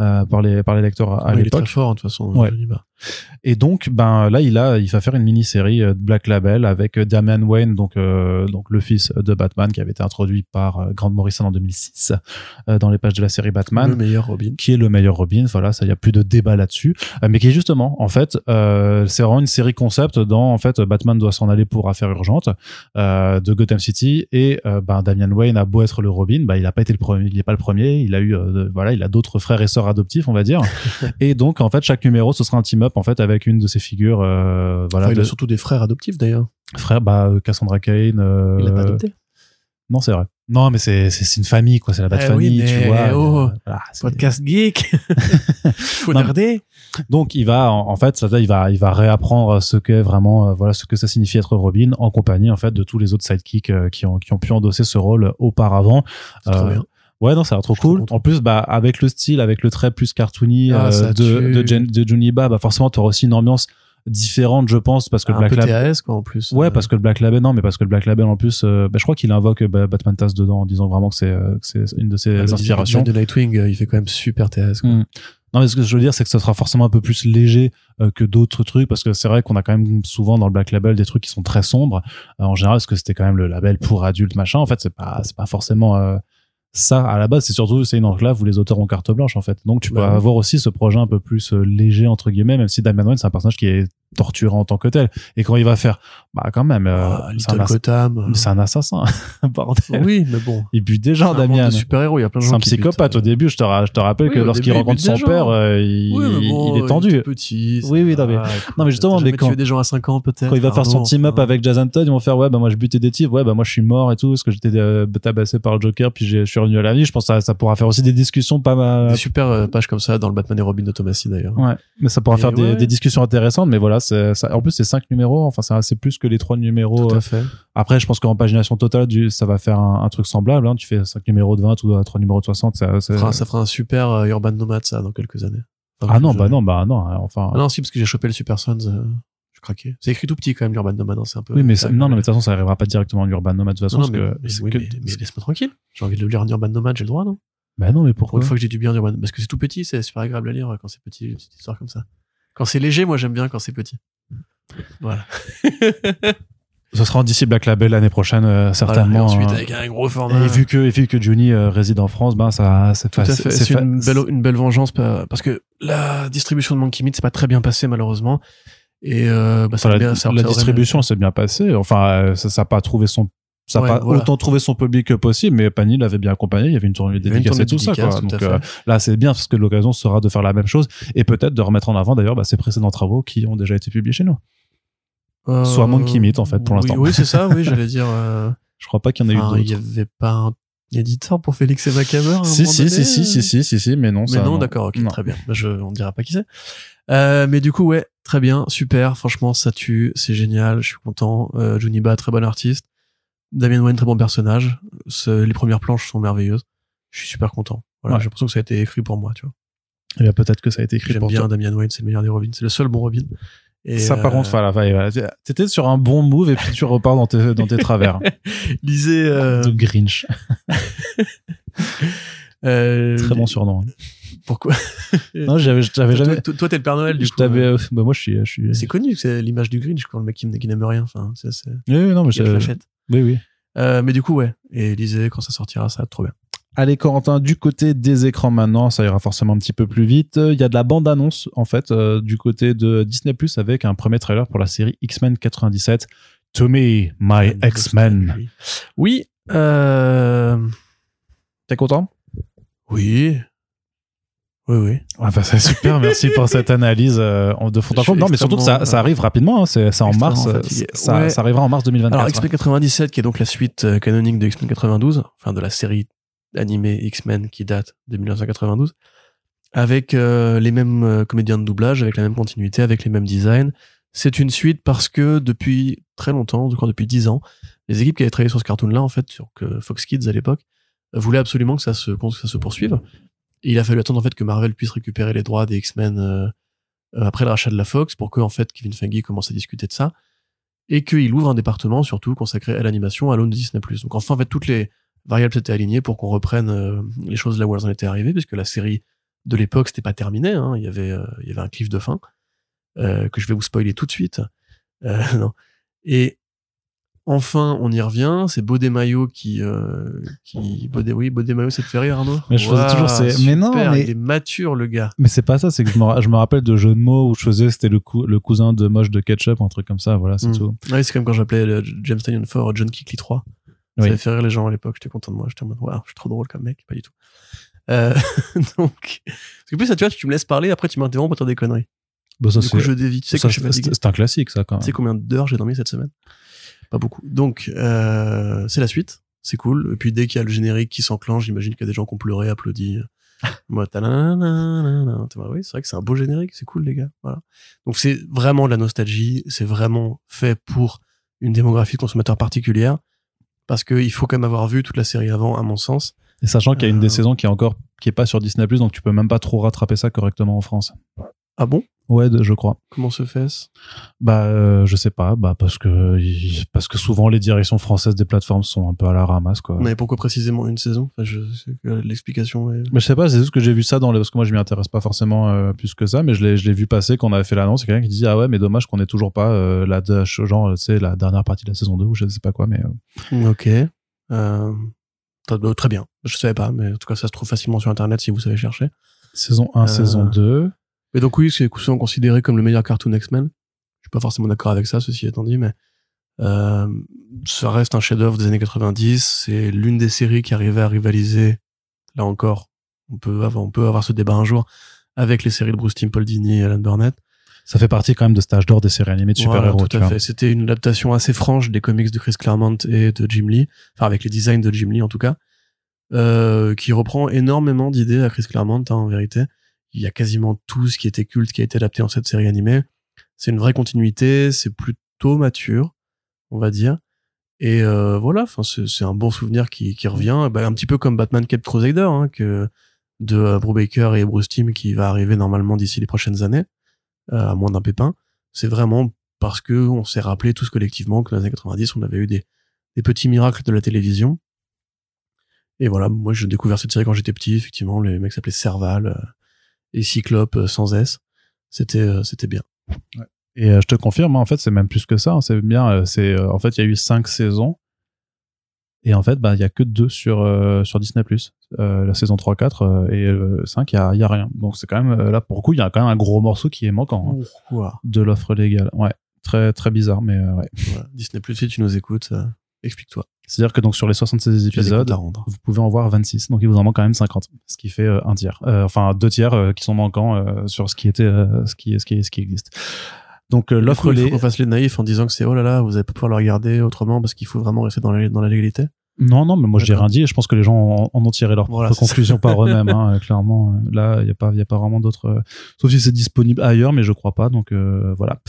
euh, par les par les lecteurs à Ouais, il est l'époque. très fort hein, de toute façon Ouais. Et donc ben là il a il va faire une mini série de Black Label avec euh, Damian Wayne donc euh, donc le fils de Batman qui avait été introduit par euh, Grant Morrison en 2006 euh, dans les pages de la série Batman. Le meilleur Robin. Qui est le meilleur Robin. Voilà, ça y a plus de débat là-dessus, Euh, mais qui est justement, en fait, euh, c'est vraiment une série concept dans en fait Batman doit s'en aller pour affaire urgente euh, de Gotham City et euh, ben Damian Wayne a beau être le Robin, bah il a pas été le premier, il est pas le premier, il a eu euh, voilà, il a d'autres frères et sœurs adoptifs, on va dire, et donc en fait chaque numéro ce sera un team up en fait avec une de ses figures, euh, voilà, Enfin, il de a surtout des frères adoptifs d'ailleurs frères, bah euh, Cassandra Kane. euh, il l'a pas adopté Non, c'est vrai. Non, mais c'est c'est c'est une famille quoi, c'est la bad Eh oui, famille, tu vois. oh, voilà, c'est- podcast geek faut Non, Donc il va en, en fait ça il va il va réapprendre ce qu'est vraiment euh, voilà ce que ça signifie être Robin en compagnie en fait de tous les autres sidekicks euh, qui ont qui ont pu endosser ce rôle auparavant. C'est trop Euh, bien. Ouais non ça a l'air trop Je cool. En plus bah avec le style avec le trait plus cartoony Ah, euh, de de, Jen- de Juniba bah forcément tu auras aussi une ambiance différente je pense parce que le un Black peu Label TAS quoi en plus Ouais, Euh, parce que le Black Label, non, mais parce que le Black Label, en plus, euh, bah, je crois qu'il invoque bah, Batman Tass dedans en disant vraiment que c'est une de ses le design inspirations. de Nightwing il fait quand même super TAS quoi. Mm. Non, mais ce que je veux dire, c'est que ça sera forcément un peu plus léger euh, que d'autres trucs, parce que c'est vrai qu'on a quand même souvent dans le Black Label des trucs qui sont très sombres. Euh, en général, parce que c'était quand même le label pour adultes, machin. En fait, c'est pas, c'est pas forcément euh, ça à la base. C'est surtout c'est une enclave où les auteurs ont carte blanche, en fait. Donc, tu peux Bah oui. avoir aussi ce projet un peu plus euh, léger entre guillemets, même si Damian Wayne c'est un personnage qui est torturant en tant que tel. Et quand il va faire, bah quand même, euh, Ah, c'est un, Gotham euh, c'est un assassin, bordel. oui mais bon Il bute des gens, C'est un super héros il y a plein de C'est gens un qui psychopathe. butent, Au début, je te, ra- je te rappelle Oui, que lorsqu'il rencontre son père, euh, il, Oui, bon, il est tendu. petit Oui, oui, non, mais- non, mais justement, mais quand- des gens à 5 ans peut-être Quand il va faire son team-up enfin. avec Jason Todd, ils vont faire ouais bah moi je butais des types, ouais bah moi je suis mort et tout parce que j'étais euh, tabassé par le Joker puis je suis revenu à la vie. Je pense que ça, ça pourra faire aussi des discussions pas mal. des super euh, pages comme ça dans le Batman et Robin de Thomasy d'ailleurs Ouais, mais ça pourra faire des, discussions intéressantes. Mais voilà, c'est ça, en plus c'est cinq numéros. Enfin c'est plus que les trois numéros. tout euh, à fait Après, je pense qu'en pagination totale, ça va faire un, un truc semblable. Hein. Tu fais 5 numéros de 20 ou 3 numéros de 60. Ça, fera, ça fera un super euh, Urban Nomad ça dans quelques années Ah non, bah non, bah non. hein, Enfin, ah non si parce que j'ai chopé le Super Sons euh, je craqué. C'est écrit tout petit quand même, l'Urban Nomad, hein, c'est un peu. Oui, mais ça- non, non, mais de toute façon, ça arrivera pas directement à l'Urban Nomad de toute façon. Non, non, parce mais, que, mais, c'est oui, que- mais- mais laisse-moi tranquille. J'ai envie de le lire en Urban Nomad, j'ai le droit, non? Bah non, mais Pour pourquoi une fois que j'ai du bien en Urban Parce que c'est tout petit, c'est super agréable à lire quand c'est petit, une petite histoire comme ça. Quand c'est léger, moi j'aime bien quand c'est petit. Voilà. Ce sera en DC Black Label l'année prochaine, euh, Voilà, et certainement. ensuite, hein. avec un gros format. Et vu que, et vu que Johnny euh, réside en France, ben ça, c'est. C'est une belle, une belle vengeance pa- parce que la distribution de Monkey Meat c'est pas très bien passé malheureusement. Et euh, bah, ça la, bien- ça- la distribution s'est bien passée. Enfin, euh, ça, ça a pas trouvé son, ça a Ouais, pas voilà. autant trouvé son public que possible, mais Panini l'avait bien accompagné. Il y avait une tournée dédicacée et tout ça, quoi. tout Donc euh, là, c'est bien parce que l'occasion sera de faire la même chose et peut-être de remettre en avant d'ailleurs bah, ses précédents travaux qui ont déjà été publiés chez nous. Euh, soit Monkey Meat, en fait, pour oui, l'instant. Oui, c'est ça. Oui, j'allais dire. euh, Je crois pas qu'il y en ait enfin, eu il y d'autres. avait pas un éditeur pour Félix et Macabre. Si, si, si, si, euh si, si, si, si, mais non, Mais ça, non, d'accord, ok, Non. très bien. Bah, Je, on dira pas qui c'est. Euh, mais du coup, ouais, très bien, super. Franchement, ça tue, c'est génial. Je suis content. Euh, Johnny Ba, très bon artiste. Damien Wayne, très bon personnage. Ce- les premières planches sont merveilleuses. Je suis super content. Voilà, Ouais. j'ai l'impression que ça a été écrit pour moi, tu vois. Eh bien, peut-être que ça a été écrit J'aime pour bien toi. Damien Wayne, c'est le meilleur des Robins. C'est le seul bon Robin. Et Ça, par euh, contre, voilà, voilà. T'étais sur un bon move et puis tu repars dans tes, dans tes travers. lisez. euh, de Grinch. euh, Très bon surnom. Pourquoi? Non, j'avais, jamais. toi, toi, t'es le Père Noël, du Je coup. t'avais, euh, bah, moi, je suis, je suis. C'est connu c'est l'image du Grinch, quand le mec qui, qui n'aime rien. Enfin, c'est, c'est, Oui, non, mais la fête. Oui, oui. Euh, mais du coup, ouais. Et lisez, quand ça sortira, ça va être trop bien. Allez, Corentin, du côté des écrans maintenant, ça ira forcément un petit peu plus vite. Il y a de la bande-annonce, en fait, euh, du côté de Disney Plus avec un premier trailer pour la série X-Men 97. To me, my X-Men. Oui. Euh... T'es content? Oui. Oui, oui. Ah bah, c'est super, merci pour cette analyse euh, de fond en comble. Non, mais surtout que ça, arrive rapidement, hein, c'est en mars, euh, ça, Ouais. ça arrivera en mars 2024. Alors, X-Men 97, qui est donc la suite euh, canonique de X-Men 92, enfin de la série animée X-Men qui date de 1992, avec euh, les mêmes comédiens de doublage, avec la même continuité, avec les mêmes designs. C'est une suite parce que depuis très longtemps, je crois depuis 10 ans, les équipes qui avaient travaillé sur ce cartoon-là, en fait, sur que Fox Kids à l'époque, voulaient absolument que ça se, que ça se poursuive. Il a fallu attendre en fait que Marvel puisse récupérer les droits des X-Men euh, euh, après le rachat de la Fox pour que en fait Kevin Feige commence à discuter de ça et qu'il ouvre un département surtout consacré à l'animation à l'aune de Disney+. Donc enfin en fait toutes les variables s'étaient alignées pour qu'on reprenne euh, les choses là où elles en étaient arrivées puisque la série de l'époque c'était pas terminé hein. il y avait il y avait un cliff de fin que je vais vous spoiler tout de suite et enfin on y revient c'est Bodé Mayo qui euh, qui Bodé oui Bodé Mayo ça te fait rire Arnaud? Mais je faisais toujours ces- mais non, mais- il est mature le gars Mais c'est pas ça, c'est que je me, je me rappelle de jeux de mots où je faisais, c'était le, cou- le cousin de Moche de Ketchup, un truc comme ça, voilà, c'est Mm. tout. Ouais, c'est comme quand j'appelais le James Tynion Ford John Kickley 3. Ça Oui. avait fait rire les gens à l'époque. J'étais content de moi. J'étais en mode, waouh, je suis trop drôle comme mec. Pas du tout. Euh, donc, parce que plus, ça, tu vois, tu me laisses parler, après, tu m'interromps pour dire des conneries. Ça, du coup, c'est, je dévie. Tu sais c'est, c'est un classique, ça, quand Tu sais même. combien d'heures j'ai dormi cette semaine? Pas beaucoup. Donc, euh, c'est la suite. C'est cool. Et puis, dès qu'il y a le générique qui s'enclenche, j'imagine qu'il y a des gens qui ont pleuré, applaudi. Moi, oui, c'est vrai que c'est un beau générique. C'est cool, les gars. Voilà. Donc, c'est vraiment de la nostalgie. C'est vraiment fait pour une démographie de consommateurs particulière. Parce qu'il faut quand même avoir vu toute la série avant, à mon sens. Et sachant qu'il y a une Euh. des saisons qui est encore, qui est pas sur Disney+, donc tu peux même pas trop rattraper ça correctement en France. Ah bon? Ouais, je crois. Comment se fait-ce? Bah, euh, je sais pas, bah, parce que, parce que souvent les directions françaises des plateformes sont un peu à la ramasse, quoi. Mais pourquoi précisément une saison? Enfin, je sais que l'explication est... Mais je sais pas, c'est juste que j'ai vu ça dans les, parce que moi je m'y intéresse pas forcément euh, plus que ça, mais je l'ai, je l'ai vu passer quand on avait fait l'annonce, c'est quelqu'un qui dit ah ouais mais dommage qu'on ait toujours pas euh, la genre tu sais la dernière partie de la saison 2 ou je sais pas quoi mais euh, Ok. Très- bien. Je savais pas, mais en tout cas, ça se trouve facilement sur Internet si vous savez chercher. saison 1, Euh. saison 2. Mais donc oui, c'est souvent considéré comme le meilleur cartoon X-Men. Je suis pas forcément d'accord avec ça, ceci étant dit, mais euh, ça reste un chef-d'œuvre des années 90. C'est l'une des séries qui arrivait à rivaliser. Là encore, on peut avoir, on peut avoir ce débat un jour avec les séries de Bruce Timm, Paul Dini et Alan Burnett. Ça fait partie quand même de cet âge d'or des séries animées de Voilà, super-héros. tout à fait. C'était une adaptation assez franche des comics de Chris Claremont et de Jim Lee, enfin avec les designs de Jim Lee en tout cas, euh, qui reprend énormément d'idées à Chris Claremont hein, en vérité. Il y a quasiment tout ce qui était culte qui a été adapté dans cette série animée. C'est une vraie continuité, c'est plutôt mature, on va dire. Et euh, voilà, enfin c'est un bon souvenir qui, qui revient, bah, un petit peu comme Batman Cape Crusader, hein, que de euh, Brubaker et Bruce Timm qui va arriver normalement d'ici les prochaines années, euh, à moins d'un pépin c'est vraiment parce que on s'est rappelé tous collectivement que dans les années 90, on avait eu des, des petits miracles de la télévision. Et voilà, moi j'ai découvert cette série quand j'étais petit, effectivement, les mecs s'appelaient Serval euh, et Cyclope euh, sans S. C'était euh, c'était bien. Et euh, je te confirme, hein, en fait, c'est même plus que ça. hein, c'est bien. c'est en fait, il y a eu cinq saisons. Et en fait, bah, il y a que deux sur euh, sur Disney+. Euh, la saison 3, 4 euh, et euh, 5, il y a, y a rien. Donc c'est quand même là pour le coup, il y a quand même un gros morceau qui est manquant hein, de l'offre légale. Ouais, très très bizarre, mais ouais. voilà. Disney si tu nous écoutes, explique-toi. C'est-à-dire que donc sur les 76 Tu as des comptes épisodes, vous pouvez en voir 26. Donc il vous en manque quand même 50, ce qui fait euh, un tiers. Euh, enfin deux tiers euh, qui sont manquants euh, sur ce qui était euh, ce qui ce qui ce qui existe. Donc l'offre coup, il faut les qu'on fasse les naïfs en disant que c'est oh là là, vous allez pas pouvoir le regarder autrement parce qu'il faut vraiment rester dans la, dans la légalité. Non, non, mais moi je n'ai rien dit et je pense que les gens en, en ont tiré leur Voilà, propre c'est ça. conclusion par eux-mêmes. Hein, euh, clairement, là, il n'y a, pas- il y a pas vraiment d'autres. euh, Sauf si c'est disponible ailleurs, mais je crois pas. Donc euh, voilà.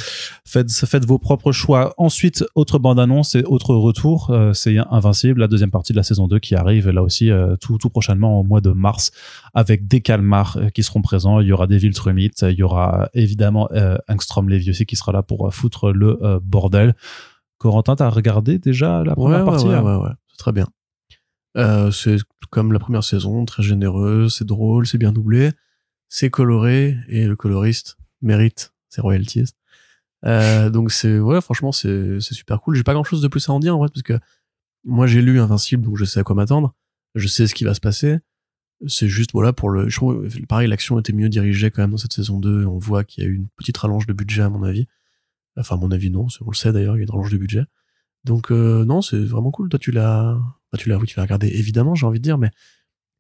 Faites, faites vos propres choix. Ensuite, autre bande-annonce et autre retour, euh, c'est Invincible, la deuxième partie de la saison 2 qui arrive là aussi euh, tout, tout prochainement au mois de mars avec des calmars qui seront présents. Il y aura des Viltrumit, il y aura évidemment Angstrom Levy aussi qui sera là pour foutre le bordel. Corentin, t'as regardé déjà la première ouais, partie ouais, hein? ouais, très bien. Euh, c'est comme la première saison, très généreux, c'est drôle, c'est bien doublé, c'est coloré et le coloriste mérite ses royalties. Euh, donc c'est ouais, franchement c'est c'est super cool. J'ai pas grand chose de plus à en dire en vrai parce que moi j'ai lu Invincible donc je sais à quoi m'attendre, je sais ce qui va se passer. C'est juste voilà pour le je trouve pareil l'action était mieux dirigée quand même dans cette saison 2 on voit qu'il y a eu une petite rallonge de budget à mon avis. Enfin à mon avis non, on le sait d'ailleurs, il y a une rallonge de budget. Donc euh, non, c'est vraiment cool. Toi, tu l'as, bah, tu tu l'as regardé évidemment, j'ai envie de dire, mais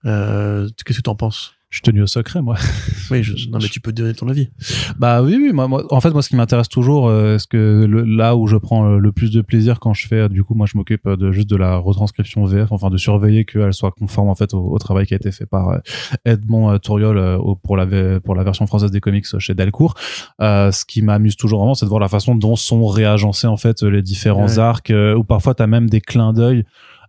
euh, qu'est-ce que t'en penses? Je suis tenu au secret, moi. Oui, je, non, mais tu peux donner ton avis. Bah oui, oui. Moi, moi, en fait, moi, ce qui m'intéresse toujours, euh, est-ce que le- là où je prends euh, le plus de plaisir quand je fais, euh, du coup, moi, je m'occupe de juste de la retranscription VF, enfin, de surveiller qu'elle soit conforme en fait au, au travail qui a été fait par euh, Edmond euh, Touriol pour la v- pour la version française des comics chez Delcourt. Ce qui m'amuse toujours vraiment, c'est de voir la façon dont sont réagencés en fait les différents Ouais. arcs, ou parfois t'as même des clins d'œil.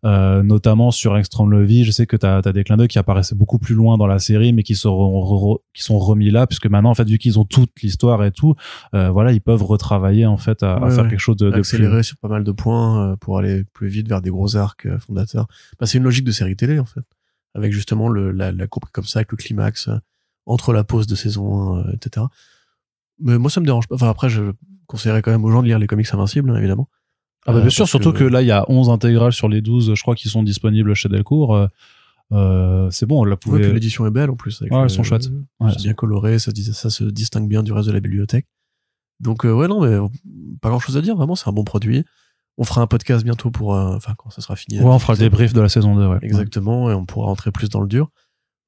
Euh, notamment sur Extreme Levy, je sais que t'as as des clins d'œil qui apparaissaient beaucoup plus loin dans la série, mais qui sont qui sont remis là, puisque maintenant en fait vu qu'ils ont toute l'histoire et tout, euh, voilà ils peuvent retravailler en fait à, faire ouais. quelque chose de, de plus. Accélérer sur pas mal de points euh, pour aller plus vite vers des gros arcs euh, fondateurs. Bah, c'est une logique de série télé en fait, avec justement le, la, la courbe comme ça, avec le climax euh, entre la pause de saison 1, euh, etc. Mais moi ça me dérange pas. Enfin après, je conseillerais quand même aux gens de lire les comics Invincibles, hein, évidemment. Ah bah Euh, bien sûr, parce surtout que... là il y a 11 intégrales sur les 12, je crois, qui sont disponibles chez Delcourt. Euh, euh, c'est bon, on la pouvait. l'édition est belle en plus. avec Ouais, le- elles sont chouettes. Ouais, c'est bien coloré, ça, se distingue bien du reste de la bibliothèque. Donc euh, ouais non mais euh, pas grand chose à dire vraiment, c'est un bon produit. On fera un podcast bientôt pour, euh, enfin quand ça sera fini. Ouais, on fera le débrief de la saison 2, ouais. Exactement et on pourra rentrer plus dans le dur.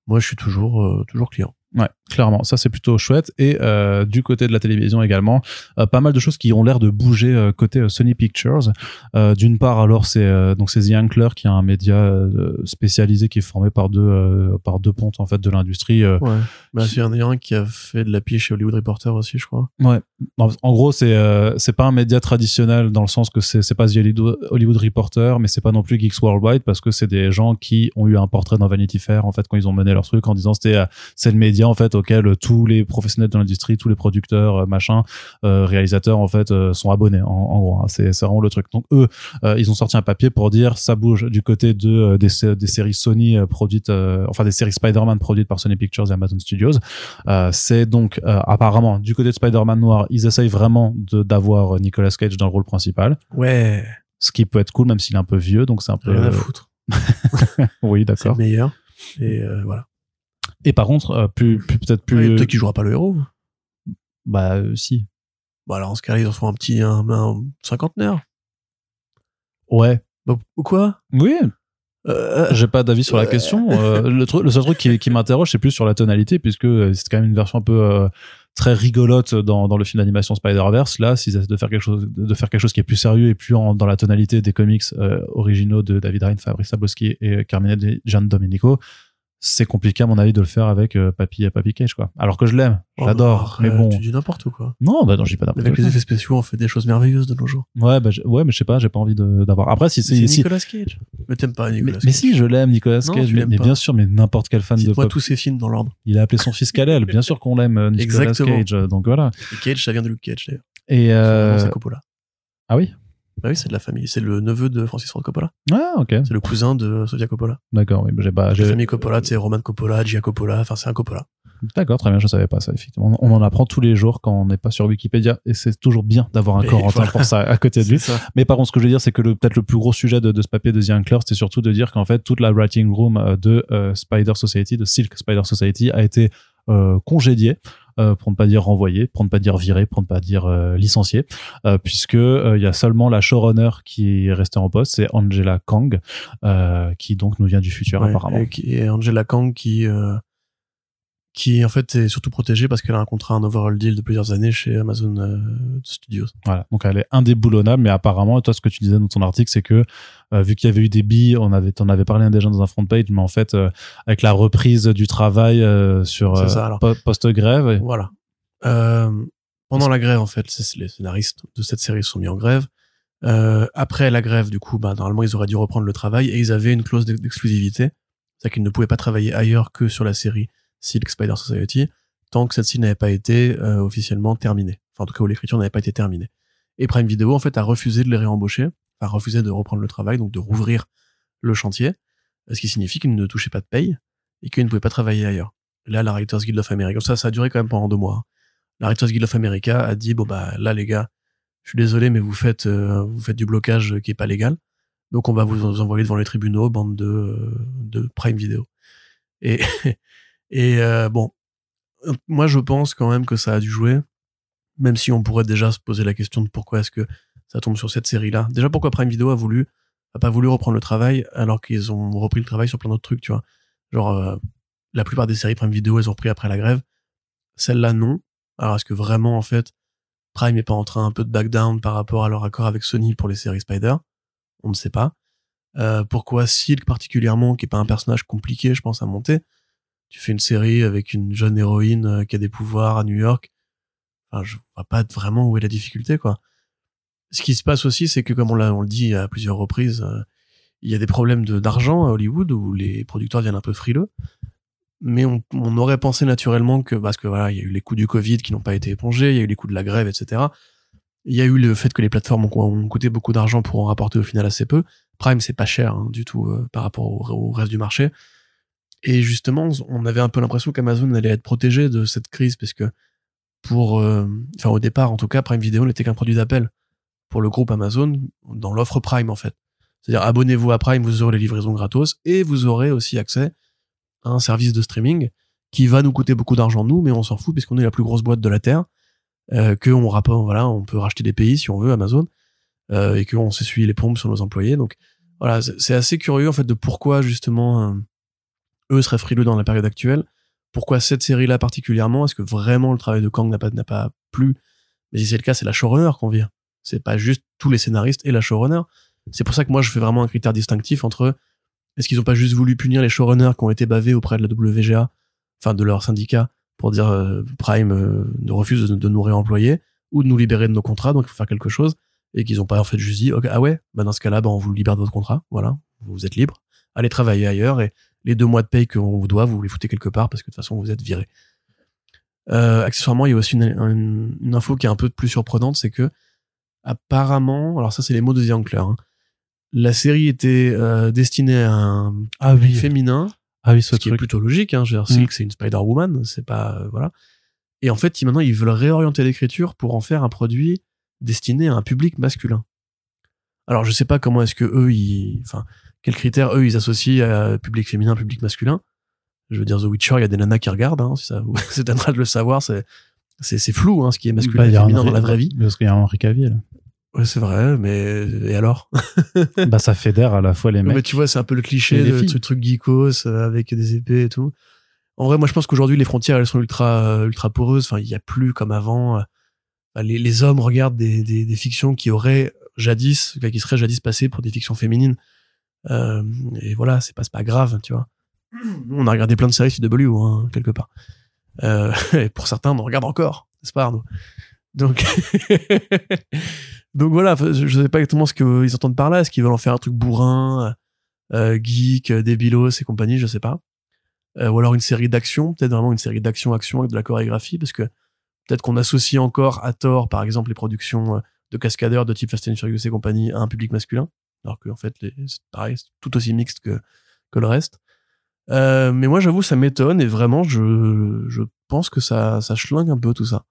Moi je suis toujours euh, toujours client. Ouais, clairement, ça c'est plutôt chouette. Et euh, du côté de la télévision également, euh, pas mal de choses qui ont l'air de bouger euh, côté Sony Pictures. D'une part, alors c'est donc c'est The Ankler qui est un média spécialisé qui est formé par deux par deux pontes en fait de l'industrie. Ouais. Bah y en a un qui a fait de la pige chez Hollywood Reporter aussi je crois. Ouais. En, en gros, c'est c'est pas un média traditionnel dans le sens que c'est c'est pas The Hollywood Reporter, mais c'est pas non plus Geeks Worldwide parce que c'est des gens qui ont eu un portrait dans Vanity Fair en fait quand ils ont mené leur truc en disant c'était c'est le média en fait auquel tous les professionnels de l'industrie, tous les producteurs, euh, machin, euh, réalisateurs en fait euh, sont abonnés en, en gros. hein. c'est c'est vraiment le truc. Donc eux, ils ont sorti un papier pour dire ça bouge du côté de des, des séries Sony produites, enfin des séries Spider-Man produites par Sony Pictures et Amazon Studios. C'est donc apparemment du côté de Spider-Man noir, ils essayent vraiment d'avoir Nicolas Cage dans le rôle principal, Ouais. ce qui peut être cool même s'il est un peu vieux, donc c'est un peu Rien à foutre. oui C'est d'accord. le meilleur. Et euh, voilà. Et par contre euh, plus, plus peut-être plus Ouais, Peut-être qu'il jouera pas le héros. bah euh, si Bah alors en ce cas-là ils en font un petit un, un cinquantenaire. ouais Bah, quoi? Oui euh, j'ai pas d'avis sur la Ouais. question. Euh, le, truc- le seul truc qui, qui m'interroge c'est plus sur la tonalité puisque euh, c'est quand même une version un peu euh, très rigolote dans, dans le film d'animation Spider-Verse. Là, s'ils essaient de faire quelque chose, de faire quelque chose qui est plus sérieux et plus en- dans la tonalité des comics euh, originaux de David Ryan, Fabrice Sablowski et Carmine de Gian Domenico, c'est compliqué à mon avis de le faire avec euh, Papy Papy Cage quoi. Alors que je l'aime, oh, j'adore, bah, mais bon. Tu dis n'importe quoi. Non, bah non, je dis pas n'importe Avec les effets spéciaux, on fait des choses merveilleuses de nos jours. Ouais, bah, ouais, mais je sais pas, j'ai pas envie de- d'avoir. Après, si c'est si, Nicolas Cage. Mais t'aimes pas mais, Nicolas mais Cage. si, je l'aime, Nicolas Non, Cage, mais, mais bien sûr, mais n'importe quel fan de pop. tous ses films dans l'ordre. Il a appelé son fils Kalel, bien sûr qu'on l'aime, euh, Nicolas. Cage, euh, donc voilà. Et Cage, ça vient de Luke Cage d'ailleurs. Et euh... Coppola. ah oui, Bah oui, c'est de la famille. C'est le neveu de Francis Ford Coppola. ah ok, C'est le cousin de Sofia Coppola. d'accord. Oui, j'ai pas, La famille Coppola, c'est Roman Coppola, Gia Coppola. Enfin, c'est un Coppola. D'accord, très bien, je savais pas ça. Effectivement, on en apprend tous les jours quand on n'est pas sur Wikipédia, et c'est toujours bien d'avoir un Corentin voilà. pour ça à côté de lui. ça. Mais par contre, ce que je veux dire, c'est que peut-être le plus gros sujet de, de ce papier de The Ankler, c'était surtout de dire qu'en fait, toute la writing room euh, de euh, Spider Society, de Silk Spider Society, a été euh, congédiée, pour ne pas dire renvoyée, pour ne pas dire virée, pour ne pas dire euh, licenciée, euh, puisque euh, il y a seulement la showrunner qui est restée en poste, c'est Angela Kang, euh, qui donc nous vient du futur Ouais, apparemment. Et, et Angela Kang qui, euh, qui en fait est surtout protégée parce qu'elle a un contrat, un overall deal de plusieurs années chez Amazon euh, Studios. Voilà, donc elle est indéboulonnable, mais apparemment, toi, ce que tu disais dans ton article, c'est que euh, vu qu'il y avait eu des billes, on avait, t'en avais parlé déjà dans un front page, mais en fait, euh, avec la reprise du travail sur euh, po- post-grève, et- Voilà. Pendant la grève, en fait, les scénaristes de cette série sont mis en grève. Après la grève, du coup, bah, normalement, ils auraient dû reprendre le travail et ils avaient une clause d'ex- d'exclusivité. C'est-à-dire qu'ils ne pouvaient pas travailler ailleurs que sur la série Silk Spider Society tant que celle-ci n'avait pas été euh, officiellement terminée. Enfin, en tout cas, où l'écriture n'avait pas été terminée. Et Prime Video, en fait, a refusé de les réembaucher, a refusé de reprendre le travail, donc de rouvrir le chantier, ce qui signifie qu'ils ne touchaient pas de paye et qu'ils ne pouvaient pas travailler ailleurs. Là, la Writers Guild of America, ça, ça a duré quand même pendant deux mois. hein. La Writers Guild of America a dit, bon, bah, là, les gars, je suis désolé, mais vous faites, euh, vous faites du blocage qui est pas légal. Donc, on va vous envoyer devant les tribunaux, bande de, euh, de Prime Video. Et, et euh, bon, moi, je pense quand même que ça a dû jouer, même si on pourrait déjà se poser la question de pourquoi est-ce que ça tombe sur cette série-là. Déjà, pourquoi Prime Video a voulu, a pas voulu reprendre le travail alors qu'ils ont repris le travail sur plein d'autres trucs, tu vois. Genre, euh, la plupart des séries Prime Video, elles ont repris après la grève. Celle-là, non. Alors, est-ce que vraiment, en fait, Prime est pas en train un peu de back down par rapport à leur accord avec Sony pour les séries Spider? On ne sait pas. Euh, pourquoi Silk particulièrement, qui est pas un personnage compliqué, je pense, à monter Tu fais une série avec une jeune héroïne euh, qui a des pouvoirs à New York. Enfin, je vois pas vraiment où est la difficulté, quoi. Ce qui se passe aussi, c'est que comme on, on le dit à plusieurs reprises, euh, il y a des problèmes d'argent à Hollywood où les producteurs viennent un peu frileux. Mais on, on aurait pensé naturellement que, parce que voilà, il y a eu les coûts du Covid qui n'ont pas été épongés, il y a eu les coûts de la grève, etc. Il y a eu le fait que les plateformes ont, ont coûté beaucoup d'argent pour en rapporter au final assez peu. Prime, c'est pas cher hein, du tout euh, par rapport au, au reste du marché. Et justement, on avait un peu l'impression qu'Amazon allait être protégé de cette crise parce que pour, euh, enfin au départ en tout cas, Prime Video n'était qu'un produit d'appel pour le groupe Amazon dans l'offre Prime en fait. C'est-à-dire abonnez-vous à Prime, vous aurez les livraisons gratos et vous aurez aussi accès à un service de streaming qui va nous coûter beaucoup d'argent nous, mais on s'en fout puisqu'on est la plus grosse boîte de la terre, euh, que on voilà, on peut racheter des pays si on veut Amazon euh, et qu'on s'essuie les pompes sur nos employés. Donc voilà, c'est c'est assez curieux en fait de pourquoi justement euh, eux seraient frileux dans la période actuelle. Pourquoi cette série-là particulièrement? Est-ce que vraiment le travail de Kang n'a pas pas plu? Mais si c'est le cas, c'est la showrunner qu'on vire. C'est pas juste tous les scénaristes et la showrunner. C'est pour ça que moi je fais vraiment un critère distinctif entre est-ce qu'ils ont pas juste voulu punir les showrunners qui ont été bavés auprès de la WGA, enfin de leur syndicat, pour dire euh, Prime euh, ne refuse de, nous réemployer ou de nous libérer de nos contrats, donc il faut faire quelque chose, et qu'ils ont pas en fait juste dit ah ouais, bah dans ce cas-là, bah on vous libère de votre contrat, voilà, vous êtes libre, allez travailler ailleurs et les deux mois de paye qu'on vous doit, vous les foutez quelque part parce que de toute façon vous êtes viré. Euh, accessoirement, il y a aussi une, une- une info qui est un peu plus surprenante, c'est que apparemment, alors ça c'est les mots de The Ankler, hein, la série était euh, destinée à un Ah oui, féminin, ah oui, ce ce qui est plutôt logique. Hein, je veux dire, Mm. Silk c'est une Spider-Woman, c'est pas euh, voilà. Et en fait, maintenant ils veulent réorienter l'écriture pour en faire un produit destiné à un public masculin. Alors je sais pas comment est-ce que eux, ils, enfin, quels critères eux ils associent à public féminin, public masculin? Je veux dire, The Witcher, il y a des nanas qui regardent, hein, si ça vous de le savoir, c'est c'est c'est flou hein, ce qui est masculin Bah, et dans la vraie vie. Parce qu'il y a un Henri Cavill. Ouais, c'est vrai, mais et alors? Bah, ça fédère à la fois les mecs. Mais tu vois, c'est un peu le cliché de ce truc geekos euh, avec des épées et tout. En vrai, moi, je pense qu'aujourd'hui, les frontières, elles sont ultra, euh, ultra poreuses. Enfin, il y a plus comme avant. les, les hommes regardent des, des, des fictions qui auraient jadis, qui seraient jadis passées pour des fictions féminines. Euh, et voilà, c'est pas, pas grave, tu vois. On a regardé plein de séries CW, hein, quelque part. Euh, et pour certains, on en regarde encore, n'est-ce pas, Arnaud? Donc, donc voilà, je je sais pas exactement ce qu'ils entendent par là. Est-ce qu'ils veulent en faire un truc bourrin, euh, geek, euh, débilos et compagnie, je sais pas. Euh, ou alors une série d'action, peut-être vraiment une série d'action-action avec de la chorégraphie, parce que peut-être qu'on associe encore à tort, par exemple, les productions euh, de cascadeurs de type Fast and Furious et compagnie à un public masculin, alors qu'en fait, les, c'est pareil, c'est tout aussi mixte que, que le reste. Euh, mais moi, j'avoue, ça m'étonne et vraiment, je, je pense que ça, ça schlingue un peu tout ça.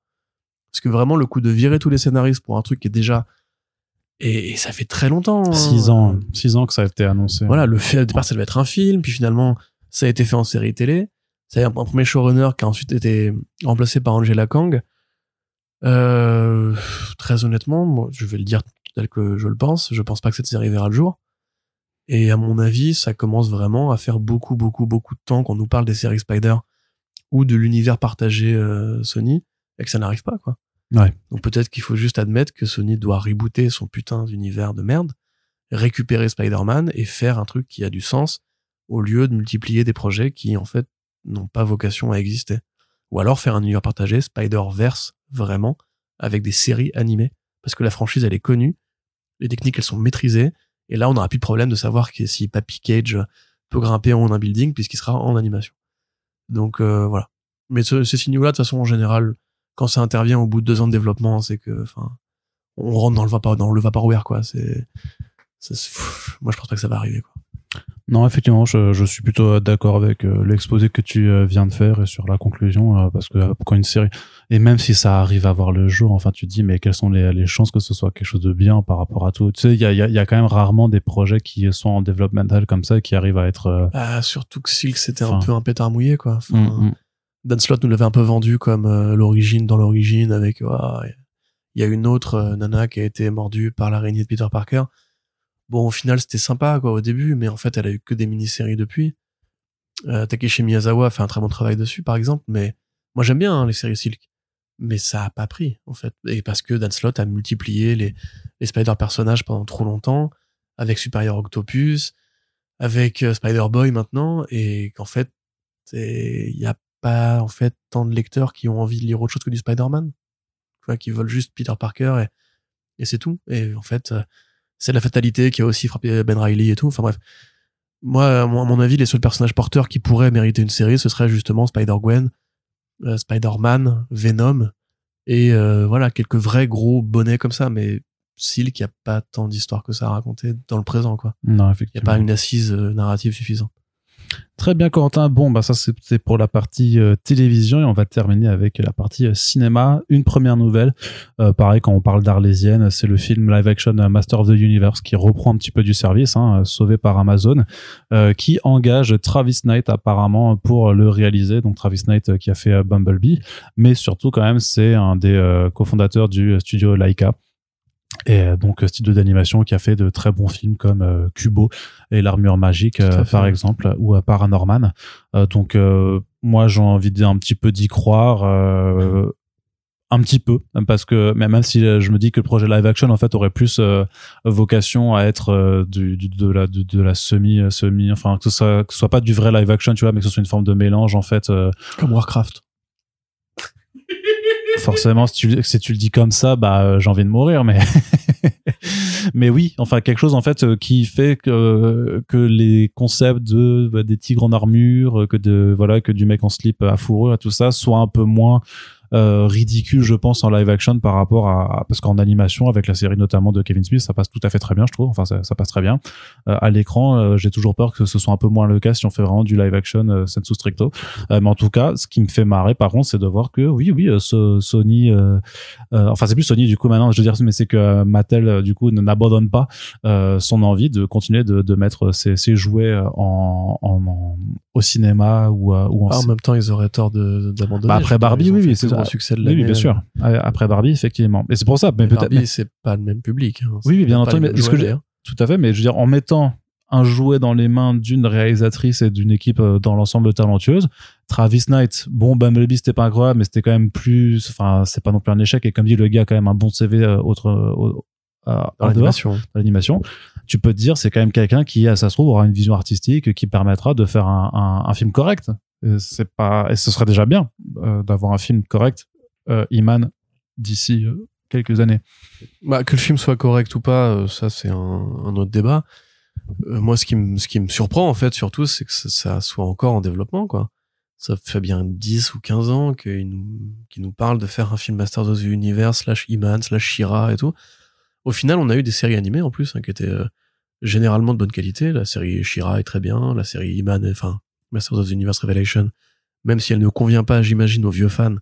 Parce que vraiment, le coup de virer tous les scénaristes pour un truc qui est déjà. Et, et ça fait très longtemps. hein. Six ans, six ans que ça a été annoncé. Voilà, le fait, au départ, ça devait être un film, puis finalement, ça a été fait en série télé. C'est un, un premier showrunner qui a ensuite été remplacé par Angela Kang. Euh, très honnêtement, moi, je vais le dire tel que je le pense, je pense pas que cette série verra le jour. Et à mon avis, ça commence vraiment à faire beaucoup, beaucoup, beaucoup de temps qu'on nous parle des séries Spider ou de l'univers partagé euh, Sony et que ça n'arrive pas, quoi. Ouais. Donc peut-être qu'il faut juste admettre que Sony doit rebooter son putain d'univers de merde, récupérer Spider-Man et faire un truc qui a du sens au lieu de multiplier des projets qui, en fait, n'ont pas vocation à exister. Ou alors faire un univers partagé, Spider-Verse, vraiment, avec des séries animées. Parce que la franchise, elle est connue, les techniques, elles sont maîtrisées, et là, on n'aura plus de problème de savoir que si Papy Cage peut grimper en d'un building, puisqu'il sera en animation. Donc, euh, voilà. Mais ce, ces signaux-là, de toute façon, en général, quand ça intervient au bout de deux ans de développement, c'est que, enfin, on rentre dans le vapor, dans le vaporware, quoi. C'est, moi, je pense pas que ça va arriver, quoi. Non, effectivement, je, je suis plutôt d'accord avec euh, l'exposé que tu euh, viens de faire et sur la conclusion, euh, parce que euh, quand une série, et même si ça arrive à voir le jour, enfin, tu te dis, mais quelles sont les, les chances que ce soit quelque chose de bien par rapport à tout? Tu sais, il y a, il y, a, il y a quand même rarement des projets qui sont en developmental comme ça, qui arrivent à être... euh, Ah, surtout que Silk, c'était un peu un pétard mouillé, quoi. Enfin, mm, mm. Dan Slott nous l'avait un peu vendu comme euh, l'origine dans l'origine avec il y a une autre euh, nana qui a été mordue par l'araignée de Peter Parker. Bon, au final, c'était sympa quoi au début, mais en fait, elle a eu que des mini-séries depuis. Euh, Takeshi Miyazawa a fait un très bon travail dessus, par exemple, mais moi j'aime bien hein, les séries Silk, mais ça a pas pris en fait, et parce que Dan Slott a multiplié les les Spider personnages pendant trop longtemps avec Superior Octopus, avec euh, Spider Boy maintenant, et qu'en fait, il y a pas en fait tant de lecteurs qui ont envie de lire autre chose que du Spider-Man, tu vois, qui veulent juste Peter Parker et, et c'est tout. Et en fait, euh, c'est la fatalité qui a aussi frappé Ben Riley et tout. Enfin bref, moi, à mon avis, les seuls personnages porteurs qui pourraient mériter une série, ce serait justement Spider-Gwen, euh, Spider-Man, Venom et euh, voilà quelques vrais gros bonnets comme ça. Mais Silk, il y a pas tant d'histoires que ça à raconter dans le présent, quoi. Non, Il y a effectivement. pas une assise euh, narrative suffisante. Très bien, Corentin. Bon, bah ça c'était pour la partie euh, télévision et on va terminer avec la partie euh, cinéma. Une première nouvelle, euh, pareil quand on parle d'Arlésienne, c'est le film live action Master of the Universe qui reprend un petit peu du service, hein, sauvé par Amazon, qui engage Travis Knight apparemment pour le réaliser. Donc Travis Knight qui a fait Bumblebee, mais surtout quand même c'est un des cofondateurs du studio Laika. Et euh, donc euh, studio d'animation qui a fait de très bons films comme euh, Kubo et l'armure magique à euh, par exemple ou euh, Paranorman. Euh, donc moi j'ai envie d'un petit peu d'y croire. un petit peu parce que même si je me dis que le projet live action en fait aurait plus vocation à être du, du- de la de, de la semi semi enfin que ce soit que ce soit pas du vrai live action tu vois mais que ce soit une forme de mélange en fait Comme Warcraft. Forcément si tu, le dis comme ça bah euh, j'ai envie de mourir mais mais oui enfin quelque chose en fait euh, qui fait que que les concepts de bah, des tigres en armure que de voilà que du mec en slip à fourrure et tout ça soient un peu moins euh, ridicule je pense en live action par rapport à parce qu'en animation avec la série notamment de Kevin Smith ça passe tout à fait très bien je trouve enfin ça, ça passe très bien Euh, à l'écran euh, j'ai toujours peur que ce soit un peu moins le cas si on fait vraiment du live action euh, sensu stricto euh, mais en tout cas ce qui me fait marrer par contre c'est de voir que oui oui Sony euh, euh, enfin c'est plus Sony du coup maintenant je veux dire mais c'est que Mattel du coup ne- n'abandonne pas euh, son envie de continuer de, de mettre ses, ses jouets en, en, en- au cinéma ou, euh, ou en Ah, en même temps, ils auraient tort de- d'abandonner. Bah, après Barbie, oui, oui, c'est gros ça. succès de oui, l'année. oui, bien sûr. Euh, Après Barbie, effectivement. Et c'est pour ça. Mais Mais peut-être. Barbie, mais- c'est pas le même public. hein. Oui, oui, bien entendu. Mais est-ce que d'ailleurs. Tout à fait. Mais je veux dire, en mettant un jouet dans les mains d'une réalisatrice et d'une équipe euh, dans l'ensemble talentueuse, Travis Knight, bon, Bumblebee, c'était pas incroyable, mais c'était quand même plus, enfin, c'est pas non plus un échec. Et comme dit, le gars a quand même un bon CV euh, autre, euh, au- euh, Dans en dehors l'animation. de l'animation. Tu peux te dire, c'est quand même quelqu'un qui, à ça se trouve, aura une vision artistique qui permettra de faire un, un, un film correct. Et C'est pas, et ce serait déjà bien euh, d'avoir un film correct, euh, Iman, d'ici euh, quelques années. Bah, que le film soit correct ou pas, euh, ça c'est un, autre débat. Euh, moi, ce qui me ce qui me surprend en fait surtout, c'est que ça, soit encore en développement quoi. ça fait bien 10 ou 15 ans qu'il nous, qu'il nous parle de faire un film Masters of the Universe slash Iman slash Shira et tout. Au final, on a eu des séries animées en plus hein, qui étaient euh, généralement de bonne qualité. La série Shira est très bien, la série Iman, enfin Masters of the Universe Revelation, même si elle ne convient pas, j'imagine, aux vieux fans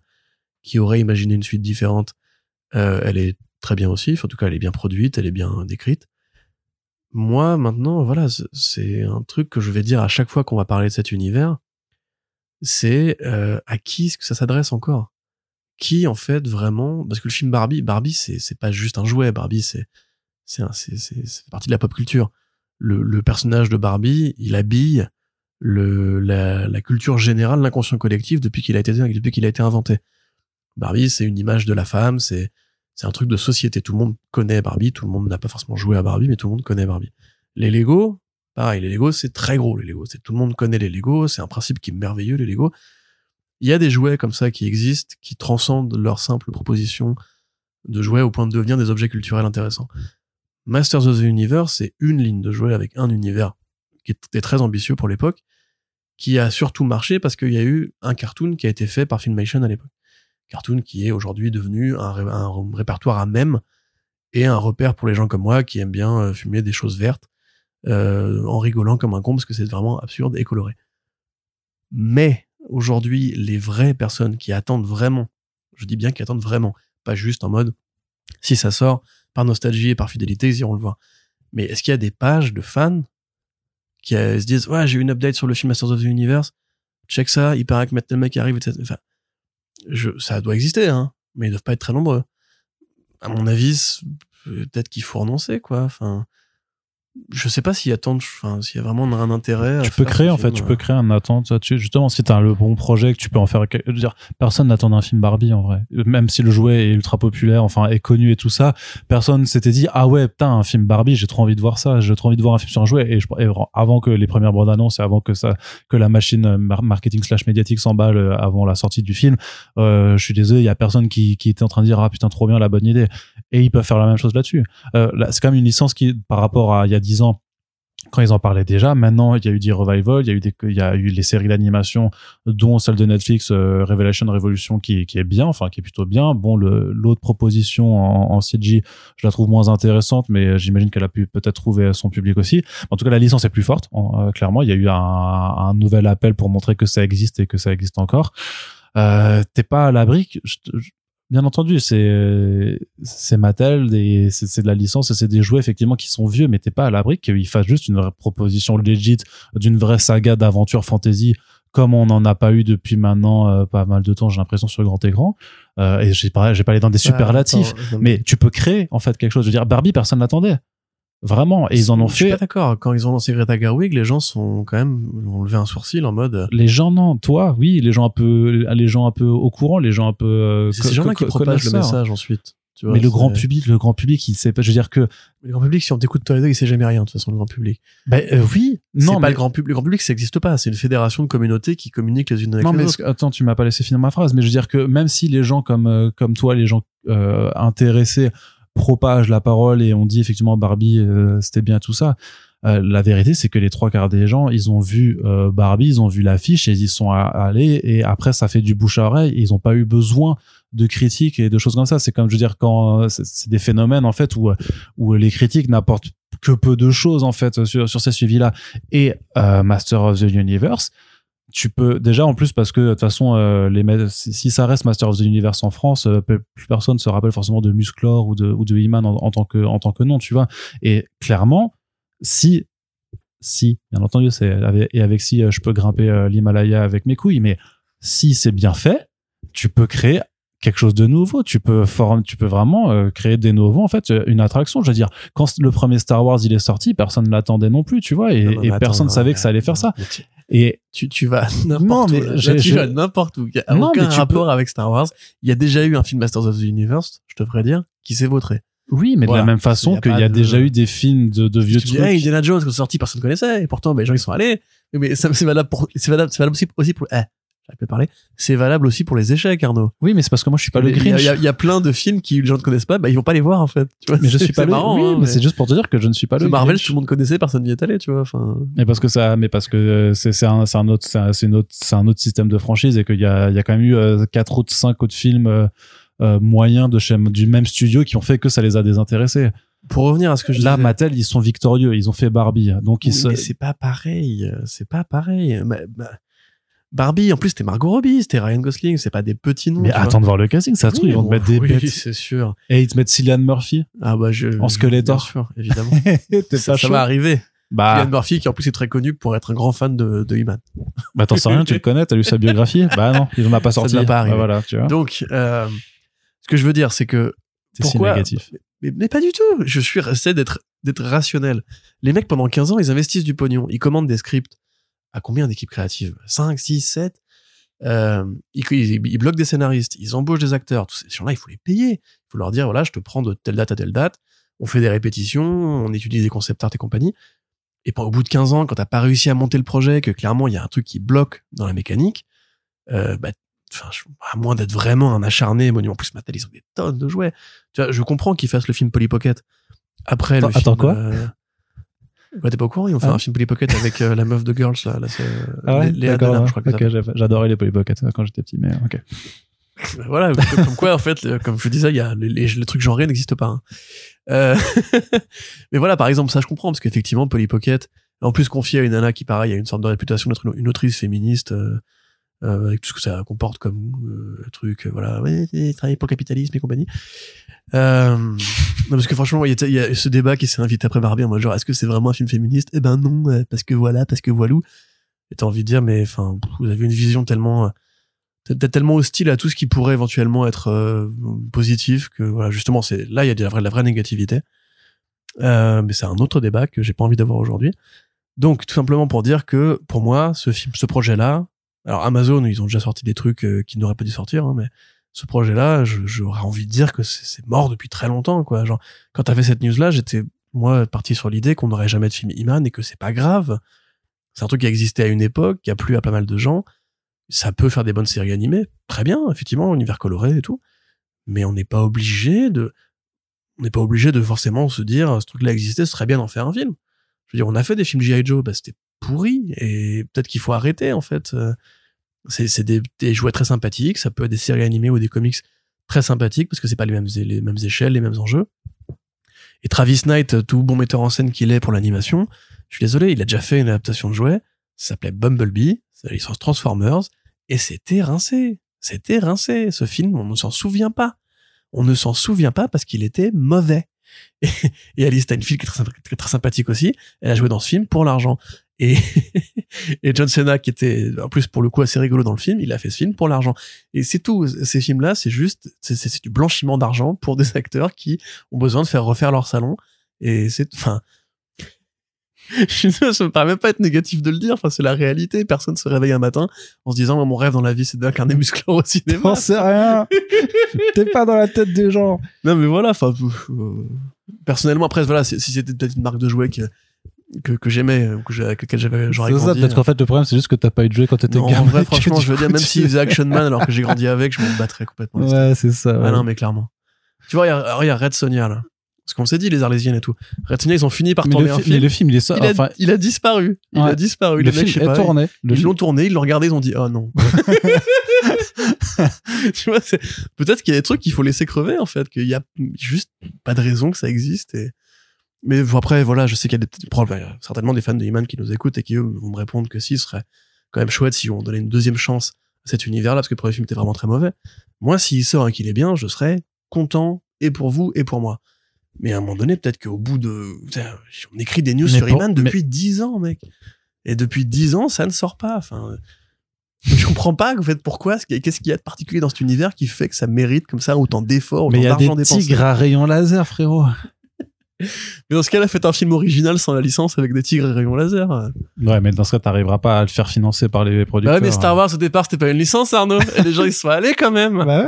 qui auraient imaginé une suite différente, euh, elle est très bien aussi. En tout cas, elle est bien produite, elle est bien décrite. Moi, maintenant, voilà, c'est un truc que je vais dire à chaque fois qu'on va parler de cet univers c'est euh, à qui est-ce que ça s'adresse encore? Qui en fait vraiment Parce que le film Barbie, Barbie c'est pas juste un jouet. Barbie c'est c'est c'est c'est partie de la pop culture. Le, le personnage de Barbie, il habille le la, la culture générale, l'inconscient collectif depuis qu'il a été depuis qu'il a été inventé. Barbie, c'est une image de la femme, c'est c'est un truc de société. Tout le monde connaît Barbie, tout le monde n'a pas forcément joué à Barbie, mais tout le monde connaît Barbie. Les Lego, Pareil, les Lego, c'est très gros, les Lego. C'est, tout le monde connaît les Lego, c'est un principe qui est merveilleux, les Lego. Il y a des jouets comme ça qui existent, qui transcendent leur simple proposition de jouets au point de devenir des objets culturels intéressants. Masters of the Universe, c'est une ligne de jouets avec un univers qui était très ambitieux pour l'époque, qui a surtout marché parce qu'il y a eu un cartoon qui a été fait par Filmation à l'époque. Cartoon qui est aujourd'hui devenu un, répertoire à même et un repère pour les gens comme moi qui aiment bien euh, fumer des choses vertes euh, en rigolant comme un con parce que c'est vraiment absurde et coloré. Mais aujourd'hui, les vraies personnes qui attendent vraiment, je dis bien qui attendent vraiment, pas juste en mode si ça sort par nostalgie et par fidélité, ils iront le voir. Mais est-ce qu'il y a des pages de fans qui euh, se disent ouais j'ai eu une update sur le film Masters of the Universe, check ça, il paraît que maintenant le mec arrive, etc. Enfin, je, ça doit exister, hein, mais ils doivent pas être très nombreux. À mon avis, peut-être qu'il faut renoncer, quoi. Enfin, je sais pas s'il y a tant de, enfin, s'il y a vraiment un intérêt. Tu peux créer, en fait, tu peux créer un attente là-dessus. Justement, si t'as le bon projet, que tu peux en faire, je veux dire, personne n'attend un film Barbie, en vrai. Même si le jouet est ultra populaire, enfin, est connu et tout ça, personne s'était dit, ah ouais, putain, un film Barbie, j'ai trop envie de voir ça, j'ai trop envie de voir un film sur un jouet. Et, je, avant que les premières bandes annonces et avant que ça, que la machine marketing slash médiatique s'emballe euh, avant la sortie du film, euh, je suis désolé, il y a personne qui, qui était en train de dire, ah putain, trop bien, la bonne idée. Et ils peuvent faire la même chose là-dessus. Euh, là, c'est quand même une licence qui, par rapport à il y a ans, quand ils en parlaient déjà. Maintenant, il y a eu des revivals, il y a eu des, il y a eu les séries d'animation, dont celle de Netflix, euh, Revelation Revolution, qui, est bien, enfin, qui est plutôt bien. Bon, l'autre proposition en, en CG, je la trouve moins intéressante, mais j'imagine qu'elle a pu peut-être trouver son public aussi. En tout cas, la licence est plus forte, euh, clairement. Il y a eu un, nouvel appel pour montrer que ça existe et que ça existe encore. Euh, t'es pas à l'abri. Bien entendu, c'est c'est Mattel, c'est de la licence c'est des jouets effectivement qui sont vieux, mais t'es pas à l'abri qu'ils fassent juste une proposition legit d'une vraie saga d'aventure fantasy comme on n'en a pas eu depuis maintenant euh, pas mal de temps, j'ai l'impression sur le grand écran. Euh, et j'ai parlé, j'ai parlé dans des superlatifs, mais tu peux créer en fait quelque chose. Je veux dire, Barbie, personne l'attendait. Vraiment, et ils en ont fait. Je suis pas d'accord. Quand ils ont lancé Greta Gerwig, les gens sont quand même ont levé un sourcil en mode. Les gens non, toi, oui, les gens un peu, les gens un peu au courant, les gens un peu. Euh, c'est ces gens-là qui propagent le message ensuite. Tu vois, mais le grand public, le grand public, il sait pas. Je veux dire que le grand public, si on t'écoute deux, il sait jamais rien de toute façon. Le grand public. Ben euh, oui, non, mais pas le grand public. Le grand public, ça n'existe pas. C'est une fédération de communautés qui communiquent les unes avec les autres. Non, mais attends, tu m'as pas laissé finir ma phrase. Mais je veux dire que même si les gens comme euh, comme toi, les gens euh, intéressés propage la parole et on dit effectivement Barbie euh, c'était bien tout ça. Euh, la vérité c'est que les trois quarts des gens ils ont vu euh, Barbie ils ont vu l'affiche et ils y sont allés et après ça fait du bouche à oreille et ils n'ont pas eu besoin de critiques et de choses comme ça. C'est comme je veux dire quand c'est des phénomènes en fait où où les critiques n'apportent que peu de choses en fait sur sur ces suivis là et Master of the Universe tu peux déjà en plus parce que de toute façon euh, les si ça reste Master of the Universe en France euh, plus personne se rappelle forcément de Musclor ou de ou de Iman en, tant que en tant que nom tu vois. Et clairement si si bien entendu c'est et avec si euh, je peux grimper l'Himalaya avec mes couilles mais si c'est bien fait tu peux créer quelque chose de nouveau. Tu peux tu peux vraiment créer des nouveaux en fait une attraction. Je veux dire quand le premier Star Wars il est sorti personne l'attendait non plus tu vois et, et personne ne savait que ça allait faire ça et tu, tu vas n'importe où. Tu vas n'importe où. Il y a aucun rapport avec Star Wars. Il y a déjà eu un film Masters of the Universe, je devrais dire, qui s'est vautré. Oui, mais de la même façon qu'il y a, déjà eu des films de, de vieux trucs. Dis, hey, Indiana Jones, quand sorti, personne ne connaissait. Et pourtant, ben, les gens, ils sont allés. Mais c'est valable pour, c'est valable, c'est valable aussi, aussi pour, eh, j'arrive pas à parler, c'est valable aussi pour les échecs, Arnaud. Oui, mais c'est parce que moi je suis pas le Grinch. Il y, a- il y a plein de films qui les gens ne connaissent pas, bah ils vont pas les voir en fait. Tu vois, Mais je suis pas le. marrant, oui, hein, mais, mais- c'est juste pour te dire que je ne suis pas le. Marvel, Grinch. tout le monde connaissait, personne n'y est allé, tu vois. Enfin, Mais parce que ça, mais parce que euh, c'est un, autre, c'est un, autre, c'est un autre système de franchise et qu'il y a, il y a quand même eu euh, quatre autres, cinq autres films euh, moyens de chez, du même studio qui ont fait que ça les a désintéressés. pour revenir à ce que je Là, disais, Mattel, ils sont victorieux, ils ont fait Barbie, donc ils Oui, se. mais c'est pas pareil, c'est pas pareil. Ma- ma- Barbie, en plus, c'était Margot Robbie, c'était Ryan Gosling, c'est pas des petits noms. Mais attends de voir le casting, ça se trouve, ils vont bon, te mettre des oui, bêtes. c'est sûr. Et ils te mettent Cillian Murphy. Ah bah je. En Skeletor. Bien sûr, évidemment. T'es ça ça va arriver. Bah, Cillian Murphy, qui en plus est très connu pour être un grand fan de, de He-Man. bah t'en sais rien, tu le connais, t'as lu sa biographie Bah non, il en a pas Ça sorti. ne va pas Bah arriver. voilà, tu vois. Donc, euh, ce que je veux dire, c'est que C'est si pourquoi- négatif. Mais, mais pas du tout. Je suis resté d'être d'être rationnel. Les mecs, pendant 15 ans, ils investissent du pognon. Ils commandent des scripts. À combien d'équipes créatives 5, 6, 7 euh, ils, ils, bloquent des scénaristes. Ils embauchent des acteurs. Tous ces gens-là, il faut les payer. Il faut leur dire, voilà, je te prends de telle date à telle date. On fait des répétitions, on étudie des concept art et compagnie. Et pas au bout de 15 ans, quand t'as pas réussi à monter le projet, que clairement, il y a un truc qui bloque dans la mécanique, euh, bah, à moins d'être vraiment un acharné, monument. En plus, Mattel, ils ont des tonnes de jouets. Tu vois, je comprends qu'ils fassent le film Polly Pocket. Après, Attends- le film, attends, quoi? euh, Ouais, t'es pas au courant Ils ont fait Ah. un film Polly Pocket avec euh, la meuf de Girls, là. là c'est, euh, Ah ouais, Lé- Léa. Dunham, je crois que ok, j'avais- j'adorais les Polly Pocket quand j'étais petit, mais ok. voilà, comme quoi, en fait, comme je disais, il y a les, les, le truc genré n'existe pas. hein. Euh, mais voilà, par exemple, ça je comprends parce qu'effectivement, Polly Pocket, en plus confié à une nana qui, pareil, a une sorte de réputation d'être une, une autrice féministe, euh, euh, avec tout ce que ça comporte comme euh, truc, euh, voilà, ouais, travailler pour le capitalisme et compagnie. Euh, non, parce que franchement, il y, y a ce débat qui s'est invité après Barbie mode genre, est-ce que c'est vraiment un film féministe? Eh ben non, euh, parce que voilà, parce que voilou. Et t'as envie de dire, mais enfin, vous avez une vision tellement euh, t'es tellement hostile à tout ce qui pourrait éventuellement être euh, positif que voilà justement c'est là il y a de la vraie, de la vraie négativité mais c'est un autre débat que j'ai pas envie d'avoir aujourd'hui donc tout simplement pour dire que pour moi ce film ce projet là alors Amazon ils ont déjà sorti des trucs euh, qui n'auraient pas dû sortir hein, mais ce projet là j'aurais envie de dire que c'est mort depuis très longtemps quoi genre quand t'avais cette news là j'étais moi parti sur l'idée qu'on n'aurait jamais de film Iman et que c'est pas grave c'est un truc qui existait à une époque qui a plu à pas mal de gens ça peut faire des bonnes séries animées, très bien, effectivement, univers coloré et tout. Mais on n'est pas obligé de, on n'est pas obligé de forcément se dire, ce truc-là existait, ce serait bien d'en faire un film. Je veux dire, on a fait des films G.I. Joe, bah, c'était pourri, et peut-être qu'il faut arrêter, en fait. Euh, C'est, des, des jouets très sympathiques, ça peut être des séries animées ou des comics très sympathiques, parce que c'est pas les mêmes, les mêmes échelles, les mêmes enjeux. Et Travis Knight, tout bon metteur en scène qu'il est pour l'animation, je suis désolé, il a déjà fait une adaptation de jouet, ça s'appelait Bumblebee, c'est la licence Transformers, et c'était rincé. C'était rincé. Ce film, on ne s'en souvient pas. On ne s'en souvient pas parce qu'il était mauvais. Et, et Alice Steinfeld, qui est très sympathique aussi, elle a joué dans ce film pour l'argent. Et, et John Cena, qui était en plus pour le coup assez rigolo dans le film, il a fait ce film pour l'argent. Et c'est tout. Ces films-là, c'est juste, c'est- du blanchiment d'argent pour des acteurs qui ont besoin de faire refaire leur salon. Et c'est, enfin, je désolé, ça me paraît même pas être négatif de le dire. Enfin, c'est la réalité. Personne se réveille un matin en se disant, mon rêve dans la vie, c'est d'incarner Musclor au cinéma. T'en sais rien T'es pas dans la tête des gens Non, mais voilà, enfin, euh, personnellement, après, voilà, si si c'était peut-être une marque de jouets que, que, que j'aimais, ou que avec laquelle j'avais, j'aurais C'est ça, grandi. peut-être qu'en fait le problème c'est juste que t'as pas eu de jouer quand t'étais gamin. en vrai, franchement, je veux dire, même s'ils faisaient Action Man alors que j'ai grandi avec, je m'en battrais complètement. Ouais, c'est ça. Ah ouais. non, mais clairement. Tu vois, il y a, y Red Sonia, là. Ce qu'on s'est dit, les Arlésiennes et tout. Red Sonia, ils ont fini par mais, tourner le un fi- film. mais le film il est ça. il, a, enfin, il a disparu. Il Ouais. a disparu. le je film sais est pas, tourné. Le ils l'ont tourné, ils l'ont regardé, ils ont dit, oh non. tu vois, peut-être qu'il y a des trucs qu'il faut laisser crever, en fait, qu'il y a juste pas de raison que ça existe et, mais après, voilà, je sais qu'il y a des. Il certainement des fans de Iman qui nous écoutent et qui, eux, vont me répondre que si, ce serait quand même chouette si on donnait une deuxième chance à cet univers-là, parce que le premier film était vraiment très mauvais. Moi, s'il sort et qu'il est bien, je serais content et pour vous et pour moi. Mais à un moment donné, peut-être qu'au bout de, on écrit des news Mais sur pour- Iman depuis 10 ans, mec. Et depuis 10 ans, ça ne sort pas. Enfin, je comprends pas, en fait, pourquoi, qu'est-ce qu'il y a de particulier dans cet univers qui fait que ça mérite comme ça autant d'efforts, Mais autant il y a d'argent des dépensé? tigres à rayon laser, frérot. Mais dans ce cas-là, faites un film original sans la licence avec des tigres et rayons laser. Ouais, mais dans ce cas, t'arriveras pas à le faire financer par les Bah producteurs. ouais, mais Star Wars, au départ, c'était pas une licence, Arnaud. Et les gens, ils sont allés quand même. Bah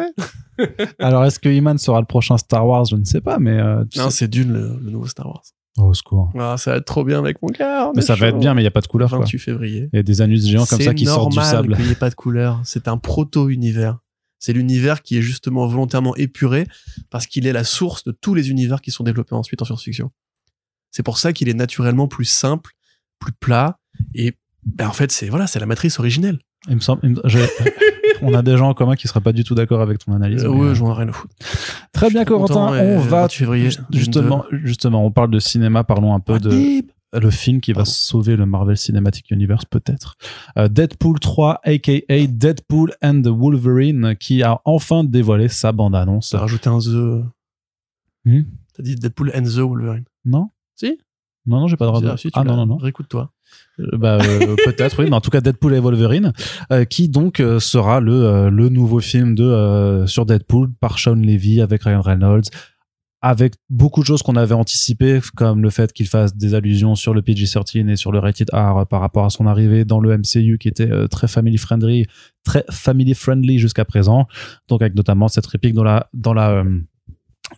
ouais. Alors, est-ce que Iman sera le prochain Star Wars? Je ne sais pas, mais euh, tu non, sais- c'est Dune, le, le nouveau Star Wars. Oh, au secours. Ah, ça va être trop bien avec mon on Mais ça va être bien, mais il n'y a pas de couleur. Quoi. 28 février. Il y a des anus géants comme ça qui sortent du sable. qu'il n'y ait pas de couleur. C'est un proto-univers. C'est l'univers qui est justement volontairement épuré parce qu'il est la source de tous les univers qui sont développés ensuite en science-fiction. C'est pour ça qu'il est naturellement plus simple, plus plat et ben en fait c'est voilà c'est la matrice originelle. Il me semble, il me- j'ai- on a des gens en commun qui seraient pas du tout d'accord avec ton analyse. Euh, ouais, euh, j'en ai rien à foutre. Très bien, Corentin. On va 28 février. justement, justement, on parle de cinéma. Parlons un peu de Adib. Le film qui va sauver le Marvel Cinematic Universe, peut-être. Euh, Deadpool 3, aka Deadpool and the Wolverine, qui a enfin dévoilé sa bande-annonce. T'as rajouté un The. Hmm T'as dit Deadpool and the Wolverine. Non Si Non, non, j'ai pas le droit de. Ah, si, ah non, non, non. Réécoute-toi. Euh, bah, euh, peut-être, oui, mais en tout cas, Deadpool et Wolverine, qui donc sera le, le nouveau film de sur Deadpool par Sean Levy avec Ryan Reynolds, avec beaucoup de choses qu'on avait anticipées, comme le fait qu'il fasse des allusions sur le PG-13 et sur le rated R par rapport à son arrivée dans le MCU, qui était euh, très family friendly, très family friendly jusqu'à présent. Donc avec notamment cette réplique dans la dans la euh,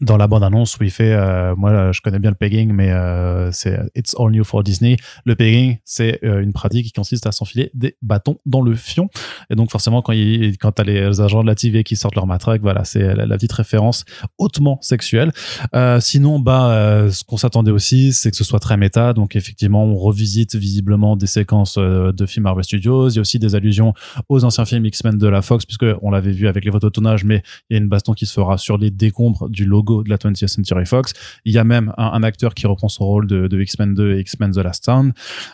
dans la bande annonce où il fait euh, moi je connais bien le pegging mais euh, c'est it's all new for Disney. Le pegging c'est euh, une pratique qui consiste à s'enfiler des bâtons dans le fion. Et donc forcément quand il quand t'as les agents de la TV qui sortent leur matraque voilà c'est la, la petite référence hautement sexuelle. Euh, sinon bah euh, ce qu'on s'attendait aussi c'est que ce soit très méta. Donc effectivement on revisite visiblement des séquences euh, de films Marvel Studios. Il y a aussi des allusions aux anciens films X-Men de la Fox puisque on l'avait vu avec les photos de tournage mais il y a une baston qui se fera sur les décombres du logo de la 20th Century Fox. Il y a même un, un acteur qui reprend son rôle de, de X-Men 2 et X-Men The Last Stand.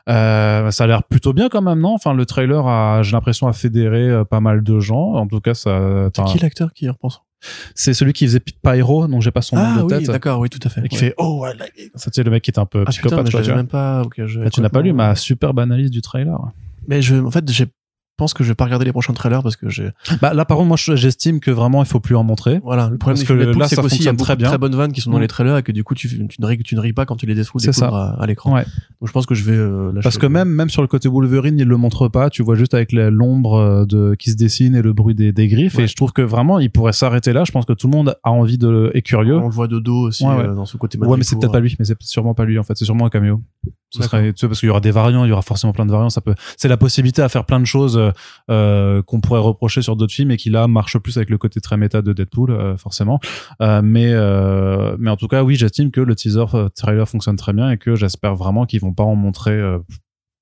Euh, ça a l'air plutôt bien quand même, non? Enfin, le trailer a, j'ai l'impression, a fédéré euh, pas mal de gens. En tout cas, ça. C'est qui l'acteur qui y repense C'est celui qui faisait Pyro, dont j'ai pas son Ah nom de oui, tête. d'accord, oui, tout à fait. Et qui Ouais. fait oh ouais, là, ça c'est le mec qui est un peu Ah putain, psychopathe mais je quoi, tu même pas. je- Ah, tu n'as pas lu ma superbe analyse du trailer. Mais je, en fait, je pense que je vais pas regarder les prochains trailers parce que j'ai. Bah là par contre moi je- j'estime que vraiment il faut plus en montrer. Voilà, le problème Parce que Deadpool, là, ça qu'aussi il y a fonctionne très bien. très bonnes vannes qui sont dans Mm. les trailers et que du coup tu, tu, ne, ris, tu ne ris pas quand tu les découvres à, à l'écran. Ouais. Donc je pense que je vais euh, Parce que le- même même sur le côté Wolverine, il le montre pas. Tu vois juste avec l'ombre euh, de qui se dessine et le bruit des, des griffes. Ouais. Et je trouve que vraiment, il pourrait s'arrêter là. Je pense que tout le monde a envie de est curieux. on le voit de dos aussi Ouais, euh, dans ce côté Ouais, mais c'est peut-être pas lui. Mais c'est sûrement pas lui en fait. C'est sûrement un caméo. Ce serait, tu sais, parce qu'il y aura des variants, il y aura forcément plein de variants. Ça peut, c'est la possibilité à faire plein de choses euh, euh, qu'on pourrait reprocher sur d'autres films et qui là marche plus avec le côté très méta de Deadpool, euh, forcément. Euh, mais euh, mais en tout cas, oui, j'estime que le teaser euh, trailer fonctionne très bien et que j'espère vraiment qu'ils vont pas en montrer.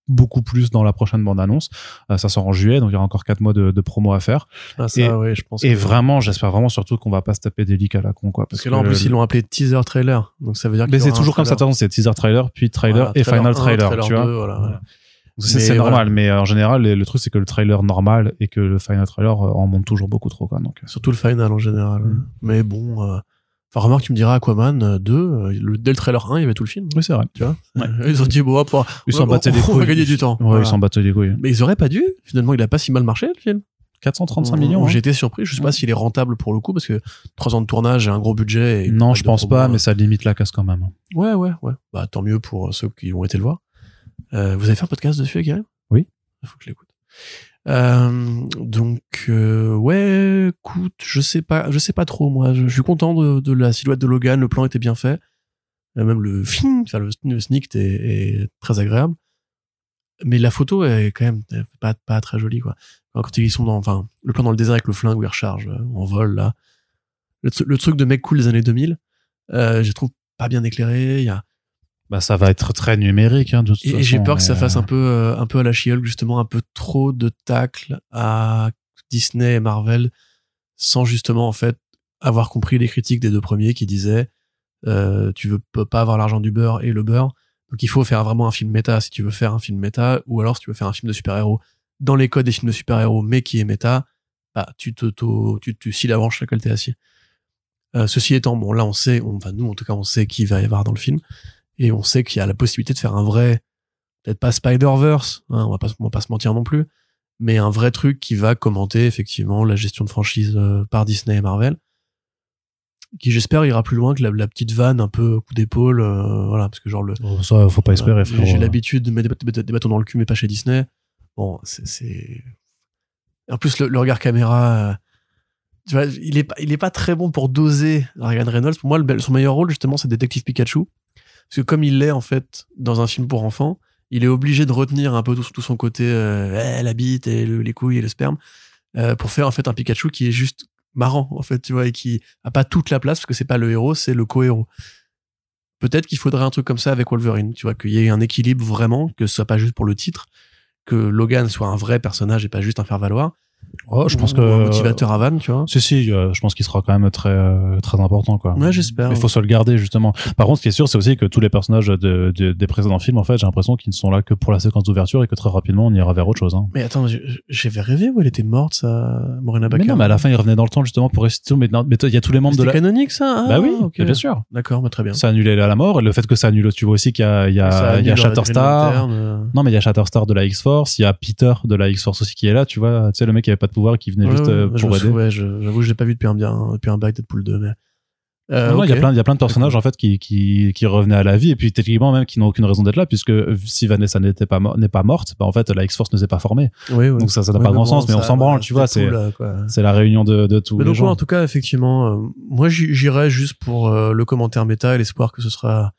Beaucoup plus dans la prochaine bande annonce Euh, ça sort en juillet donc il y aura encore quatre mois de, de promo à faire Ah, ça, et- ouais, je pense et que- vraiment j'espère vraiment surtout qu'on va pas se taper des leaks à la con quoi Parce que là, en plus, ils l'ont appelé teaser trailer. Donc ça veut dire mais c'est toujours comme ça c'est teaser trailer puis trailer Voilà, et final 1, trailer, tu vois 2, voilà, ouais. C'est voilà. normal, mais en général, le, le truc c'est que le trailer normal et que le final trailer euh, en monte toujours beaucoup trop, quoi. Donc, euh, Surtout le final en général. Mm. Mais bon. euh, Enfin, remarque, tu me diras Aquaman euh, 2, euh, le, dès le trailer 1, il y avait tout le film. oui, c'est vrai. Tu vois Ouais. Ils ont dit, bon, hop, Ils s'en on- battaient les on couilles. va gagner du temps. Ouais, Voilà. ils s'en battaient les couilles. Mais ils auraient pas dû. Finalement, il a pas si mal marché, le film. 435 millions. hein. J'ai été surpris. Je sais pas s'il est rentable pour le coup, parce que 3 ans de tournage et un gros budget. et Non, je pense pas, euh, mais ça limite la casse quand même. Ouais, ouais, ouais. Bah, tant mieux pour euh, ceux qui ont été le voir. Euh, vous avez fait un podcast dessus, Guérin? Oui. Il faut que je l'écoute. Euh, donc, euh, ouais, écoute, je sais pas, je sais pas trop, moi. Je, suis content de, la silhouette de Logan. Le plan était bien fait. Euh, même le film, enfin, le, le sneak est, très agréable. Mais la photo est quand même pas, très jolie, quoi. Quand ils sont dans, enfin, le plan dans le désert avec le flingue où ils rechargent en vol, là. Le truc de mec cool des années 2000, euh, je trouve pas bien éclairé. Il y a, Bah, ça va être très numérique, hein, de toute et, j'ai peur que ça fasse euh, un peu, euh, un peu à la She-Hulk, justement, un peu trop de tacle à Disney et Marvel, sans justement, en fait, avoir compris les critiques des deux premiers qui disaient, euh, tu veux peux pas avoir l'argent du beurre et le beurre. Donc il faut faire vraiment un film méta si tu veux faire un film méta, ou alors si tu veux faire un film de super-héros dans les codes des films de super-héros, mais qui est méta, bah, tu te, tu, tu scies la branche sur laquelle t'es assis. Euh, ceci étant, bon, là, on sait, on, enfin, nous, en tout cas, on sait qui va y avoir dans le film, et on sait qu'il y a la possibilité de faire un vrai, peut-être pas Spider-Verse, hein, on va pas, on va pas se mentir non plus, mais un vrai truc qui va commenter, effectivement, la gestion de franchise euh, par Disney et Marvel, qui, j'espère, ira plus loin que la, la petite vanne un peu coup d'épaule, euh, voilà, parce que genre le, oh, ça, faut pas espérer, frérot. J'ai l'habitude de mettre des, des bâtons dans le cul, mais pas chez Disney. Bon, c'est-. En plus, le, le regard caméra, euh, tu vois, il est, pas, il est pas très bon pour doser Ryan Reynolds. Pour moi, le, son meilleur rôle, justement, c'est Détective Pikachu. Parce que comme il l'est en fait dans un film pour enfants, il est obligé de retenir un peu tout, son côté euh, eh, la bite et le- les couilles et le sperme euh, pour faire en fait un Pikachu qui est juste marrant en fait, tu vois, et qui a pas toute la place parce que c'est pas le héros, c'est le co-héros. Peut-être qu'il faudrait un truc comme ça avec Wolverine, tu vois, qu'il y ait un équilibre vraiment, que ce soit pas juste pour le titre, que Logan soit un vrai personnage et pas juste un faire-valoir. Oh, je pense que un motivateur à Van, tu vois. Si si, euh, je pense qu'il sera quand même très euh, très important quoi. Ouais, j'espère. Il faut se le garder justement. Par contre, ce qui est sûr, c'est aussi que tous les personnages de, de- des précédents films, en fait, j'ai l'impression qu'ils ne sont là que pour la séquence d'ouverture et que très rapidement on ira vers autre chose. Hein. Mais attends, j'avais rêvé où elle était morte, ça, Morena Mais Baccarat. non, mais à la fin, il revenait dans le temps justement pour ressusciter. Mais il y a tous les membres de la. canonique, ça Ah, bah oui, ok. bien sûr. D'accord, bah, très bien. Ça annulait la mort. Et le fait que ça annule, tu vois aussi qu'il y a, il y a, il y a annule Green Shatterstar. Euh. Non, mais il y a Shatterstar de la X-Force, il y a Peter de la X-Force aussi qui est là, tu vois. Tu sais, le mec qui avait pas de pouvoir qui venait Ouais, juste ouais, euh, pour aider. ouais, je- j'avoue, je l'ai pas vu depuis un bien, depuis un Deadpool 2, mais. Euh, Non, il y a plein, il y a plein de personnages en fait qui, qui, qui revenaient à la vie et puis techniquement même qui n'ont aucune raison d'être là puisque si Vanessa n'était pas n'est pas morte, bah en fait la X-Force ne s'est pas formée. Oui, oui. Donc ça, ça n'a pas grand bon, sens, mais on s'en branle, tu vois. C'est, quoi. c'est la réunion de, de tous Mais les donc, gens. en tout cas, effectivement, euh, moi, j'irais juste pour euh, le commentaire méta et l'espoir que ce sera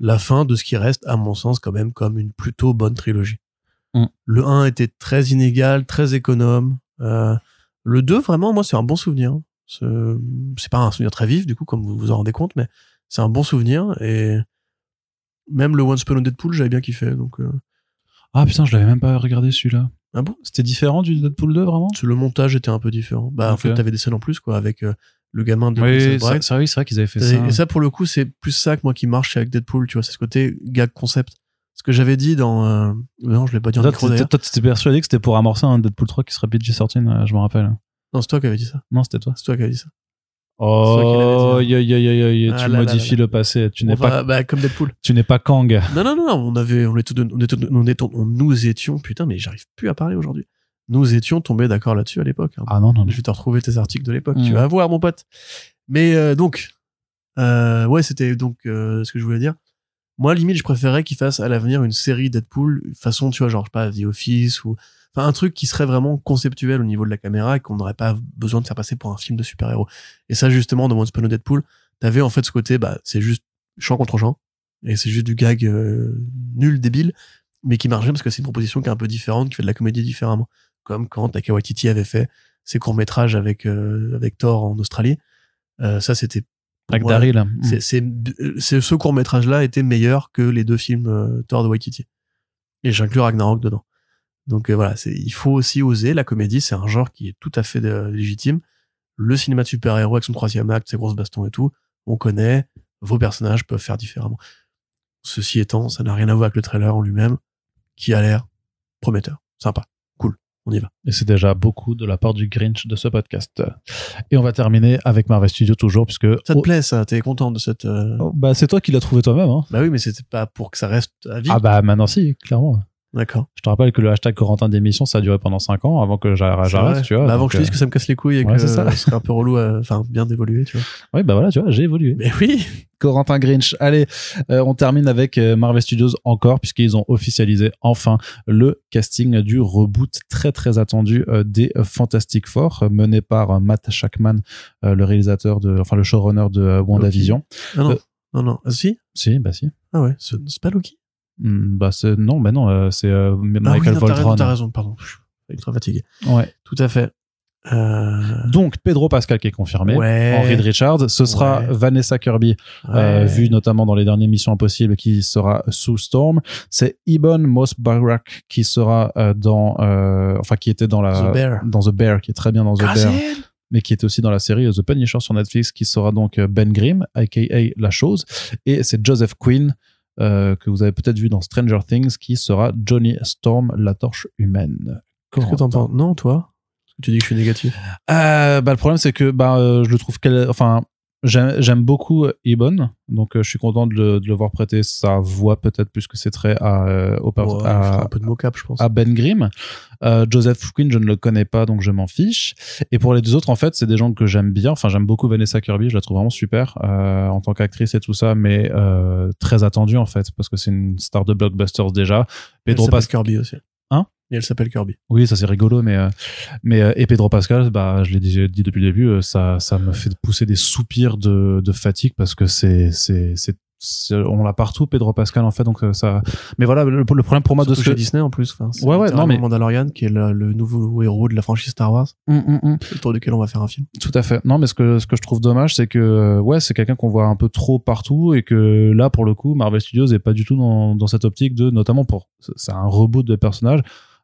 la fin de ce qui reste, à mon sens, quand même, comme une plutôt bonne trilogie. Mm. Le 1 était très inégal, très économe. Euh, le 2, vraiment, moi, c'est un bon souvenir. C'est pas un souvenir très vif, du coup, comme vous vous en rendez compte, mais c'est un bon souvenir. Et même le Once Upon a Deadpool, j'avais bien kiffé. Donc, euh, Ah putain, je l'avais même pas regardé celui-là. Ah bon? C'était différent du Deadpool 2 vraiment? Le montage était un peu différent. Bah, en fait, t'avais des scènes en plus, quoi, avec euh, le gamin de Oui, c'est vrai, vrai qu'ils avaient fait ça. et ça, pour le coup, c'est plus ça que moi qui marche avec Deadpool, tu vois, c'est ce côté gag concept. Que j'avais dit dans, euh, non, je l'ai pas dit en Toi, micro t'étais- d'ailleurs. toi, tu t'étais persuadé que c'était pour amorcer un Deadpool 3 qui serait PG-13, euh, je me rappelle. Non, c'est toi qui avais dit ça. Non, c'était toi. C'est toi qui avais dit ça. Oh, toi qui l'avais aïe, aïe, aïe, aïe, aïe, Ah tu là là modifies là le passé. Tu n'es pas, bah, comme Deadpool. tu n'es pas Kang. Non, non, non, non, on avait, on était, on était, on était, on- nous étions, putain, mais j'arrive plus à parler aujourd'hui. Nous étions tombés d'accord là-dessus à l'époque. hein. Ah non, non, non. Je vais te retrouver tes articles de l'époque. Mm. Tu vas voir, mon pote. Mais euh, donc, euh, ouais, c'était donc euh, ce que je voulais dire. Moi, limite, je préférais qu'il fasse à l'avenir une série Deadpool, façon, tu vois, genre, je sais pas, The Office ou, enfin, un truc qui serait vraiment conceptuel au niveau de la caméra et qu'on n'aurait pas besoin de faire passer pour un film de super-héros. Et ça, justement, dans Once Upon a Deadpool, t'avais en fait ce côté, bah, c'est juste champ contre champ et c'est juste du gag euh, nul, débile, mais qui marche bien parce que c'est une proposition qui est un peu différente, qui fait de la comédie différemment. Comme quand Taika Waititi avait fait ses courts-métrages avec, euh, avec Thor en Australie. Euh, ça, c'était. Avec moi, Daryl. c'est, c'est, c'est- ce court-métrage-là était meilleur que les deux films euh, Thor de Waititi. Et j'inclus Ragnarok dedans. Donc euh, voilà, c'est, il faut aussi oser. La comédie, c'est un genre qui est tout à fait euh, légitime. Le cinéma de super-héros avec son troisième acte, ses grosses bastons et tout, on connaît. Vos personnages peuvent faire différemment. Ceci étant, ça n'a rien à voir avec le trailer en lui-même, qui a l'air prometteur, sympa. On y va. Et c'est déjà beaucoup de la part du Grinch de ce podcast. Et on va terminer avec Marvel Studios toujours, puisque. Ça te oh, plaît, ça? T'es content de cette euh, oh, bah, c'est toi qui l'as trouvé toi-même. Hein. Bah oui, mais c'était pas pour que ça reste à vie. Ah bah maintenant si, clairement. D'accord. Je te rappelle que le hashtag Corentin d'émission, ça a duré pendant 5 ans avant que j'arrête, tu vois. Bah, avant que je dise euh, que ça me casse les couilles et ouais, que c'est ça. ce serait un peu relou, enfin bien d'évoluer, tu vois. Oui, bah voilà, tu vois, j'ai évolué. Mais oui. Corentin Grinch. Allez, euh, on termine avec euh, Marvel Studios encore, puisqu'ils ont officialisé enfin le casting du reboot très très attendu euh, des Fantastic Four, mené par euh, Matt Shackman, euh, le réalisateur de, enfin le showrunner de WandaVision. Ah non. Euh, Non, non. Ah, si? Si, bah si. Ah ouais, c'est c'est pas Loki? Hmm, bah c'est non, bah non, euh, c'est euh, Ah oui, Michael Voltron. t'as raison, pardon. Je suis ultra fatigué. Ouais. Tout à fait. Euh... Donc Pedro Pascal qui est confirmé. Ouais. Henry Richards, ce sera Ouais. Vanessa Kirby, euh, Ouais. vu notamment dans les dernières Missions Impossibles, qui sera sous Storm. C'est Ibn Mos Barak qui sera euh, dans, enfin qui était dans la The Bear. dans The Bear, qui est très bien dans The Bear, mais qui était aussi dans la série The Punisher sur Netflix, qui sera donc Ben Grimm, aka La Chose, et c'est Joseph Quinn. Euh, que vous avez peut-être vu dans Stranger Things, qui sera Johnny Storm, la torche humaine. Qu'est-ce que t'en penses? Non, toi? Tu dis que je suis négatif. Euh, bah, le problème, c'est que bah, euh, je le trouve qu'elle. Enfin, j'aime beaucoup euh, Ibon, donc euh, je suis content de le, de le voir prêter sa voix, peut-être plus que ses traits à, au per- Ouais, je ferai à, un peu de mocap, je pense. à Ben Grimm. Euh, Joseph Quinn, je ne le connais pas, donc je m'en fiche. Et pour les deux autres, en fait, c'est des gens que j'aime bien. Enfin, j'aime beaucoup Vanessa Kirby, je la trouve vraiment super euh, en tant qu'actrice et tout ça, mais euh, très attendue en fait, parce que c'est une star de blockbusters déjà. Pedro Pascal. Kirby aussi. Hein? Et elle s'appelle Kirby. Oui, ça c'est rigolo, mais euh, mais euh, et Pedro Pascal, bah je l'ai dit, dit depuis le début, euh, ça ça me fait pousser des soupirs de, de fatigue parce que c'est c'est c'est on l'a partout Pedro Pascal en fait donc ça mais voilà le, le problème pour moi de Surtout ce chez que Disney en plus. Enfin, c'est Ouais, ouais, non, mais- Mandalorian qui est le, le nouveau héros de la franchise Star Wars, Hum, hum, hum. autour duquel on va faire un film. Tout à fait. Non, mais ce que ce que je trouve dommage, c'est que ouais, c'est quelqu'un qu'on voit un peu trop partout et que là, pour le coup, Marvel Studios est pas du tout dans dans cette optique de, notamment pour, c'est un reboot de personnages.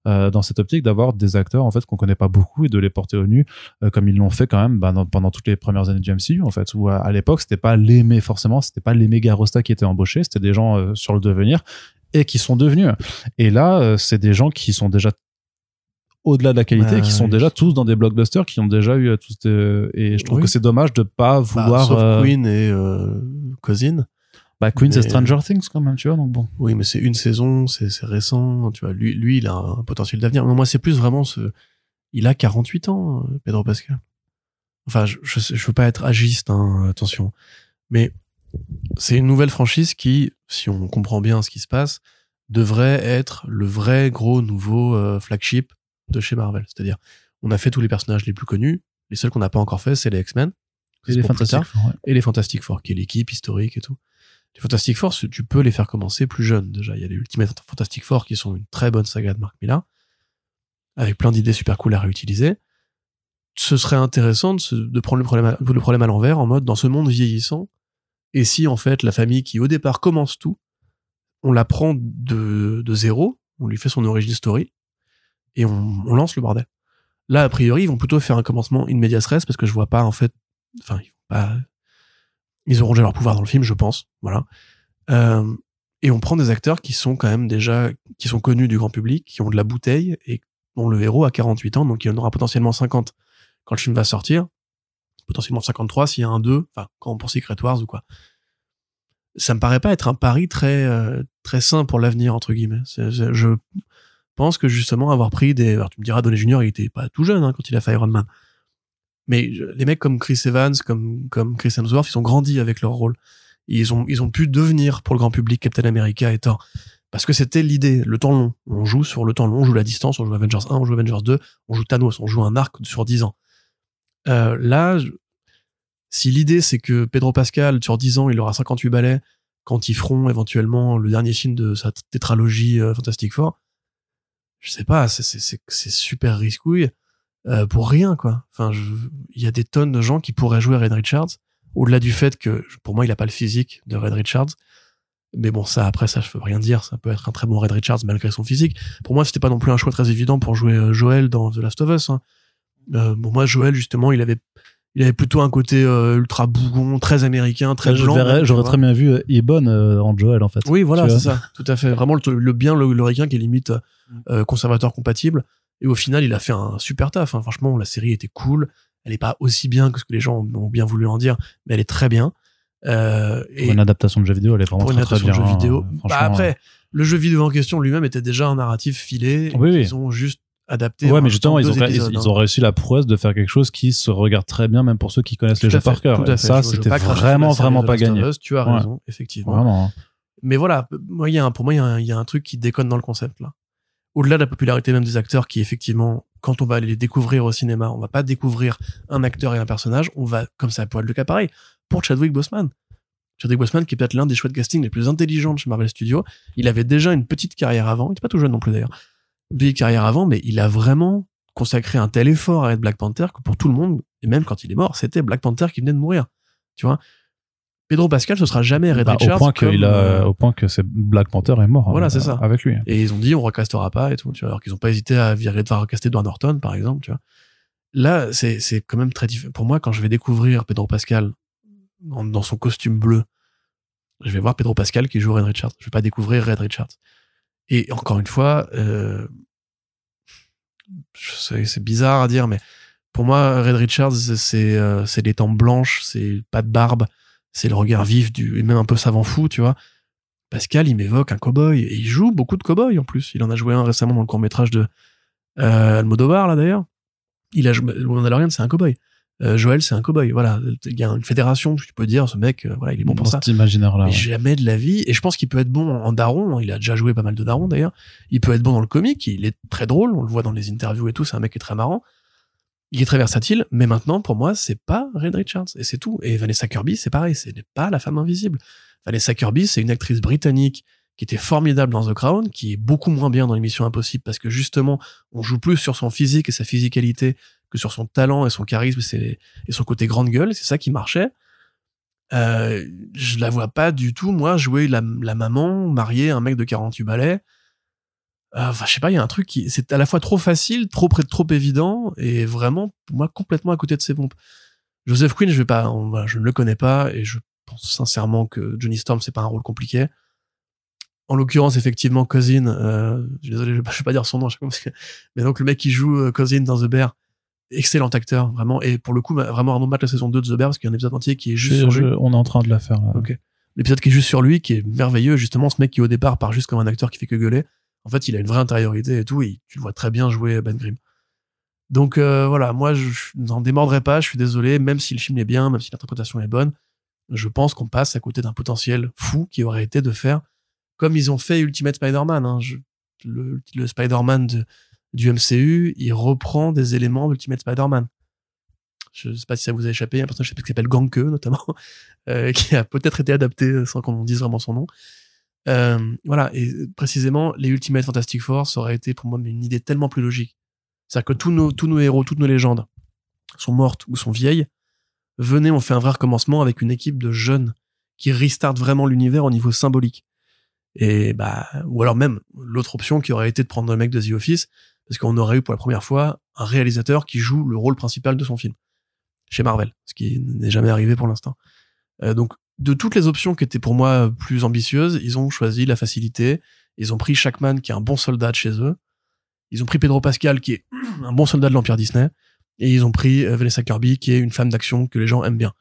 Euh, dans cette optique d'avoir des acteurs en fait qu'on connaît pas beaucoup et de les porter au nu euh, comme ils l'ont fait quand même bah, dans- pendant toutes les premières années du MCU en fait où à, à l'époque c'était pas les mé- forcément c'était pas les méga rostas qui étaient embauchés c'était des gens euh, sur le devenir et qui sont devenus et là c'est des gens qui sont déjà au-delà de la qualité et qui sont oui. déjà tous dans des blockbusters qui ont déjà eu tous des- et je trouve Oui. que c'est dommage de pas Bah, vouloir sauf euh, Queen et euh, Cousin. Bah Queen c'est Stranger Things quand même tu vois donc bon Oui, mais c'est une saison, c'est récent. Tu vois, lui, lui, il a un potentiel d'avenir. Mais moi, c'est plus vraiment ce. Il a 48 ans, euh, Pedro Pascal. Enfin, je, je, veux pas être agiste, hein, attention. Mais c'est une nouvelle franchise qui, si on comprend bien ce qui se passe, devrait être le vrai gros nouveau euh, flagship de chez Marvel. C'est-à-dire, on a fait tous les personnages les plus connus. Les seuls qu'on n'a pas encore fait, c'est les X-Men. et les Fantastic Four, ouais. et les Fantastic Four, qui est l'équipe historique et tout. Les Fantastic Four, tu peux les faire commencer plus jeunes déjà. Il y a les Ultimate Fantastic Four qui sont une très bonne saga de Mark Millar, avec plein d'idées super cool à réutiliser. Ce serait intéressant de, prendre le problème, à, l'envers, en mode dans ce monde vieillissant, et si en fait la famille qui au départ commence tout, on la prend de, zéro, on lui fait son origin story, et on, on lance le bordel. Là, a priori, ils vont plutôt faire un commencement in medias res, parce que je vois pas en fait, enfin, ils vont pas ils auront déjà leur pouvoir dans le film, je pense. Voilà. Euh, et on prend des acteurs qui sont quand même déjà, qui sont connus du grand public, qui ont de la bouteille et dont le héros a 48 ans, donc il en aura potentiellement 50 quand le film va sortir. Potentiellement 53 s'il y a un 2, enfin, quand on pense Secret Wars ou quoi. Ça me paraît pas être un pari très, euh, très sain pour l'avenir, entre guillemets. Je pense que justement avoir pris des, alors tu me diras, Donny Junior, il était pas tout jeune, hein, quand il a fait Iron Man. Mais les mecs comme Chris Evans, comme, comme Chris Hemsworth, ils ont grandi avec leur rôle. Ils ont, ils ont pu devenir pour le grand public Captain America et Thor. Parce que c'était l'idée, le temps long. On joue sur le temps long, on joue la distance, on joue Avengers 1, on joue Avengers 2, on joue Thanos, on joue un arc sur 10 ans. Euh, là, si l'idée c'est que Pedro Pascal, sur 10 ans, il aura 58 balais quand ils feront éventuellement le dernier film de sa tétralogie euh, Fantastic Four, je sais pas, c'est super risquouille euh, pour rien, quoi. Enfin, il y a des tonnes de gens qui pourraient jouer Red Richards, au-delà du fait que, pour moi, il a pas le physique de Red Richards. Mais bon, ça, après, ça, je peux rien dire. Ça peut être un très bon Red Richards malgré son physique. Pour moi, c'était pas non plus un choix très évident pour jouer euh, Joel dans The Last of Us. Hein. Euh, bon, moi, Joel, justement, il avait, il avait plutôt un côté euh, ultra bougon, très américain, très blanc. j'aurais très bien vu euh, Ebon euh, en Joel en fait Oui, voilà, c'est ça, tout à fait. Vraiment le, le bien, le, le qui est limite euh, conservateur compatible. Et au final, il a fait un super taf. hein. Franchement, la série était cool. Elle est pas aussi bien que ce que les gens ont bien voulu en dire, mais elle est très bien. Euh, et pour une adaptation de jeu vidéo elle est vraiment pour une très, très adaptation bien de jeu vidéo. euh, Bah après, le jeu vidéo en question lui-même était déjà un narratif filé. Oui, oui. Ils ont juste adapté. Ouais, mais justement, ils ont, épisodes, ils, hein. ils ont réussi la prouesse de faire quelque chose qui se regarde très bien, même pour ceux qui connaissent Tout les jeux fait, par cœur. Et ça, c'était vraiment, vraiment pas gagné. Us, Tu as Ouais. raison, effectivement. Vraiment. hein. Mais voilà, moi, y a un, pour moi, il y, y a un truc qui déconne dans le concept là. Au-delà de la popularité même des acteurs, qui effectivement, quand on va les découvrir au cinéma, on va pas découvrir un acteur et un personnage, on va, comme ça peut être le cas pareil, pour Chadwick Boseman. Chadwick Boseman, qui est peut-être l'un des choix de casting les plus intelligents de chez Marvel Studios. Il avait déjà une petite carrière avant, il était pas tout jeune non plus d'ailleurs. Une petite carrière avant, mais il a vraiment consacré un tel effort à être Black Panther que pour tout le monde, et même quand il est mort, c'était Black Panther qui venait de mourir. Tu vois Pedro Pascal, ce sera jamais Red Bah, Richards. au point qu'il a, euh, au point que c'est Black Panther est mort. Voilà, euh, c'est ça. Avec lui. et ils ont dit on recastera pas et tout, tu vois, alors qu'ils ont pas hésité à virer de recaster Edward Norton, par exemple, tu vois. Là, c'est, c'est quand même très différent. Pour moi, quand je vais découvrir Pedro Pascal dans son costume bleu, je vais voir Pedro Pascal qui joue Red Richards. Je vais pas découvrir Red Richards. Et encore une fois, euh, c'est bizarre à dire, mais pour moi, Red Richards, c'est, euh, c'est les temps blanches, c'est pas de barbe, c'est le regard vif du, et même un peu savant fou, tu vois. Pascal, il m'évoque un cowboy et il joue beaucoup de cowboys en plus. Il en a joué un récemment dans le court métrage de euh, Almodovar là d'ailleurs. Il a joué, Mandalorian, c'est un cowboy. Euh, Joël, c'est un cowboy. Voilà, il y a une fédération, tu peux dire, ce mec, euh, voilà, il est bon pour ça. Mais ouais. jamais de la vie. Et je pense qu'il peut être bon en daron. hein. Il a déjà joué pas mal de daron d'ailleurs. Il peut être bon dans le comique. Il est très drôle. On le voit dans les interviews et tout. C'est un mec qui est très marrant. Il est très versatile, mais maintenant, pour moi, c'est pas Red Richards, et c'est tout. Et Vanessa Kirby, c'est pareil, ce n'est pas la femme invisible. Vanessa Kirby, c'est une actrice britannique qui était formidable dans The Crown, qui est beaucoup moins bien dans l'émission Impossible, parce que justement, on joue plus sur son physique et sa physicalité que sur son talent et son charisme et son côté grande gueule, c'est ça qui marchait. Euh, je la vois pas du tout, moi, jouer la, maman, mariée un mec de 48 balais. Euh, enfin, je sais pas, il y a un truc qui, c'est à la fois trop facile, trop près, trop évident, et vraiment, pour moi, complètement à côté de ses pompes. Joseph Quinn, je vais pas, je ne le connais pas, et je pense sincèrement que Johnny Storm, c'est pas un rôle compliqué. En l'occurrence, effectivement, Cousin, euh, désolé, je vais, pas, vais pas dire son nom, mais donc le mec qui joue euh, Cousin dans The Bear, excellent acteur, vraiment, et pour le coup, vraiment un match la saison 2 de The Bear, parce qu'il y a un épisode entier qui est juste sur lui. On est en train de la faire, là. Ok. L'épisode qui est juste sur lui, qui est merveilleux, justement, ce mec qui au départ part juste comme un acteur qui fait que gueuler, en fait, il a une vraie intériorité et tout, et tu le vois très bien jouer Ben Grimm. Donc euh, voilà, moi, je, n'en démordrai pas, je suis désolé, même si le film est bien, même si l'interprétation est bonne, je pense qu'on passe à côté d'un potentiel fou qui aurait été de faire comme ils ont fait Ultimate Spider-Man. Hein. le, Spider-Man du MCU, il reprend des éléments d'Ultimate Spider-Man. Je sais pas si ça vous a échappé, il y a un personnage qui s'appelle Ganke, notamment, euh, qui a peut-être été adapté sans qu'on dise vraiment son nom. Euh, voilà, et précisément, les Ultimate Fantastic Four, ça aurait été pour moi une idée tellement plus logique. C'est-à-dire que tous nos, tous nos héros, toutes nos légendes sont mortes ou sont vieilles. Venez, on fait un vrai recommencement avec une équipe de jeunes qui restart vraiment l'univers au niveau symbolique. Et bah, ou alors même l'autre option qui aurait été de prendre un mec de The Office, parce qu'on aurait eu pour la première fois un réalisateur qui joue le rôle principal de son film chez Marvel, ce qui n'est jamais arrivé pour l'instant. Euh, donc de toutes les options qui étaient pour moi plus ambitieuses, ils ont choisi la facilité. Ils ont pris Shackman, qui est un bon soldat de chez eux. Ils ont pris Pedro Pascal, qui est un bon soldat de l'Empire Disney. Et ils ont pris euh, Vanessa Kirby, qui est une femme d'action que les gens aiment bien.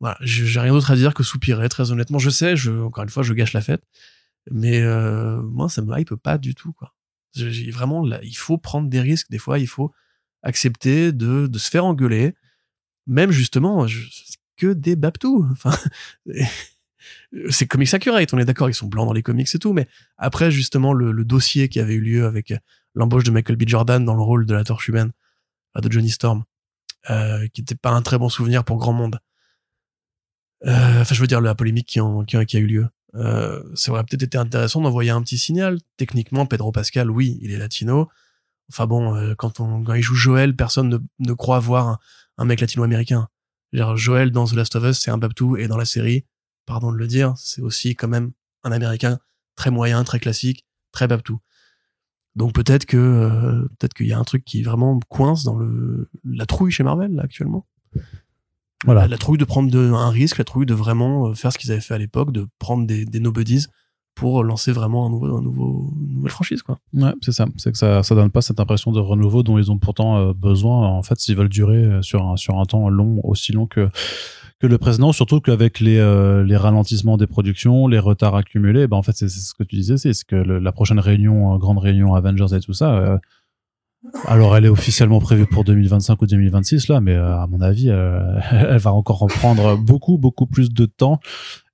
voilà, j'ai rien d'autre à dire que soupirer, très honnêtement. Je sais, encore une fois, je gâche la fête. Mais euh, moi, ça me hype pas du tout. quoi. Vraiment, il faut prendre des risques. Des fois, il faut accepter de, se faire engueuler. Même justement, que des Babtou. Enfin, c'est Comics Accurate, on est d'accord, ils sont blancs dans les comics et tout, mais après, justement, le, dossier qui avait eu lieu avec l'embauche de Michael B. Jordan dans le rôle de la torche humaine, de Johnny Storm, euh, qui n'était pas un très bon souvenir pour grand monde. Euh, enfin, je veux dire, la polémique qui, en, a, eu lieu. Euh, ça aurait peut-être été intéressant d'envoyer un petit signal. Techniquement, Pedro Pascal, oui, il est latino. Enfin bon, euh, quand, on, il joue Joël, personne ne, ne croit voir un mec latino-américain. Genre Joël dans The Last of Us, c'est un Babtou, et dans la série, pardon de le dire, c'est aussi quand même un Américain très moyen, très classique, très Babtou. Donc peut-être que euh, peut-être qu'il y a un truc qui vraiment coince dans le la trouille chez Marvel là, actuellement. Voilà. La, trouille de prendre de, un risque, la trouille de vraiment euh, faire ce qu'ils avaient fait à l'époque, de prendre des, des nobodies pour lancer vraiment un nouveau, un nouveau, une nouvelle franchise, quoi. Ouais, c'est ça. C'est que ça, ça donne pas cette impression de renouveau dont ils ont pourtant euh, besoin, en fait, s'ils veulent durer euh, sur un, sur un temps long, aussi long que, que le précédent, surtout qu'avec les, euh, les ralentissements des productions, les retards accumulés, ben en fait, c'est ce que tu disais, c'est que la prochaine réunion, grande réunion Avengers et tout ça, alors, elle est officiellement prévue pour 2025 ou 2026 là, mais à mon avis, elle va encore en prendre beaucoup, beaucoup plus de temps.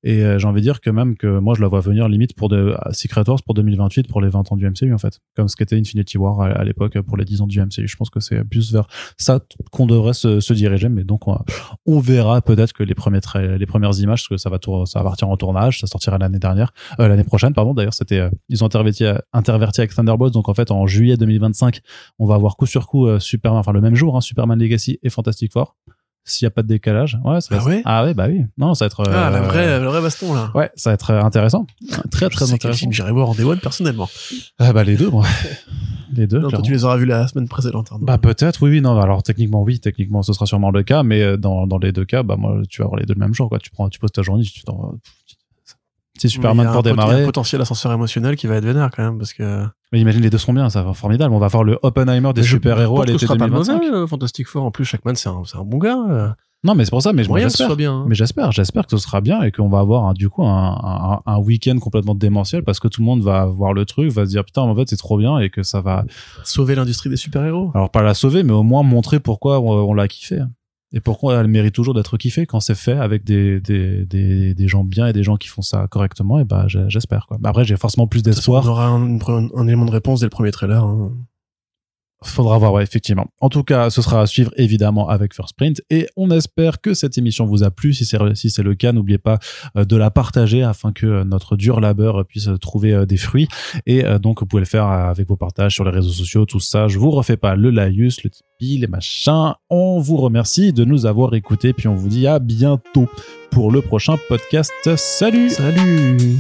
Et euh, j'ai envie de dire que même que moi, je la vois venir limite pour de, Secret Wars pour 2028, pour les 20 ans du MCU, en fait. Comme ce qu'était Infinity War à, l'époque pour les 10 ans du MCU. Je pense que c'est plus vers ça qu'on devrait se, se, diriger. Mais donc, on, on verra peut-être que les, premiers les premières images, parce que ça va, tour, ça va partir en tournage, ça sortira l'année dernière, euh, l'année prochaine, pardon. D'ailleurs, c'était, euh, ils ont interverti, interverti avec Thunderbolts. Donc, en fait, en juillet 2025, on va avoir coup sur coup Superman, enfin le même jour, hein, Superman Legacy et Fantastic Four s'il y a pas de décalage. Ouais, ça va ah, ouais ah ouais, bah oui. Non, ça va être. Ah, la vraie, le vrai baston là. Ouais, ça va être intéressant. Très très intéressant. J'irai voir en Day One personnellement. Ah bah les deux, moi. les deux. Non, toi, tu les auras vus la semaine précédente. Hein, bah peut-être, oui, oui, non. Alors techniquement, oui, techniquement, ce sera sûrement le cas, mais euh, dans dans les deux cas, bah moi, tu vas avoir les deux le même jour, quoi. Tu prends, tu poses ta journée, tu t'en si Superman pour démarrer. Il y a un potentiel ascenseur émotionnel qui va être vénère quand même parce que. Mais imagine les deux seront bien, ça va formidable. On va voir le Oppenheimer des super-héros à l'été 2025. Pas euh, Fantastic Four en plus, Shackman c'est un, un bon gars. Euh. Non, mais c'est pour ça. Mais j'espère. bien. Hein. Mais j'espère, j'espère que ce sera bien et qu'on va avoir un, du coup un, un, un week-end complètement démentiel parce que tout le monde va voir le truc, va se dire putain en fait c'est trop bien et que ça va sauver l'industrie des super-héros. Alors pas la sauver, mais au moins montrer pourquoi on, l'a kiffé et pourquoi elle mérite toujours d'être kiffée quand c'est fait avec des, des, des, des, gens bien et des gens qui font ça correctement. Et bah j'espère quoi. Après j'ai forcément plus d'espoir. On aura un, un, élément de réponse dès le premier trailer. Hein. Faudra voir, ouais, effectivement. En tout cas, ce sera à suivre évidemment avec First Print et on espère que cette émission vous a plu. Si c'est le cas, n'oubliez pas euh, de la partager afin que euh, notre dur labeur puisse trouver euh, des fruits. Et donc, vous pouvez le faire avec vos partages sur les réseaux sociaux, tout ça. Je vous refais pas le laïus, le Tipeee, les machins. On vous remercie de nous avoir écoutés puis on vous dit à bientôt pour le prochain podcast. Salut Salut